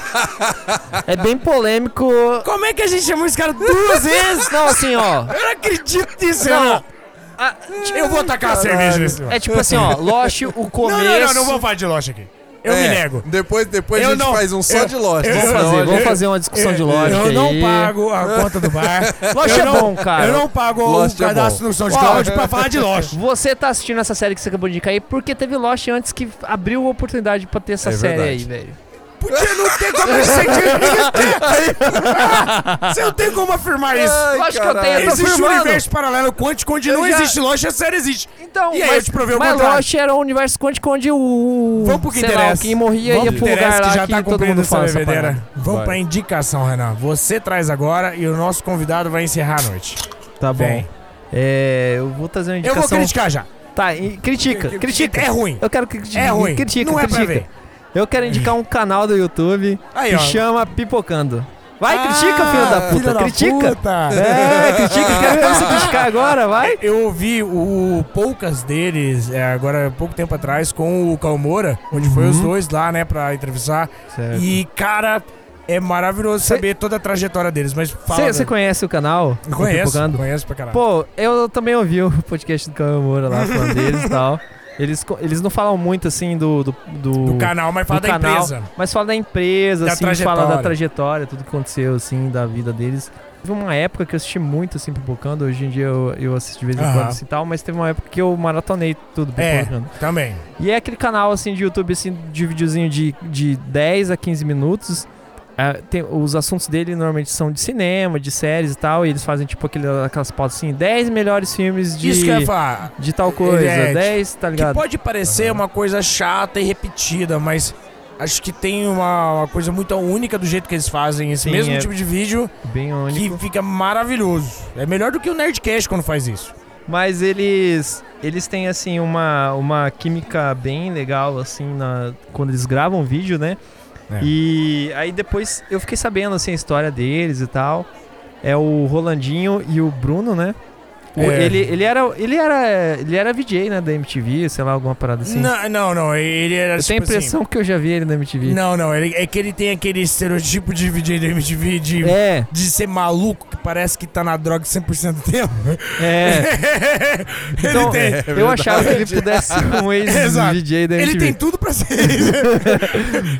Speaker 1: É bem polêmico.
Speaker 2: Como é que a gente chamou esse cara duas vezes?
Speaker 1: Não, assim, ó.
Speaker 2: Eu não acredito nisso,
Speaker 1: Não. Ah,
Speaker 2: Eu vou tacar a cerveja nesse
Speaker 1: É tipo <laughs> assim, ó. Lost, o
Speaker 2: Não,
Speaker 1: começo.
Speaker 2: não, não, não vou falar de Lost aqui. Eu
Speaker 3: É,
Speaker 2: me nego.
Speaker 3: Depois, depois
Speaker 2: Eu
Speaker 3: a gente
Speaker 2: não-
Speaker 3: faz um só
Speaker 2: eu-
Speaker 3: de Lost.
Speaker 2: eu-
Speaker 1: Vamos fazer, vamos fazer uma discussão de
Speaker 2: Eu-
Speaker 1: Lost
Speaker 2: Eu
Speaker 1: aí.
Speaker 2: não pago a <laughs> conta do bar.
Speaker 1: Lost
Speaker 2: Eu
Speaker 1: é
Speaker 2: não-
Speaker 1: bom, cara.
Speaker 2: Eu não pago
Speaker 3: Lost
Speaker 2: o
Speaker 3: é
Speaker 2: cadastro
Speaker 3: bom.
Speaker 2: no SoundCloud pra falar de Lost. <laughs>
Speaker 1: Você tá assistindo essa série que você acabou de indicar aí porque teve Lost antes que abriu a oportunidade pra ter essa
Speaker 3: É
Speaker 1: série
Speaker 3: verdade.
Speaker 1: aí, velho.
Speaker 2: Porque não tem como sentir. Você não tem como afirmar isso.
Speaker 3: Ai,
Speaker 1: Lógico que eu tenho, eu tô
Speaker 2: Existe um
Speaker 1: afirmando.
Speaker 2: universo paralelo quântico onde não
Speaker 1: Eu já-
Speaker 2: existe Lost, a série existe.
Speaker 1: Então,
Speaker 2: E aí,
Speaker 1: mas,
Speaker 2: eu te provei o
Speaker 1: mas
Speaker 2: contrário.
Speaker 1: Lost era um universo quântico onde o.
Speaker 2: Vamos pro que
Speaker 1: sei lá,
Speaker 2: interessa.
Speaker 1: quem morria
Speaker 2: Vamos
Speaker 1: ia
Speaker 2: pro
Speaker 1: lugar lá
Speaker 2: que já
Speaker 1: que
Speaker 2: tá
Speaker 1: todo
Speaker 2: cumprindo
Speaker 1: mundo
Speaker 2: essa
Speaker 1: fala essa
Speaker 2: bebedeira.
Speaker 1: parada.
Speaker 2: Vamos
Speaker 3: Vai.
Speaker 2: pra indicação, Renan. Você traz agora e o nosso convidado vai encerrar a noite.
Speaker 1: Tá bom.
Speaker 2: Vem.
Speaker 1: É, eu vou trazer uma
Speaker 2: Eu
Speaker 1: indicação.
Speaker 2: vou criticar já.
Speaker 1: Tá, e- critica, critica.
Speaker 2: É ruim.
Speaker 1: Eu quero que critique.
Speaker 2: É ruim.
Speaker 1: Critica,
Speaker 2: não é pra
Speaker 1: critica.
Speaker 2: ver.
Speaker 1: Eu quero indicar um canal do YouTube
Speaker 2: Aí,
Speaker 1: que
Speaker 2: ó.
Speaker 1: chama Pipocando. Vai,
Speaker 2: Ah,
Speaker 1: critica, filho da puta.
Speaker 2: filho da
Speaker 1: critica.
Speaker 2: puta.
Speaker 1: É, critica. Quero ver você criticar agora, vai. <laughs>
Speaker 2: Eu ouvi o poucas deles, é, agora pouco tempo atrás, com o Calmoura, onde foi os
Speaker 1: Uhum.
Speaker 2: dois lá, né, pra entrevistar. E, cara, é maravilhoso saber toda a trajetória deles, mas fala...
Speaker 1: Você conhece o canal?
Speaker 2: Conheço, conheço pra caralho.
Speaker 1: Pô, eu também ouvi o podcast do Caio Moura lá falando deles e tal. <laughs> Eles, eles não falam muito assim do. do, do-
Speaker 2: do canal, mas fala da
Speaker 1: canal,
Speaker 2: empresa.
Speaker 1: Mas fala da empresa,
Speaker 2: Da
Speaker 1: assim, fala da
Speaker 2: trajetória.
Speaker 1: trajetória, tudo que aconteceu, assim, da vida deles. Teve uma época que eu assisti muito, assim, Pipocando. Hoje em dia eu, eu assisto de vez em
Speaker 2: Aham.
Speaker 1: quando, assim, tal. Mas teve uma época que eu maratonei tudo
Speaker 2: É.
Speaker 1: Pipocando.
Speaker 2: Também.
Speaker 1: E é aquele canal, assim, de YouTube, assim, de videozinho de, de 10 a 15 minutos. Ah, tem- os assuntos dele normalmente são de cinema, de séries e tal. E eles fazem, tipo, aquele, aquelas pautas assim, 10 melhores filmes de,
Speaker 2: Isso que eu ia falar.
Speaker 1: de tal coisa.
Speaker 2: É,
Speaker 1: 10, tá
Speaker 2: Que
Speaker 1: ligado?
Speaker 2: pode parecer uma coisa chata e repetida, mas acho que tem uma, uma coisa muito única do jeito que eles fazem esse
Speaker 1: Sim,
Speaker 2: mesmo
Speaker 1: é
Speaker 2: tipo de vídeo
Speaker 1: Bem
Speaker 2: que
Speaker 1: único.
Speaker 2: fica maravilhoso. É melhor do que o Nerdcast quando faz isso.
Speaker 1: Mas eles eles têm assim uma, uma química bem legal assim na quando eles gravam vídeo, né?
Speaker 2: É.
Speaker 1: E aí depois eu fiquei sabendo assim a história deles e tal. É o Rolandinho e o Bruno, né?
Speaker 2: É.
Speaker 1: Ele, ele era ele era ele era VJ, né, da MTV, sei lá, alguma parada assim.
Speaker 2: Não, não, não, ele era
Speaker 1: eu tenho a
Speaker 2: tipo assim-
Speaker 1: impressão que eu já vi ele na MTV.
Speaker 2: Não, não, ele, é que ele tem aquele estereotipo de VJ da MTV de,
Speaker 1: É,
Speaker 2: de ser maluco, que parece que tá na droga 100% do tempo.
Speaker 1: é. <laughs> Então,
Speaker 2: tem.
Speaker 3: É <laughs>
Speaker 1: eu achava que ele pudesse ser um ex-VJ <laughs> da MTV.
Speaker 2: Ele tem tudo pra ser.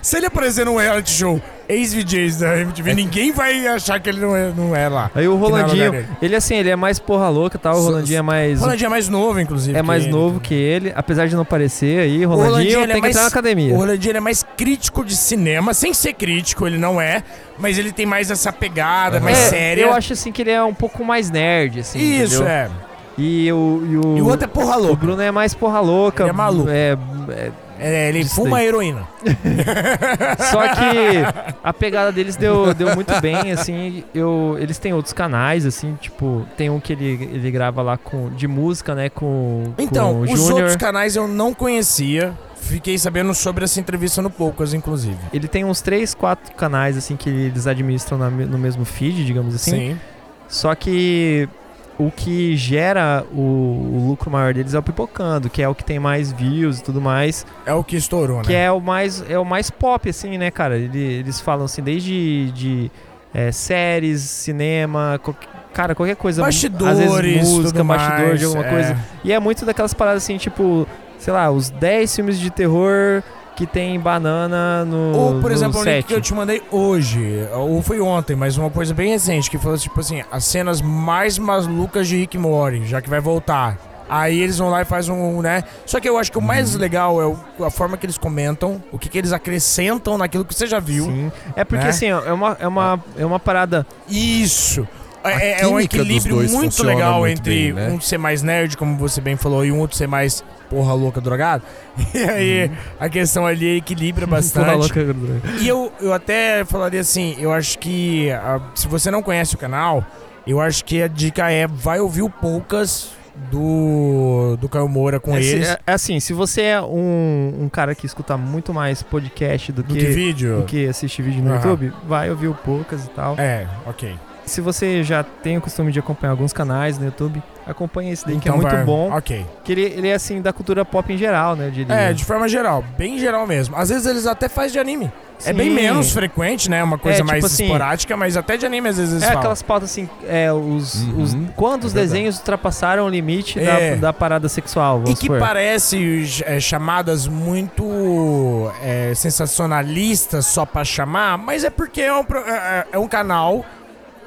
Speaker 2: Se ele aparecer num reality show ex-VJs da MTV. Ninguém vai achar que ele não é, não é lá.
Speaker 1: Aí o
Speaker 2: é
Speaker 1: Rolandinho,
Speaker 2: dele.
Speaker 1: ele assim, ele é mais porra louca, tá? O Rolandinho é mais
Speaker 2: O Rolandinho é mais novo, inclusive.
Speaker 1: é mais
Speaker 2: ele.
Speaker 1: novo que ele, apesar de não parecer aí, o
Speaker 2: Rolandinho,
Speaker 1: Rolandinho
Speaker 2: ele é
Speaker 1: tem que
Speaker 2: mais-
Speaker 1: entrar na academia.
Speaker 2: O Rolandinho é mais crítico de cinema, sem ser crítico, ele não é, mas ele tem mais essa pegada, mais
Speaker 1: É,
Speaker 2: séria.
Speaker 1: Eu acho assim que ele é um pouco mais nerd, assim.
Speaker 2: Isso,
Speaker 1: entendeu?
Speaker 2: é.
Speaker 1: E o, e o,
Speaker 2: E o outro é porra
Speaker 1: o
Speaker 2: louca.
Speaker 1: Bruno é mais porra louca.
Speaker 2: Ele é maluco.
Speaker 1: É, é-
Speaker 2: É, ele fuma
Speaker 1: daí.
Speaker 2: heroína. <laughs>
Speaker 1: só que a pegada deles deu, deu muito bem, assim. Eu, eles têm outros canais, assim, tipo, tem um que ele, ele grava lá com, de música, né, com,
Speaker 2: Então,
Speaker 1: com
Speaker 2: os
Speaker 1: Júnior.
Speaker 2: outros canais eu não conhecia. Fiquei sabendo sobre essa entrevista no Poucas, inclusive.
Speaker 1: Ele tem uns três, quatro canais, assim, que eles administram na no mesmo feed, digamos assim.
Speaker 2: Sim.
Speaker 1: Só que o que gera o, o lucro maior deles é o pipocando, que é o que tem mais views e tudo mais,
Speaker 2: É o que estourou, né?
Speaker 1: que é o mais é o mais pop assim, né, cara? Ele- eles falam assim desde de é, séries, cinema, qual- cara, qualquer coisa,
Speaker 2: Bastidores,
Speaker 1: às vezes música, bastidor
Speaker 2: mais,
Speaker 1: de alguma
Speaker 2: é.
Speaker 1: coisa. E é muito daquelas paradas assim, tipo, sei lá, os 10 filmes de terror que tem banana no
Speaker 2: Ou, por
Speaker 1: no
Speaker 2: exemplo, o link
Speaker 1: set.
Speaker 2: que eu te mandei hoje, ou foi ontem, mas uma coisa bem recente, que falou tipo assim, as cenas mais malucas de Rick Morty, já que vai voltar. Aí eles vão lá e fazem um, né? Só que eu acho que o mais
Speaker 1: Uhum.
Speaker 2: legal é a forma que eles comentam, o que, que eles acrescentam naquilo que você já viu.
Speaker 1: Sim. É porque
Speaker 2: né?
Speaker 1: assim, é uma, é uma, é uma parada
Speaker 2: Isso.
Speaker 3: A
Speaker 2: É, é um equilíbrio muito legal
Speaker 3: muito
Speaker 2: entre
Speaker 3: bem, né?
Speaker 2: um ser mais nerd, como você bem falou, e um outro ser mais porra louca drogado. <laughs> E aí a questão ali equilibra <laughs>
Speaker 1: Porra
Speaker 2: bastante.
Speaker 1: louca.
Speaker 2: E eu, eu até falaria assim, eu acho que ah, se você não conhece o canal, eu acho que a dica é vai ouvir o Poucas do, do Caio Moura com
Speaker 1: É,
Speaker 2: eles
Speaker 1: é- é assim, se você é um, um cara que escuta muito mais podcast do,
Speaker 2: do
Speaker 1: que,
Speaker 2: que vídeo.
Speaker 1: do que assiste vídeo no
Speaker 2: Aham.
Speaker 1: YouTube, vai ouvir o Poucas e tal.
Speaker 2: É, ok.
Speaker 1: Se você já tem o costume de acompanhar alguns canais no YouTube, acompanha esse daí que é
Speaker 2: Então
Speaker 1: muito
Speaker 2: vai-
Speaker 1: bom.
Speaker 2: Ok.
Speaker 1: Que ele, ele é assim da cultura pop em geral, né? Eu diria.
Speaker 2: É, de forma geral, bem geral mesmo. Às vezes eles até fazem de anime. É bem
Speaker 1: Sim.
Speaker 2: menos frequente, né? Uma coisa
Speaker 1: É, tipo
Speaker 2: mais
Speaker 1: assim,
Speaker 2: esporádica, mas até de anime às vezes
Speaker 1: É
Speaker 2: falam.
Speaker 1: aquelas pautas assim, é, os,
Speaker 3: Uhum.
Speaker 1: os, quando os
Speaker 2: É
Speaker 1: desenhos ultrapassaram o limite
Speaker 2: É.
Speaker 1: da, da parada sexual,
Speaker 2: E que
Speaker 1: supor.
Speaker 2: parece é, chamadas muito é, sensacionalistas só pra chamar, mas é porque é um, é- é um canal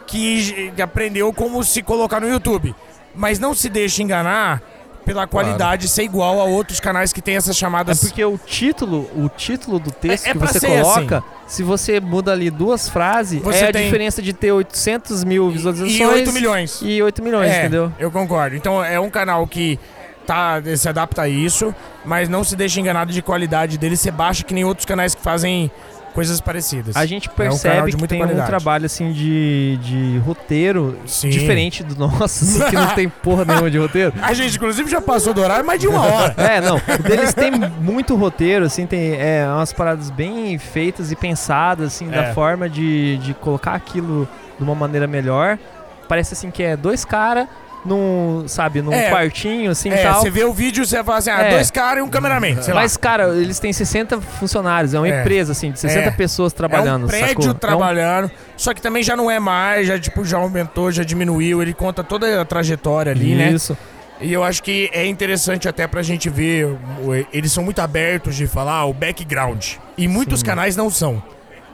Speaker 2: que aprendeu como se colocar no YouTube. Mas não se deixe enganar pela qualidade ser igual a outros canais que tem essas
Speaker 1: É
Speaker 2: chamadas.
Speaker 1: porque o título, o título do texto
Speaker 2: É- é
Speaker 1: que você
Speaker 2: ser
Speaker 1: coloca, se você muda ali duas frases,
Speaker 2: Você
Speaker 1: é a diferença de ter 800 mil visualizações
Speaker 2: e 8 milhões.
Speaker 1: e 8 milhões,
Speaker 2: é,
Speaker 1: entendeu?
Speaker 2: Eu concordo. Então é um canal que tá, se adapta a isso, mas não se deixe enganado de qualidade dele ser baixa que nem outros canais que fazem coisas parecidas.
Speaker 1: A gente
Speaker 2: É um
Speaker 1: percebe que tem um
Speaker 2: qualidade.
Speaker 1: trabalho assim de, de roteiro
Speaker 2: Sim.
Speaker 1: diferente do nosso, assim, que não <laughs> tem porra nenhuma de roteiro.
Speaker 2: A gente, inclusive, já passou do horário mais de uma hora. <laughs>
Speaker 1: É, não. O deles tem muito roteiro, assim, tem é, umas paradas bem feitas e pensadas, assim,
Speaker 2: É.
Speaker 1: da forma de, de colocar aquilo de uma maneira melhor. Parece assim que é dois caras num, sabe, num
Speaker 2: É.
Speaker 1: quartinho, assim,
Speaker 2: É,
Speaker 1: tal.
Speaker 2: você vê o vídeo você fala assim, ah,
Speaker 1: É.
Speaker 2: dois caras e um cameraman, sei lá.
Speaker 1: Mas, cara, eles têm 60 funcionários, é uma
Speaker 2: É.
Speaker 1: empresa, assim, de 60
Speaker 2: É.
Speaker 1: pessoas
Speaker 2: é
Speaker 1: trabalhando,
Speaker 2: um prédio
Speaker 1: sacou? É um-
Speaker 2: trabalhando, só que também já não é mais, já tipo já aumentou, já diminuiu, ele conta toda a trajetória ali, né?
Speaker 1: Isso.
Speaker 2: E eu acho que é interessante até pra gente ver, eles são muito abertos de falar o background. E muitos
Speaker 1: Sim.
Speaker 2: canais não são.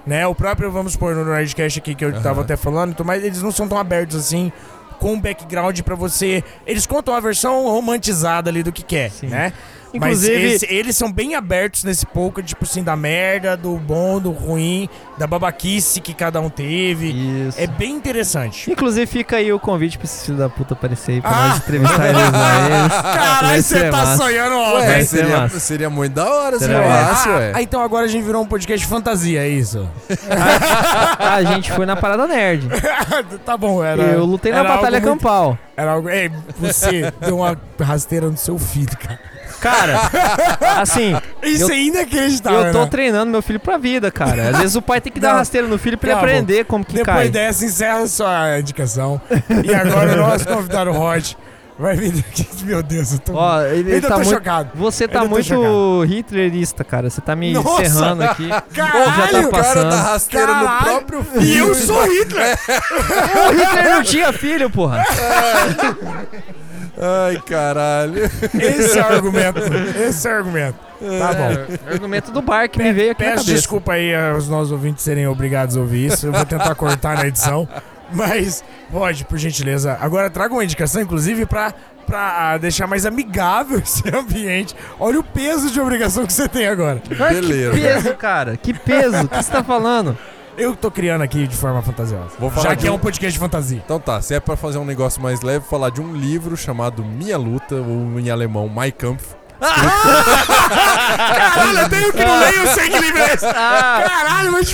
Speaker 2: Né? O próprio, vamos supor, no Nerdcast aqui que eu tava até falando, mas eles não são tão abertos assim com o background pra você. Eles contam a versão romantizada ali do que quer,
Speaker 1: Sim.
Speaker 2: né?
Speaker 1: Inclusive-
Speaker 2: Mas esse- eles são bem abertos nesse pouco, tipo assim, da merda, do bom, do ruim, da babaquice que cada um teve.
Speaker 1: Isso.
Speaker 2: É bem interessante.
Speaker 1: Inclusive, fica aí o convite pra esses filhos da puta aparecer aí pra
Speaker 2: Ah!
Speaker 1: nós entrevistar eles lá. <laughs>
Speaker 2: Caralho, você
Speaker 1: ser
Speaker 2: tá
Speaker 1: massa.
Speaker 2: sonhando alto,
Speaker 3: Ué, seria, seria muito da hora se rolasse,
Speaker 2: Ah,
Speaker 3: ué.
Speaker 2: ah, então agora a gente virou um podcast de fantasia, é isso?
Speaker 1: Ah, a gente foi na parada nerd. <laughs>
Speaker 2: tá bom, era.
Speaker 1: Eu lutei na Batalha
Speaker 2: muito-
Speaker 1: Campal.
Speaker 2: Era algo. Ei, você deu uma rasteira no seu filho, cara.
Speaker 1: Cara, <laughs> assim,
Speaker 2: Isso
Speaker 1: Eu-
Speaker 2: é inacreditável.
Speaker 1: eu tô
Speaker 2: né?
Speaker 1: treinando meu filho pra vida, cara. Às vezes o pai tem que dar
Speaker 2: Não,
Speaker 1: rasteira no filho pra ele
Speaker 2: calma.
Speaker 1: aprender como que
Speaker 2: Depois
Speaker 1: cai.
Speaker 2: dessa, encerra sua indicação. E agora o nosso convidado Rod vai vir aqui. Meu Deus, eu tô.
Speaker 1: Ó, ele,
Speaker 2: ainda
Speaker 1: tá
Speaker 2: tô
Speaker 1: muito.
Speaker 2: chocado.
Speaker 1: Você tá muito
Speaker 2: chocado.
Speaker 1: hitlerista, cara. Você tá me
Speaker 2: Nossa!
Speaker 1: encerrando aqui. <laughs>
Speaker 2: Caralho,
Speaker 1: já tá
Speaker 3: o cara
Speaker 1: passando.
Speaker 3: dá rasteira no
Speaker 2: Caralho.
Speaker 3: próprio filho.
Speaker 2: E eu sou <laughs> Hitler!
Speaker 1: O Hitler não tinha filho, porra.
Speaker 3: Ai, caralho.
Speaker 2: Esse é o argumento. Esse é o argumento. Tá bom.
Speaker 1: É, argumento do bar que me veio aqui
Speaker 2: Peço desculpa aí aos nossos ouvintes serem obrigados a ouvir isso. Eu vou tentar cortar na edição. Mas, pode, por gentileza. Agora traga uma indicação, inclusive, pra, pra ah, deixar mais amigável esse ambiente. Olha o peso de obrigação que você tem agora.
Speaker 3: Beleza.
Speaker 1: Que peso, cara. Que peso. O que você tá falando?
Speaker 2: Eu tô criando aqui de forma fantasiosa.
Speaker 3: Vou falar
Speaker 2: Já
Speaker 3: de
Speaker 2: que é
Speaker 3: um-
Speaker 2: um podcast de fantasia.
Speaker 3: Então tá, se é pra fazer um negócio mais leve, falar de um livro chamado Minha Luta, ou em alemão Mein Kampf.
Speaker 2: Caralho, eu tenho que não leio, eu sei que livro é esse.
Speaker 1: Ah,
Speaker 2: Caralho, mas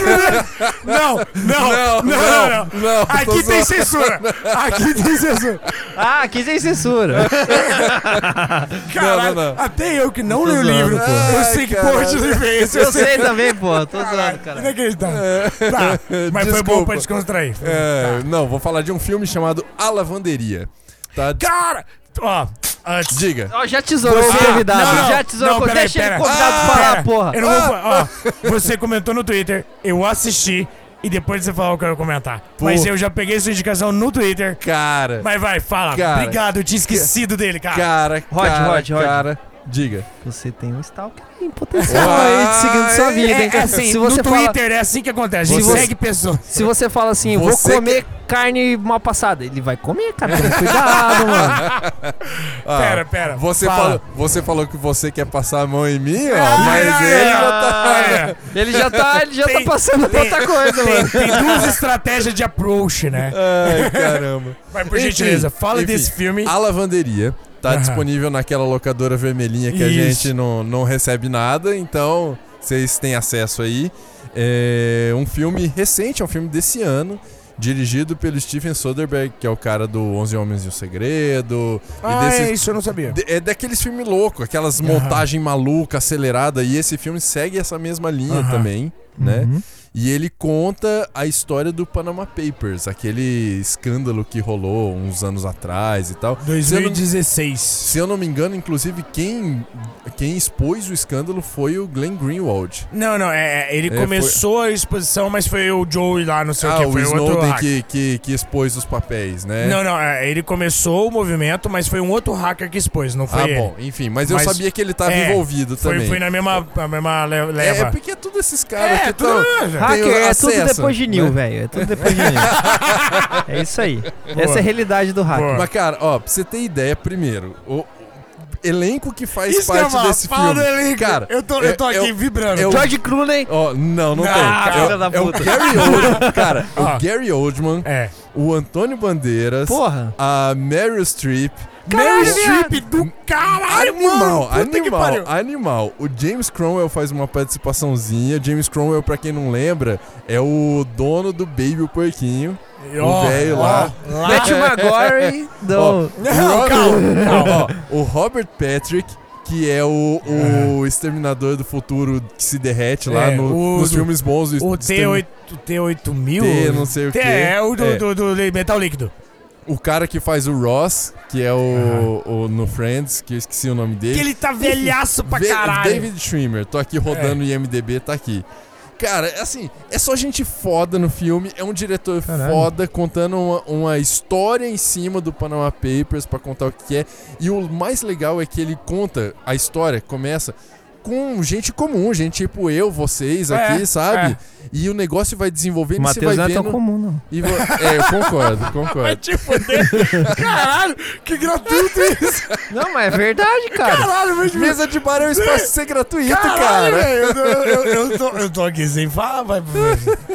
Speaker 2: Não, não, não, não, não.
Speaker 3: não,
Speaker 2: Aqui tem
Speaker 3: zoando.
Speaker 2: censura. Aqui tem censura.
Speaker 1: ah, aqui tem censura. <laughs>
Speaker 2: Caralho,
Speaker 3: não, não.
Speaker 2: até eu que não leio o livro,
Speaker 1: pô.
Speaker 2: eu sei que
Speaker 3: caralho.
Speaker 2: porra de livro é esse.
Speaker 1: Eu sei também, pô. Tô zoando,
Speaker 2: Caralho,
Speaker 1: cara.
Speaker 2: inacreditável. Tá, mas foi bom pra descontrair.
Speaker 3: É, Não, vou falar de um filme chamado A Lavanderia. Tá?
Speaker 2: Cara, ó, antes.
Speaker 3: Diga.
Speaker 1: Ó, já tesourou
Speaker 2: Você-
Speaker 1: o convidado.
Speaker 2: Não, não,
Speaker 1: já tesourou.
Speaker 2: não,
Speaker 1: o
Speaker 2: peraí,
Speaker 1: Deixa ele
Speaker 2: pera.
Speaker 1: convidado
Speaker 3: Ah,
Speaker 1: falar,
Speaker 2: Pera,
Speaker 1: porra.
Speaker 2: Eu não vou falar. Ó, você comentou no Twitter, eu assisti e depois você falou que eu ia comentar. Mas eu já peguei sua indicação no Twitter.
Speaker 3: Cara,
Speaker 2: Mas vai, fala.
Speaker 3: Cara.
Speaker 2: Obrigado, eu tinha esquecido dele, cara.
Speaker 3: cara,
Speaker 1: Rod,
Speaker 3: cara,
Speaker 1: Rod, Rod.
Speaker 3: cara. Diga.
Speaker 1: Você tem um stalker em potencial
Speaker 3: Uai,
Speaker 1: aí, seguindo sua vida,
Speaker 2: É,
Speaker 1: hein?
Speaker 2: é assim,
Speaker 1: se você
Speaker 2: no
Speaker 1: fala,
Speaker 2: Twitter é assim que acontece. A gente
Speaker 1: Você-
Speaker 2: segue pessoas.
Speaker 1: se você fala assim, vou
Speaker 3: Você
Speaker 1: comer carne mal passada, ele vai comer, cara. Cuidado, mano.
Speaker 3: Ah,
Speaker 2: Pera, pera,
Speaker 3: Você,
Speaker 2: fala.
Speaker 3: falou, você falou que você quer passar a mão em mim, ó,
Speaker 2: Ah,
Speaker 3: mas
Speaker 2: é,
Speaker 3: ele já tá.
Speaker 2: é. <laughs>
Speaker 1: Ele já tá, ele já
Speaker 2: Tem-
Speaker 1: tá passando pra outra coisa,
Speaker 2: Tem,
Speaker 1: mano.
Speaker 2: tem duas estratégias de approach, né?
Speaker 3: Ai, caramba.
Speaker 2: Mas por
Speaker 3: Enfim,
Speaker 2: gentileza, fala
Speaker 3: enfim,
Speaker 2: desse filme.
Speaker 3: A Lavanderia tá disponível naquela locadora vermelhinha que a
Speaker 2: Isso.
Speaker 3: gente não, não recebe nada, então vocês têm acesso aí. É um filme recente, é um filme desse ano, dirigido pelo Steven Soderbergh, que é o cara do Onze Homens e o Segredo.
Speaker 2: Ah,
Speaker 3: e
Speaker 2: é, isso eu não sabia.
Speaker 3: de- É daqueles filmes loucos, aquelas
Speaker 2: Aham.
Speaker 3: montagem maluca, acelerada, e esse filme segue essa mesma linha
Speaker 2: Aham.
Speaker 3: também, né?
Speaker 1: Uhum.
Speaker 3: E ele conta a história do Panama Papers, aquele escândalo que rolou uns anos atrás e tal. Se eu não-
Speaker 2: 2016.
Speaker 3: Se eu não me engano, inclusive, quem, quem expôs o escândalo foi o Glenn Greenwald.
Speaker 2: Não, não, é, é, ele
Speaker 3: É,
Speaker 2: começou a exposição, mas foi o Joey lá, não sei o
Speaker 3: ah,
Speaker 2: que,
Speaker 3: o
Speaker 2: foi outro
Speaker 3: Snowden
Speaker 2: hacker.
Speaker 3: que, que, que expôs os papéis, né?
Speaker 2: Não, não, é, ele começou o movimento, mas foi um outro hacker que expôs, não foi
Speaker 3: ah,
Speaker 2: ele.
Speaker 3: bom, enfim, mas,
Speaker 2: Mas-
Speaker 3: eu sabia que ele estava
Speaker 2: é,
Speaker 3: envolvido
Speaker 2: Foi,
Speaker 3: também.
Speaker 2: foi na mesma, na mesma le-
Speaker 3: É,
Speaker 2: leva.
Speaker 3: é porque é tudo esses caras
Speaker 2: É,
Speaker 3: que estão.
Speaker 1: Hacker é tudo
Speaker 3: acesso,
Speaker 1: depois de Nil,
Speaker 3: né?
Speaker 1: velho. É tudo depois de Nil. <laughs> é isso aí. Essa é a realidade do hacker.
Speaker 2: Boa.
Speaker 3: Mas, cara, ó, pra você ter ideia, primeiro, o elenco que faz
Speaker 2: Isso que eu ia
Speaker 3: parte
Speaker 2: falar,
Speaker 3: desse
Speaker 2: fala
Speaker 3: filme.
Speaker 2: do elenco.
Speaker 3: Cara,
Speaker 2: eu tô,
Speaker 3: é-
Speaker 2: eu tô aqui
Speaker 3: é o-
Speaker 2: vibrando.
Speaker 3: é o-
Speaker 1: George Clooney.
Speaker 3: Ó, não, não
Speaker 2: Não,
Speaker 3: tem.
Speaker 2: cara,
Speaker 3: É
Speaker 1: filha da
Speaker 3: é, o
Speaker 1: puta.
Speaker 3: Gary Oldman. Cara, <laughs> é
Speaker 2: Ah.
Speaker 3: o Gary Oldman,
Speaker 2: É.
Speaker 3: o Antônio Bandeiras,
Speaker 1: Porra.
Speaker 3: a Meryl Streep.
Speaker 2: Meryl Streep do caralho,
Speaker 3: Animal,
Speaker 2: mano. Que
Speaker 3: animal, animal. O James Cromwell faz uma participaçãozinha. James Cromwell, pra quem não lembra, é o dono do Baby o Porquinho.
Speaker 2: Ó,
Speaker 3: velho
Speaker 2: ó,
Speaker 3: lá.
Speaker 2: lá.
Speaker 1: Matthew <laughs> McGorry do...
Speaker 2: Não,
Speaker 3: o
Speaker 2: calma, calma.
Speaker 3: Ó, o Robert Patrick, que é o, o exterminador do futuro que se derrete lá
Speaker 2: É,
Speaker 3: no-
Speaker 2: o
Speaker 3: nos
Speaker 2: do-
Speaker 3: filmes bons do
Speaker 2: O
Speaker 3: extermin-
Speaker 2: T8, T8000?
Speaker 3: T, não sei o
Speaker 2: T-
Speaker 3: quê.
Speaker 2: É, o do,
Speaker 3: É.
Speaker 2: do, do metal líquido.
Speaker 3: O cara que faz o Ross, que é o, o- no Friends, que eu esqueci o nome dele.
Speaker 2: Que ele tá velhaço pra caralho. É.
Speaker 3: David Schwimmer, tô aqui rodando o IMDB, tá aqui. Cara, assim, é só gente foda no filme, é um diretor
Speaker 2: Caralho.
Speaker 3: foda contando uma, uma história em cima do Panama Papers pra contar o que é. E o mais legal é que ele conta a história, começa com gente comum, gente tipo eu, vocês
Speaker 2: É,
Speaker 3: aqui, sabe?
Speaker 2: é.
Speaker 3: E o negócio vai desenvolvendo e você vai
Speaker 1: não é tão
Speaker 3: vendo.
Speaker 1: comum, não.
Speaker 3: e vo- É, eu concordo,
Speaker 2: Vai
Speaker 3: concordo.
Speaker 2: te fuder. Caralho, que gratuito isso.
Speaker 1: Não, mas é verdade, cara.
Speaker 2: Caralho, mas
Speaker 3: Mesa de bar é um espaço de ser gratuito,
Speaker 2: Caralho,
Speaker 3: cara.
Speaker 2: velho, eu, eu, eu, tô, eu tô aqui sem falar, vai.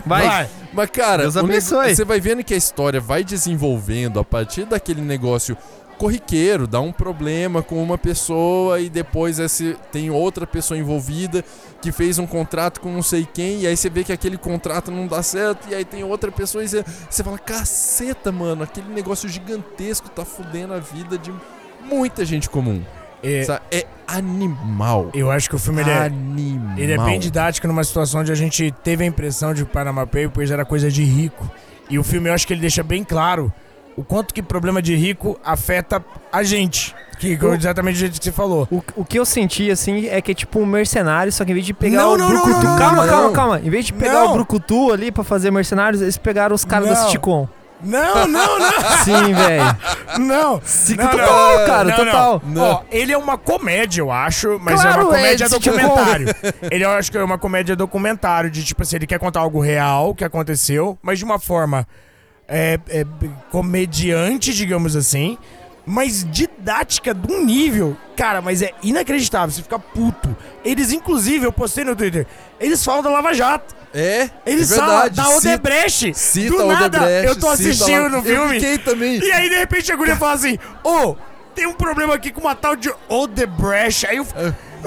Speaker 1: Vai.
Speaker 3: Mas, cara, você vai vendo que a história vai desenvolvendo a partir daquele negócio corriqueiro, dá um problema com uma pessoa e depois esse, tem outra pessoa envolvida que fez um contrato com não sei quem, e aí você vê que aquele contrato não dá certo, e aí tem outra pessoa e você, você fala, caceta, mano, aquele negócio gigantesco tá fudendo a vida de muita gente comum.
Speaker 2: É?
Speaker 3: É animal.
Speaker 2: eu acho que o filme ele é,
Speaker 3: animal.
Speaker 2: ele é bem didático numa situação onde a gente teve a impressão de que Panama Papers era coisa de rico. E o filme eu acho que ele deixa bem claro o quanto que problema de rico afeta a gente. Que é exatamente do jeito que você falou.
Speaker 1: O, o que eu senti, assim, é que é tipo um mercenário, só que em vez de pegar
Speaker 2: Não,
Speaker 1: o
Speaker 2: não, não,
Speaker 1: Brucutu...
Speaker 2: não, não,
Speaker 1: calma,
Speaker 3: não.
Speaker 1: calma, calma. Em vez de pegar
Speaker 2: Não.
Speaker 1: o Brucutu ali pra fazer mercenários, eles pegaram os caras da
Speaker 2: Não.
Speaker 1: Citicom.
Speaker 2: Não, não, não. <laughs>
Speaker 1: Sim, velho.
Speaker 2: Não.
Speaker 1: Sim,
Speaker 2: Não,
Speaker 1: total,
Speaker 2: não.
Speaker 1: cara,
Speaker 2: Não, não.
Speaker 1: total.
Speaker 2: Ó, ele é uma comédia, eu acho, mas é
Speaker 1: Claro,
Speaker 2: uma comédia
Speaker 1: é, tipo,
Speaker 2: documentário. ele eu acho que é uma comédia documentário, de tipo assim, ele quer contar algo real que aconteceu, mas de uma forma é, é, comediante, digamos assim, mas didática de um nível, cara, mas é inacreditável, você fica puto. Eles, inclusive, eu postei no Twitter, eles falam da Lava Jato.
Speaker 3: É,
Speaker 2: Eles
Speaker 3: é
Speaker 2: falam da Odebrecht.
Speaker 3: Cita
Speaker 2: Do nada,
Speaker 3: Odebrecht,
Speaker 2: eu tô assistindo no filme.
Speaker 3: Eu também.
Speaker 2: E aí, de repente, a guria fala assim: Ô, tem um problema aqui com uma tal de Odebrecht. Aí eu,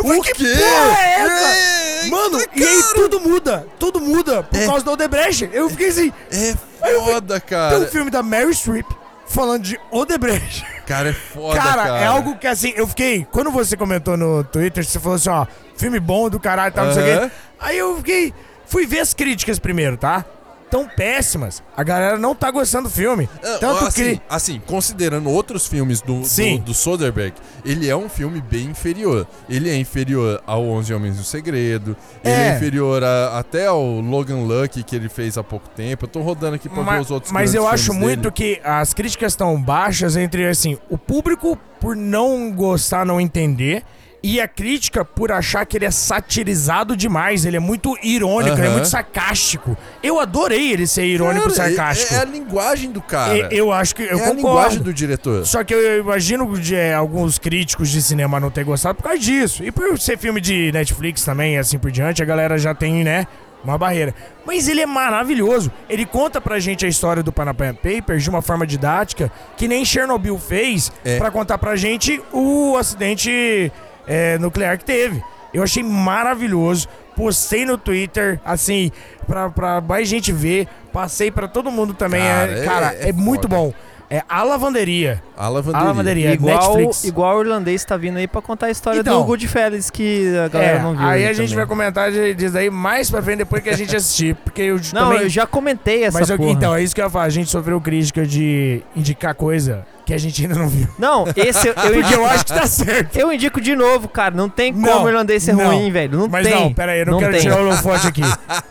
Speaker 2: falei:
Speaker 3: O
Speaker 2: Que
Speaker 3: quê?
Speaker 2: porra é essa?
Speaker 3: É,
Speaker 2: Mano,
Speaker 3: cara.
Speaker 2: e aí tudo muda. Tudo muda por
Speaker 3: É.
Speaker 2: causa da Odebrecht. Eu fiquei assim:
Speaker 3: É foda,
Speaker 2: tem um
Speaker 3: cara.
Speaker 2: filme da Mary Streep falando de Odebrecht.
Speaker 3: Cara, é foda,
Speaker 2: Cara,
Speaker 3: cara.
Speaker 2: é algo que assim, eu fiquei. Quando você comentou no Twitter, você falou assim: ó, filme bom do caralho e tal, não sei o quê. Aí eu fiquei. Fui ver as críticas primeiro, tá? Tão péssimas. A galera não tá gostando do filme.
Speaker 3: Ah,
Speaker 2: Tanto
Speaker 3: assim,
Speaker 2: que.
Speaker 3: assim, considerando outros filmes do,
Speaker 2: Sim.
Speaker 3: do, do Soderbergh, ele é um filme bem inferior. Ele é inferior ao Onze Homens do Segredo, ele é
Speaker 2: É.
Speaker 3: inferior a- até ao Logan Lucky que ele fez há pouco tempo. Eu tô rodando aqui pra ver os outros
Speaker 2: Mas eu acho muito
Speaker 3: dele.
Speaker 2: que as críticas estão baixas entre, assim, o público por não gostar, não entender. E a crítica por achar que ele é satirizado demais, ele é muito irônico, ele é muito sarcástico. Eu adorei ele ser irônico e
Speaker 3: Cara, é-
Speaker 2: sarcástico.
Speaker 3: É, a linguagem do cara.
Speaker 2: E- eu acho que eu
Speaker 3: é a linguagem
Speaker 2: concordo.
Speaker 3: do diretor.
Speaker 2: Só que eu imagino de é, alguns críticos de cinema não ter gostado por causa disso. E por ser filme de Netflix também e assim por diante, a galera já tem, né, uma barreira. Mas ele é maravilhoso. Ele conta pra gente a história do Panama Papers de uma forma didática que nem Chernobyl fez
Speaker 3: É.
Speaker 2: pra contar pra gente o acidente é, nuclear que teve. Eu achei maravilhoso. Postei no Twitter, assim, pra, pra mais gente ver. Passei pra todo mundo também.
Speaker 3: Cara,
Speaker 2: é,
Speaker 3: é-
Speaker 2: cara,
Speaker 3: é
Speaker 2: é, muito bom. É A Lavanderia.
Speaker 3: A
Speaker 2: A
Speaker 3: lavanderia.
Speaker 2: Lavanderia.
Speaker 1: igual,
Speaker 2: Netflix.
Speaker 1: igual o irlandês tá vindo aí pra contar a história
Speaker 2: Então.
Speaker 1: do Goodfellas que a galera
Speaker 2: É,
Speaker 1: não viu.
Speaker 2: aí a gente
Speaker 1: também.
Speaker 2: vai comentar disso aí mais pra frente depois que a gente assistir. Porque eu
Speaker 1: Não,
Speaker 2: também...
Speaker 1: eu já comentei essa
Speaker 2: Mas eu-
Speaker 1: porra.
Speaker 2: então, é isso que eu ia falar. A gente sofreu crítica de indicar coisa que a gente ainda não viu.
Speaker 1: Não, esse eu, eu <laughs>
Speaker 2: Porque
Speaker 1: indico.
Speaker 2: eu acho que tá certo.
Speaker 1: Eu indico de novo, cara. Não tem como
Speaker 2: Não,
Speaker 1: o irlandês ser
Speaker 2: não.
Speaker 1: ruim, velho. Não
Speaker 2: Mas
Speaker 1: tem.
Speaker 2: não, pera aí, eu não,
Speaker 1: Não
Speaker 2: quero
Speaker 1: tem.
Speaker 2: tirar o holofote <laughs> aqui.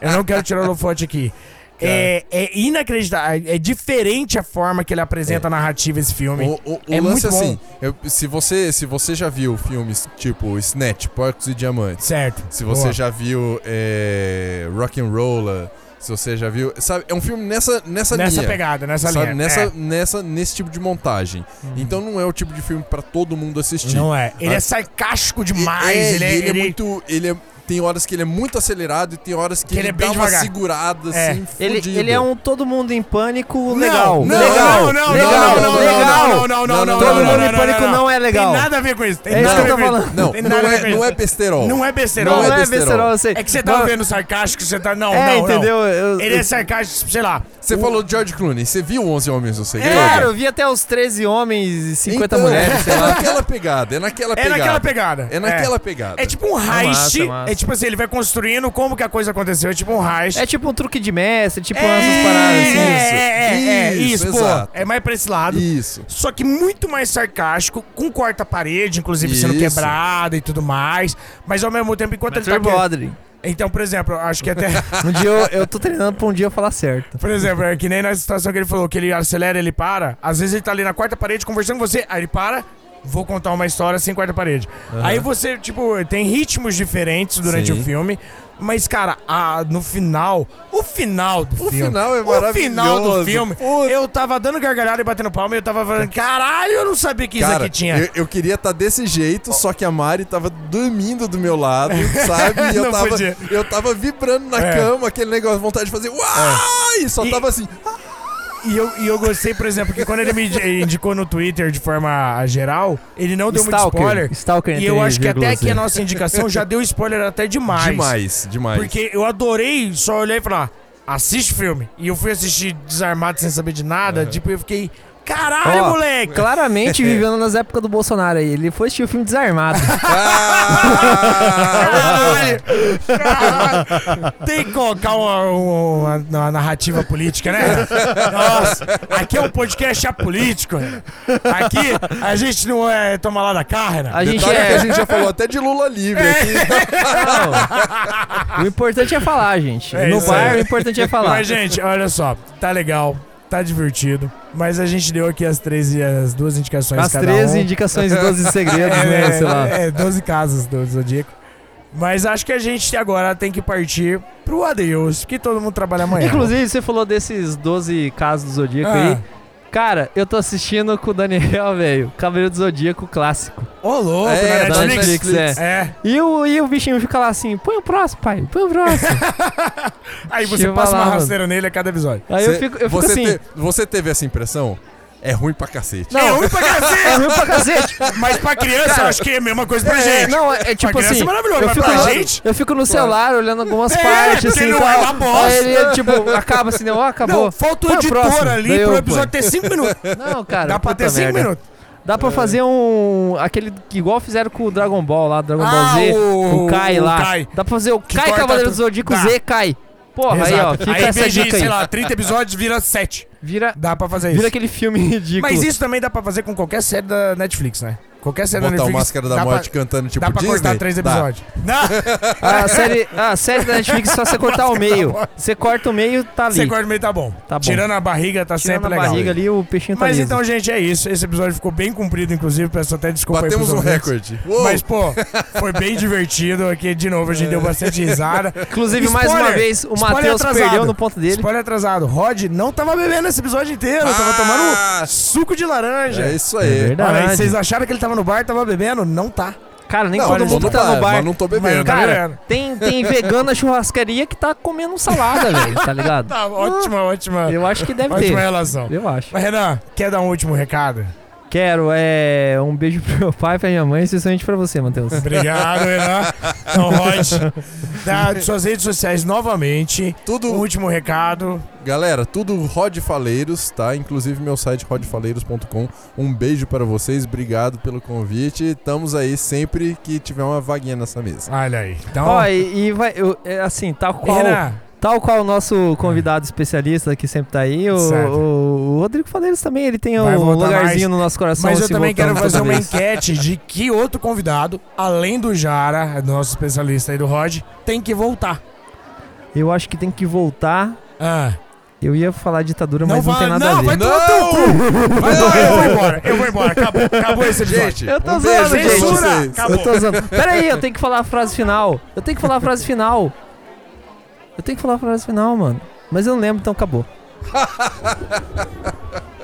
Speaker 2: Eu não quero tirar o holofote aqui. É, é inacreditável. É diferente a forma que ele apresenta a narrativa esse filme.
Speaker 3: O, o-
Speaker 2: É muito bom.
Speaker 3: assim, eu- se, você, se você já viu filmes tipo Snatch, Porcos e Diamantes,
Speaker 2: Certo.
Speaker 3: se você
Speaker 2: Boa.
Speaker 3: já viu é, Rock and Roller, se você já viu, sabe, é um filme nessa nessa,
Speaker 2: Nessa
Speaker 3: linha.
Speaker 2: pegada, nessa
Speaker 3: sabe,
Speaker 2: linha.
Speaker 3: nessa,
Speaker 2: É.
Speaker 3: nessa nesse tipo de montagem. Então não é o tipo de filme pra todo mundo assistir.
Speaker 2: Não é. Ele
Speaker 3: Ah.
Speaker 2: é sarcástico demais.
Speaker 3: É,
Speaker 2: ele, é,
Speaker 3: ele é
Speaker 2: ele-
Speaker 3: muito, ele é tem horas que ele é muito acelerado e tem horas que,
Speaker 2: Que
Speaker 3: ele,
Speaker 2: ele é bem
Speaker 3: dá uma
Speaker 2: devagar.
Speaker 3: segurada
Speaker 2: É.
Speaker 3: assim,
Speaker 1: Ele,
Speaker 3: fudida.
Speaker 1: ele é um todo mundo em pânico
Speaker 2: Não,
Speaker 1: legal.
Speaker 2: não,
Speaker 1: legal.
Speaker 2: não, não,
Speaker 1: legal.
Speaker 2: não, não,
Speaker 1: legal.
Speaker 2: não, não, não, não,
Speaker 1: Todo
Speaker 2: não,
Speaker 1: mundo
Speaker 2: não,
Speaker 1: em pânico
Speaker 2: não,
Speaker 1: não, é legal.
Speaker 2: Tem nada a ver com isso. Tem
Speaker 1: É
Speaker 2: nada
Speaker 1: isso que eu tô falando.
Speaker 3: Não,
Speaker 2: Tem
Speaker 3: não é, não é besterol.
Speaker 2: Não é besterol.
Speaker 1: Não,
Speaker 3: Não
Speaker 1: é
Speaker 3: é
Speaker 1: besterol, eu sei.
Speaker 2: É que você tá
Speaker 1: Não,
Speaker 2: vendo sarcástico, você tá. Não,
Speaker 1: É,
Speaker 2: não, não.
Speaker 1: entendeu? Eu-
Speaker 2: Ele é sarcástico, sei lá.
Speaker 3: Você falou de George Clooney, você viu 11 Homens no Segredo?
Speaker 1: Cara, eu vi até os 13 homens e 50
Speaker 3: Então,
Speaker 1: mulheres, sei
Speaker 3: É
Speaker 1: lá.
Speaker 3: naquela pegada, é naquela
Speaker 2: É
Speaker 3: pegada.
Speaker 2: naquela pegada.
Speaker 3: É naquela pegada.
Speaker 2: É tipo um heist. É tipo assim, ele vai construindo como que a coisa aconteceu. É tipo um heist.
Speaker 1: É tipo um truque de mestre, tipo
Speaker 2: É,
Speaker 1: essas paradas assim.
Speaker 2: É, é, é,
Speaker 3: Isso,
Speaker 2: isso, pô.
Speaker 3: exato.
Speaker 2: É mais pra esse lado.
Speaker 3: Isso.
Speaker 2: Só que muito mais sarcástico, com corta-parede, inclusive sendo
Speaker 3: Isso.
Speaker 2: quebrado e tudo mais. Mas ao mesmo tempo, enquanto
Speaker 1: Matthew
Speaker 2: ele tá.
Speaker 1: Broderick.
Speaker 2: Então, por exemplo, eu acho que até. <laughs>
Speaker 1: Um dia eu, eu tô treinando pra um dia eu falar certo.
Speaker 2: Por exemplo, é que nem na situação que ele falou, que ele acelera, ele para. Às vezes ele tá ali na quarta parede conversando com você, aí ele para. Vou contar uma história sem quarta parede. Aí você, tipo, tem ritmos diferentes durante
Speaker 3: Sim.
Speaker 2: o filme. Mas, cara, a- no final, o final do
Speaker 3: O
Speaker 2: filme.
Speaker 3: final é
Speaker 2: O final do filme, eu tava dando gargalhada e batendo palma e eu tava falando, caralho, eu não sabia que isso
Speaker 3: Cara,
Speaker 2: aqui tinha.
Speaker 3: eu, eu queria estar desse jeito, só que a Mari tava dormindo do meu lado, sabe? E <laughs> eu tava,
Speaker 2: podia.
Speaker 3: eu tava vibrando na
Speaker 2: É.
Speaker 3: cama, aquele negócio, vontade de fazer uai! E só
Speaker 2: E-
Speaker 3: tava assim.
Speaker 2: E eu, e eu gostei, por exemplo, que quando ele me indi- indicou no Twitter de forma geral, ele não deu muito
Speaker 1: Stalker.
Speaker 2: spoiler.
Speaker 1: Stalker
Speaker 2: E eu acho que até aqui a
Speaker 1: né?
Speaker 2: nossa indicação já deu spoiler até demais.
Speaker 3: Demais, demais.
Speaker 2: Porque eu adorei só olhar e falar, assiste o filme. E eu fui assistir desarmado sem saber de nada, tipo, eu fiquei, caralho,
Speaker 1: Ó,
Speaker 2: moleque!
Speaker 1: Claramente <laughs> vivendo nas épocas do Bolsonaro aí. Ele foi assistir o filme desarmado. <laughs>
Speaker 2: Caralho! Caralho! Tem que colocar uma, uma- uma narrativa política, né? Nossa, aqui é um podcast apolítico. né? Aqui a gente não é toma lá da carne.
Speaker 1: A gente
Speaker 3: Detalhe que a
Speaker 1: é.
Speaker 3: gente já falou até de Lula livre aqui.
Speaker 1: Não. O importante é falar, gente.
Speaker 2: É
Speaker 1: no bar,
Speaker 2: aí.
Speaker 1: o importante é falar.
Speaker 2: Mas, gente, olha só, tá legal. Tá divertido. Mas a gente deu aqui as 13, as duas indicações
Speaker 1: As
Speaker 2: cada
Speaker 1: 13
Speaker 2: um.
Speaker 1: indicações e 12 <laughs> segredos,
Speaker 2: é,
Speaker 1: né? Sei lá.
Speaker 2: É, 12 casas do Zodíaco. Mas acho que a gente agora tem que partir pro adeus, que todo mundo trabalha amanhã.
Speaker 1: Inclusive, você falou desses 12 casos do Zodíaco
Speaker 2: Ah.
Speaker 1: aí. Cara, eu tô assistindo com o Daniel, velho. Cavaleiro do Zodíaco clássico.
Speaker 2: Ô, louco,
Speaker 3: É,
Speaker 2: na
Speaker 1: da
Speaker 2: Netflix.
Speaker 1: Netflix,
Speaker 2: É.
Speaker 1: E o, e o bichinho fica lá assim: põe o próximo, pai, põe o próximo. <laughs>
Speaker 2: Aí você
Speaker 1: Chega
Speaker 2: passa
Speaker 1: lá,
Speaker 2: uma
Speaker 1: mano.
Speaker 2: rasteira nele a cada episódio.
Speaker 1: Aí eu fico, eu fico
Speaker 3: você,
Speaker 1: assim.
Speaker 3: te- você teve essa impressão? É ruim pra cacete.
Speaker 1: Não,
Speaker 2: É ruim pra cacete,
Speaker 1: é ruim pra cacete.
Speaker 2: mas pra criança eu acho que é a mesma coisa pra
Speaker 1: É,
Speaker 2: gente.
Speaker 1: não, é, é tipo
Speaker 2: criança
Speaker 1: assim.
Speaker 2: é maravilhoso,
Speaker 1: eu
Speaker 2: mas
Speaker 1: fico,
Speaker 2: pra
Speaker 1: no,
Speaker 2: gente-
Speaker 1: eu fico no celular olhando algumas
Speaker 2: É,
Speaker 1: partes, assim.
Speaker 2: não
Speaker 1: tal.
Speaker 2: é uma bosta.
Speaker 1: Aí ele, tipo, acaba assim, ó, acabou.
Speaker 2: Não, falta o
Speaker 1: o
Speaker 2: editor
Speaker 1: próximo.
Speaker 2: ali
Speaker 1: Daí
Speaker 2: pro
Speaker 1: eu
Speaker 2: episódio
Speaker 1: ponho.
Speaker 2: ter 5 minutos.
Speaker 1: Não, cara.
Speaker 2: Dá pra ter 5
Speaker 1: merda.
Speaker 2: minutos.
Speaker 1: Dá pra fazer um. aquele. que igual fizeram com o Dragon Ball lá, Dragon Ball
Speaker 2: Ah,
Speaker 1: Z.
Speaker 2: o-
Speaker 1: o Kai
Speaker 2: o
Speaker 1: lá.
Speaker 2: Kai.
Speaker 1: Dá pra fazer o
Speaker 2: Que
Speaker 1: Kai Cavaleiro do. Zodíaco. Z Kai. Porra, aí, ó. Fica
Speaker 2: aí,
Speaker 1: essa dica aí.
Speaker 2: sei lá, 30 episódios, vira 7.
Speaker 1: Vira,
Speaker 2: Dá pra fazer isso.
Speaker 1: vira aquele filme ridículo.
Speaker 2: Mas isso também dá pra fazer com qualquer série da Netflix, né? Qualquer série da
Speaker 3: Botar o
Speaker 2: Netflix.
Speaker 3: Máscara da
Speaker 2: dá
Speaker 3: Morte
Speaker 2: pra,
Speaker 3: cantando tipo
Speaker 2: dá pra
Speaker 3: Disney?
Speaker 2: cortar três
Speaker 3: Dá.
Speaker 2: episódios. Não, <laughs>
Speaker 1: A série, a série da Netflix, só você cortar o meio. Você corta o meio, tá ali.
Speaker 2: você corta o meio tá bom.
Speaker 1: Tá bom.
Speaker 2: Tirando a barriga, tá
Speaker 1: Tirando
Speaker 2: sempre
Speaker 1: a
Speaker 2: legal.
Speaker 1: barriga ali, o peixinho tá
Speaker 2: Mas
Speaker 1: liso.
Speaker 2: então, gente, é isso. Esse episódio ficou bem comprido, inclusive. Peço até desculpa aí
Speaker 3: Batemos
Speaker 2: pros
Speaker 3: um
Speaker 2: ouvintes.
Speaker 3: recorde. Uou!
Speaker 2: Mas, pô, foi bem divertido aqui. De novo, a gente deu bastante risada. <laughs>
Speaker 1: Inclusive, mais uma
Speaker 2: Spoiler!
Speaker 1: vez, o
Speaker 2: Spoiler
Speaker 1: Matheus
Speaker 2: atrasado.
Speaker 1: perdeu no ponto dele.
Speaker 2: Spoiler atrasado. Rod não tava bebendo esse episódio inteiro. Tava
Speaker 3: Ah!
Speaker 2: tomando suco de laranja.
Speaker 3: É isso
Speaker 1: É
Speaker 3: aí.
Speaker 1: verdade.
Speaker 2: Olha aí, vocês acharam que ele tava no bar, tava bebendo? Não tá.
Speaker 1: Cara, nem
Speaker 3: não,
Speaker 1: todo mundo
Speaker 3: tô
Speaker 1: tá no bar.
Speaker 3: mas não tô
Speaker 2: Mas
Speaker 3: bebendo.
Speaker 2: não tá
Speaker 1: Cara,
Speaker 2: bebendo.
Speaker 1: tem, tem vegano na churrascaria que tá comendo salada, velho, tá ligado? <laughs>
Speaker 2: Tá, ótima, ótima.
Speaker 1: Eu acho que deve
Speaker 2: Ótima
Speaker 1: ter.
Speaker 2: relação.
Speaker 1: Eu acho.
Speaker 2: Mas, Renan, quer dar um último recado?
Speaker 1: Quero é, um beijo pro meu pai, pra minha mãe, especialmente pra você, Matheus.
Speaker 2: Obrigado, Renan. Então, Rod, dá suas redes sociais novamente.
Speaker 3: Tudo,
Speaker 2: Um último recado.
Speaker 3: galera, tudo Rod Faleiros, tá? Inclusive meu site rodfaleiros.com. Um beijo para vocês, obrigado pelo convite. Estamos aí sempre que tiver uma vaguinha nessa mesa.
Speaker 2: Olha aí. Então,
Speaker 1: Ó, e, e vai, eu- é assim, tal qual,
Speaker 2: Renan,
Speaker 1: tal qual o nosso convidado especialista que sempre tá aí, o, o, o Rodrigo Faleiros também, ele tem
Speaker 2: Vai
Speaker 1: um lugarzinho
Speaker 2: mais.
Speaker 1: no nosso coração.
Speaker 2: mas eu também quero fazer uma enquete de que outro convidado, além do Jara, nosso especialista aí do Rod, tem que voltar.
Speaker 1: Eu acho que tem que voltar.
Speaker 2: Ah,
Speaker 1: Eu ia falar ditadura, mas não, tem nada
Speaker 2: não,
Speaker 1: a ver.
Speaker 2: vai tomar teu cu. Vai tomar, eu vou embora, eu vou embora. Acabou, acabou esse episódio.
Speaker 3: Gente,
Speaker 1: Eu tô
Speaker 3: um
Speaker 1: zoando, gente.
Speaker 2: Censura!
Speaker 3: vocês.
Speaker 2: Acabou.
Speaker 1: Eu tô usando. Pera aí, eu tenho que falar a frase final. Eu tenho que falar a frase final. Eu tenho que falar a frase final, mano. Mas eu não lembro, então acabou. <laughs>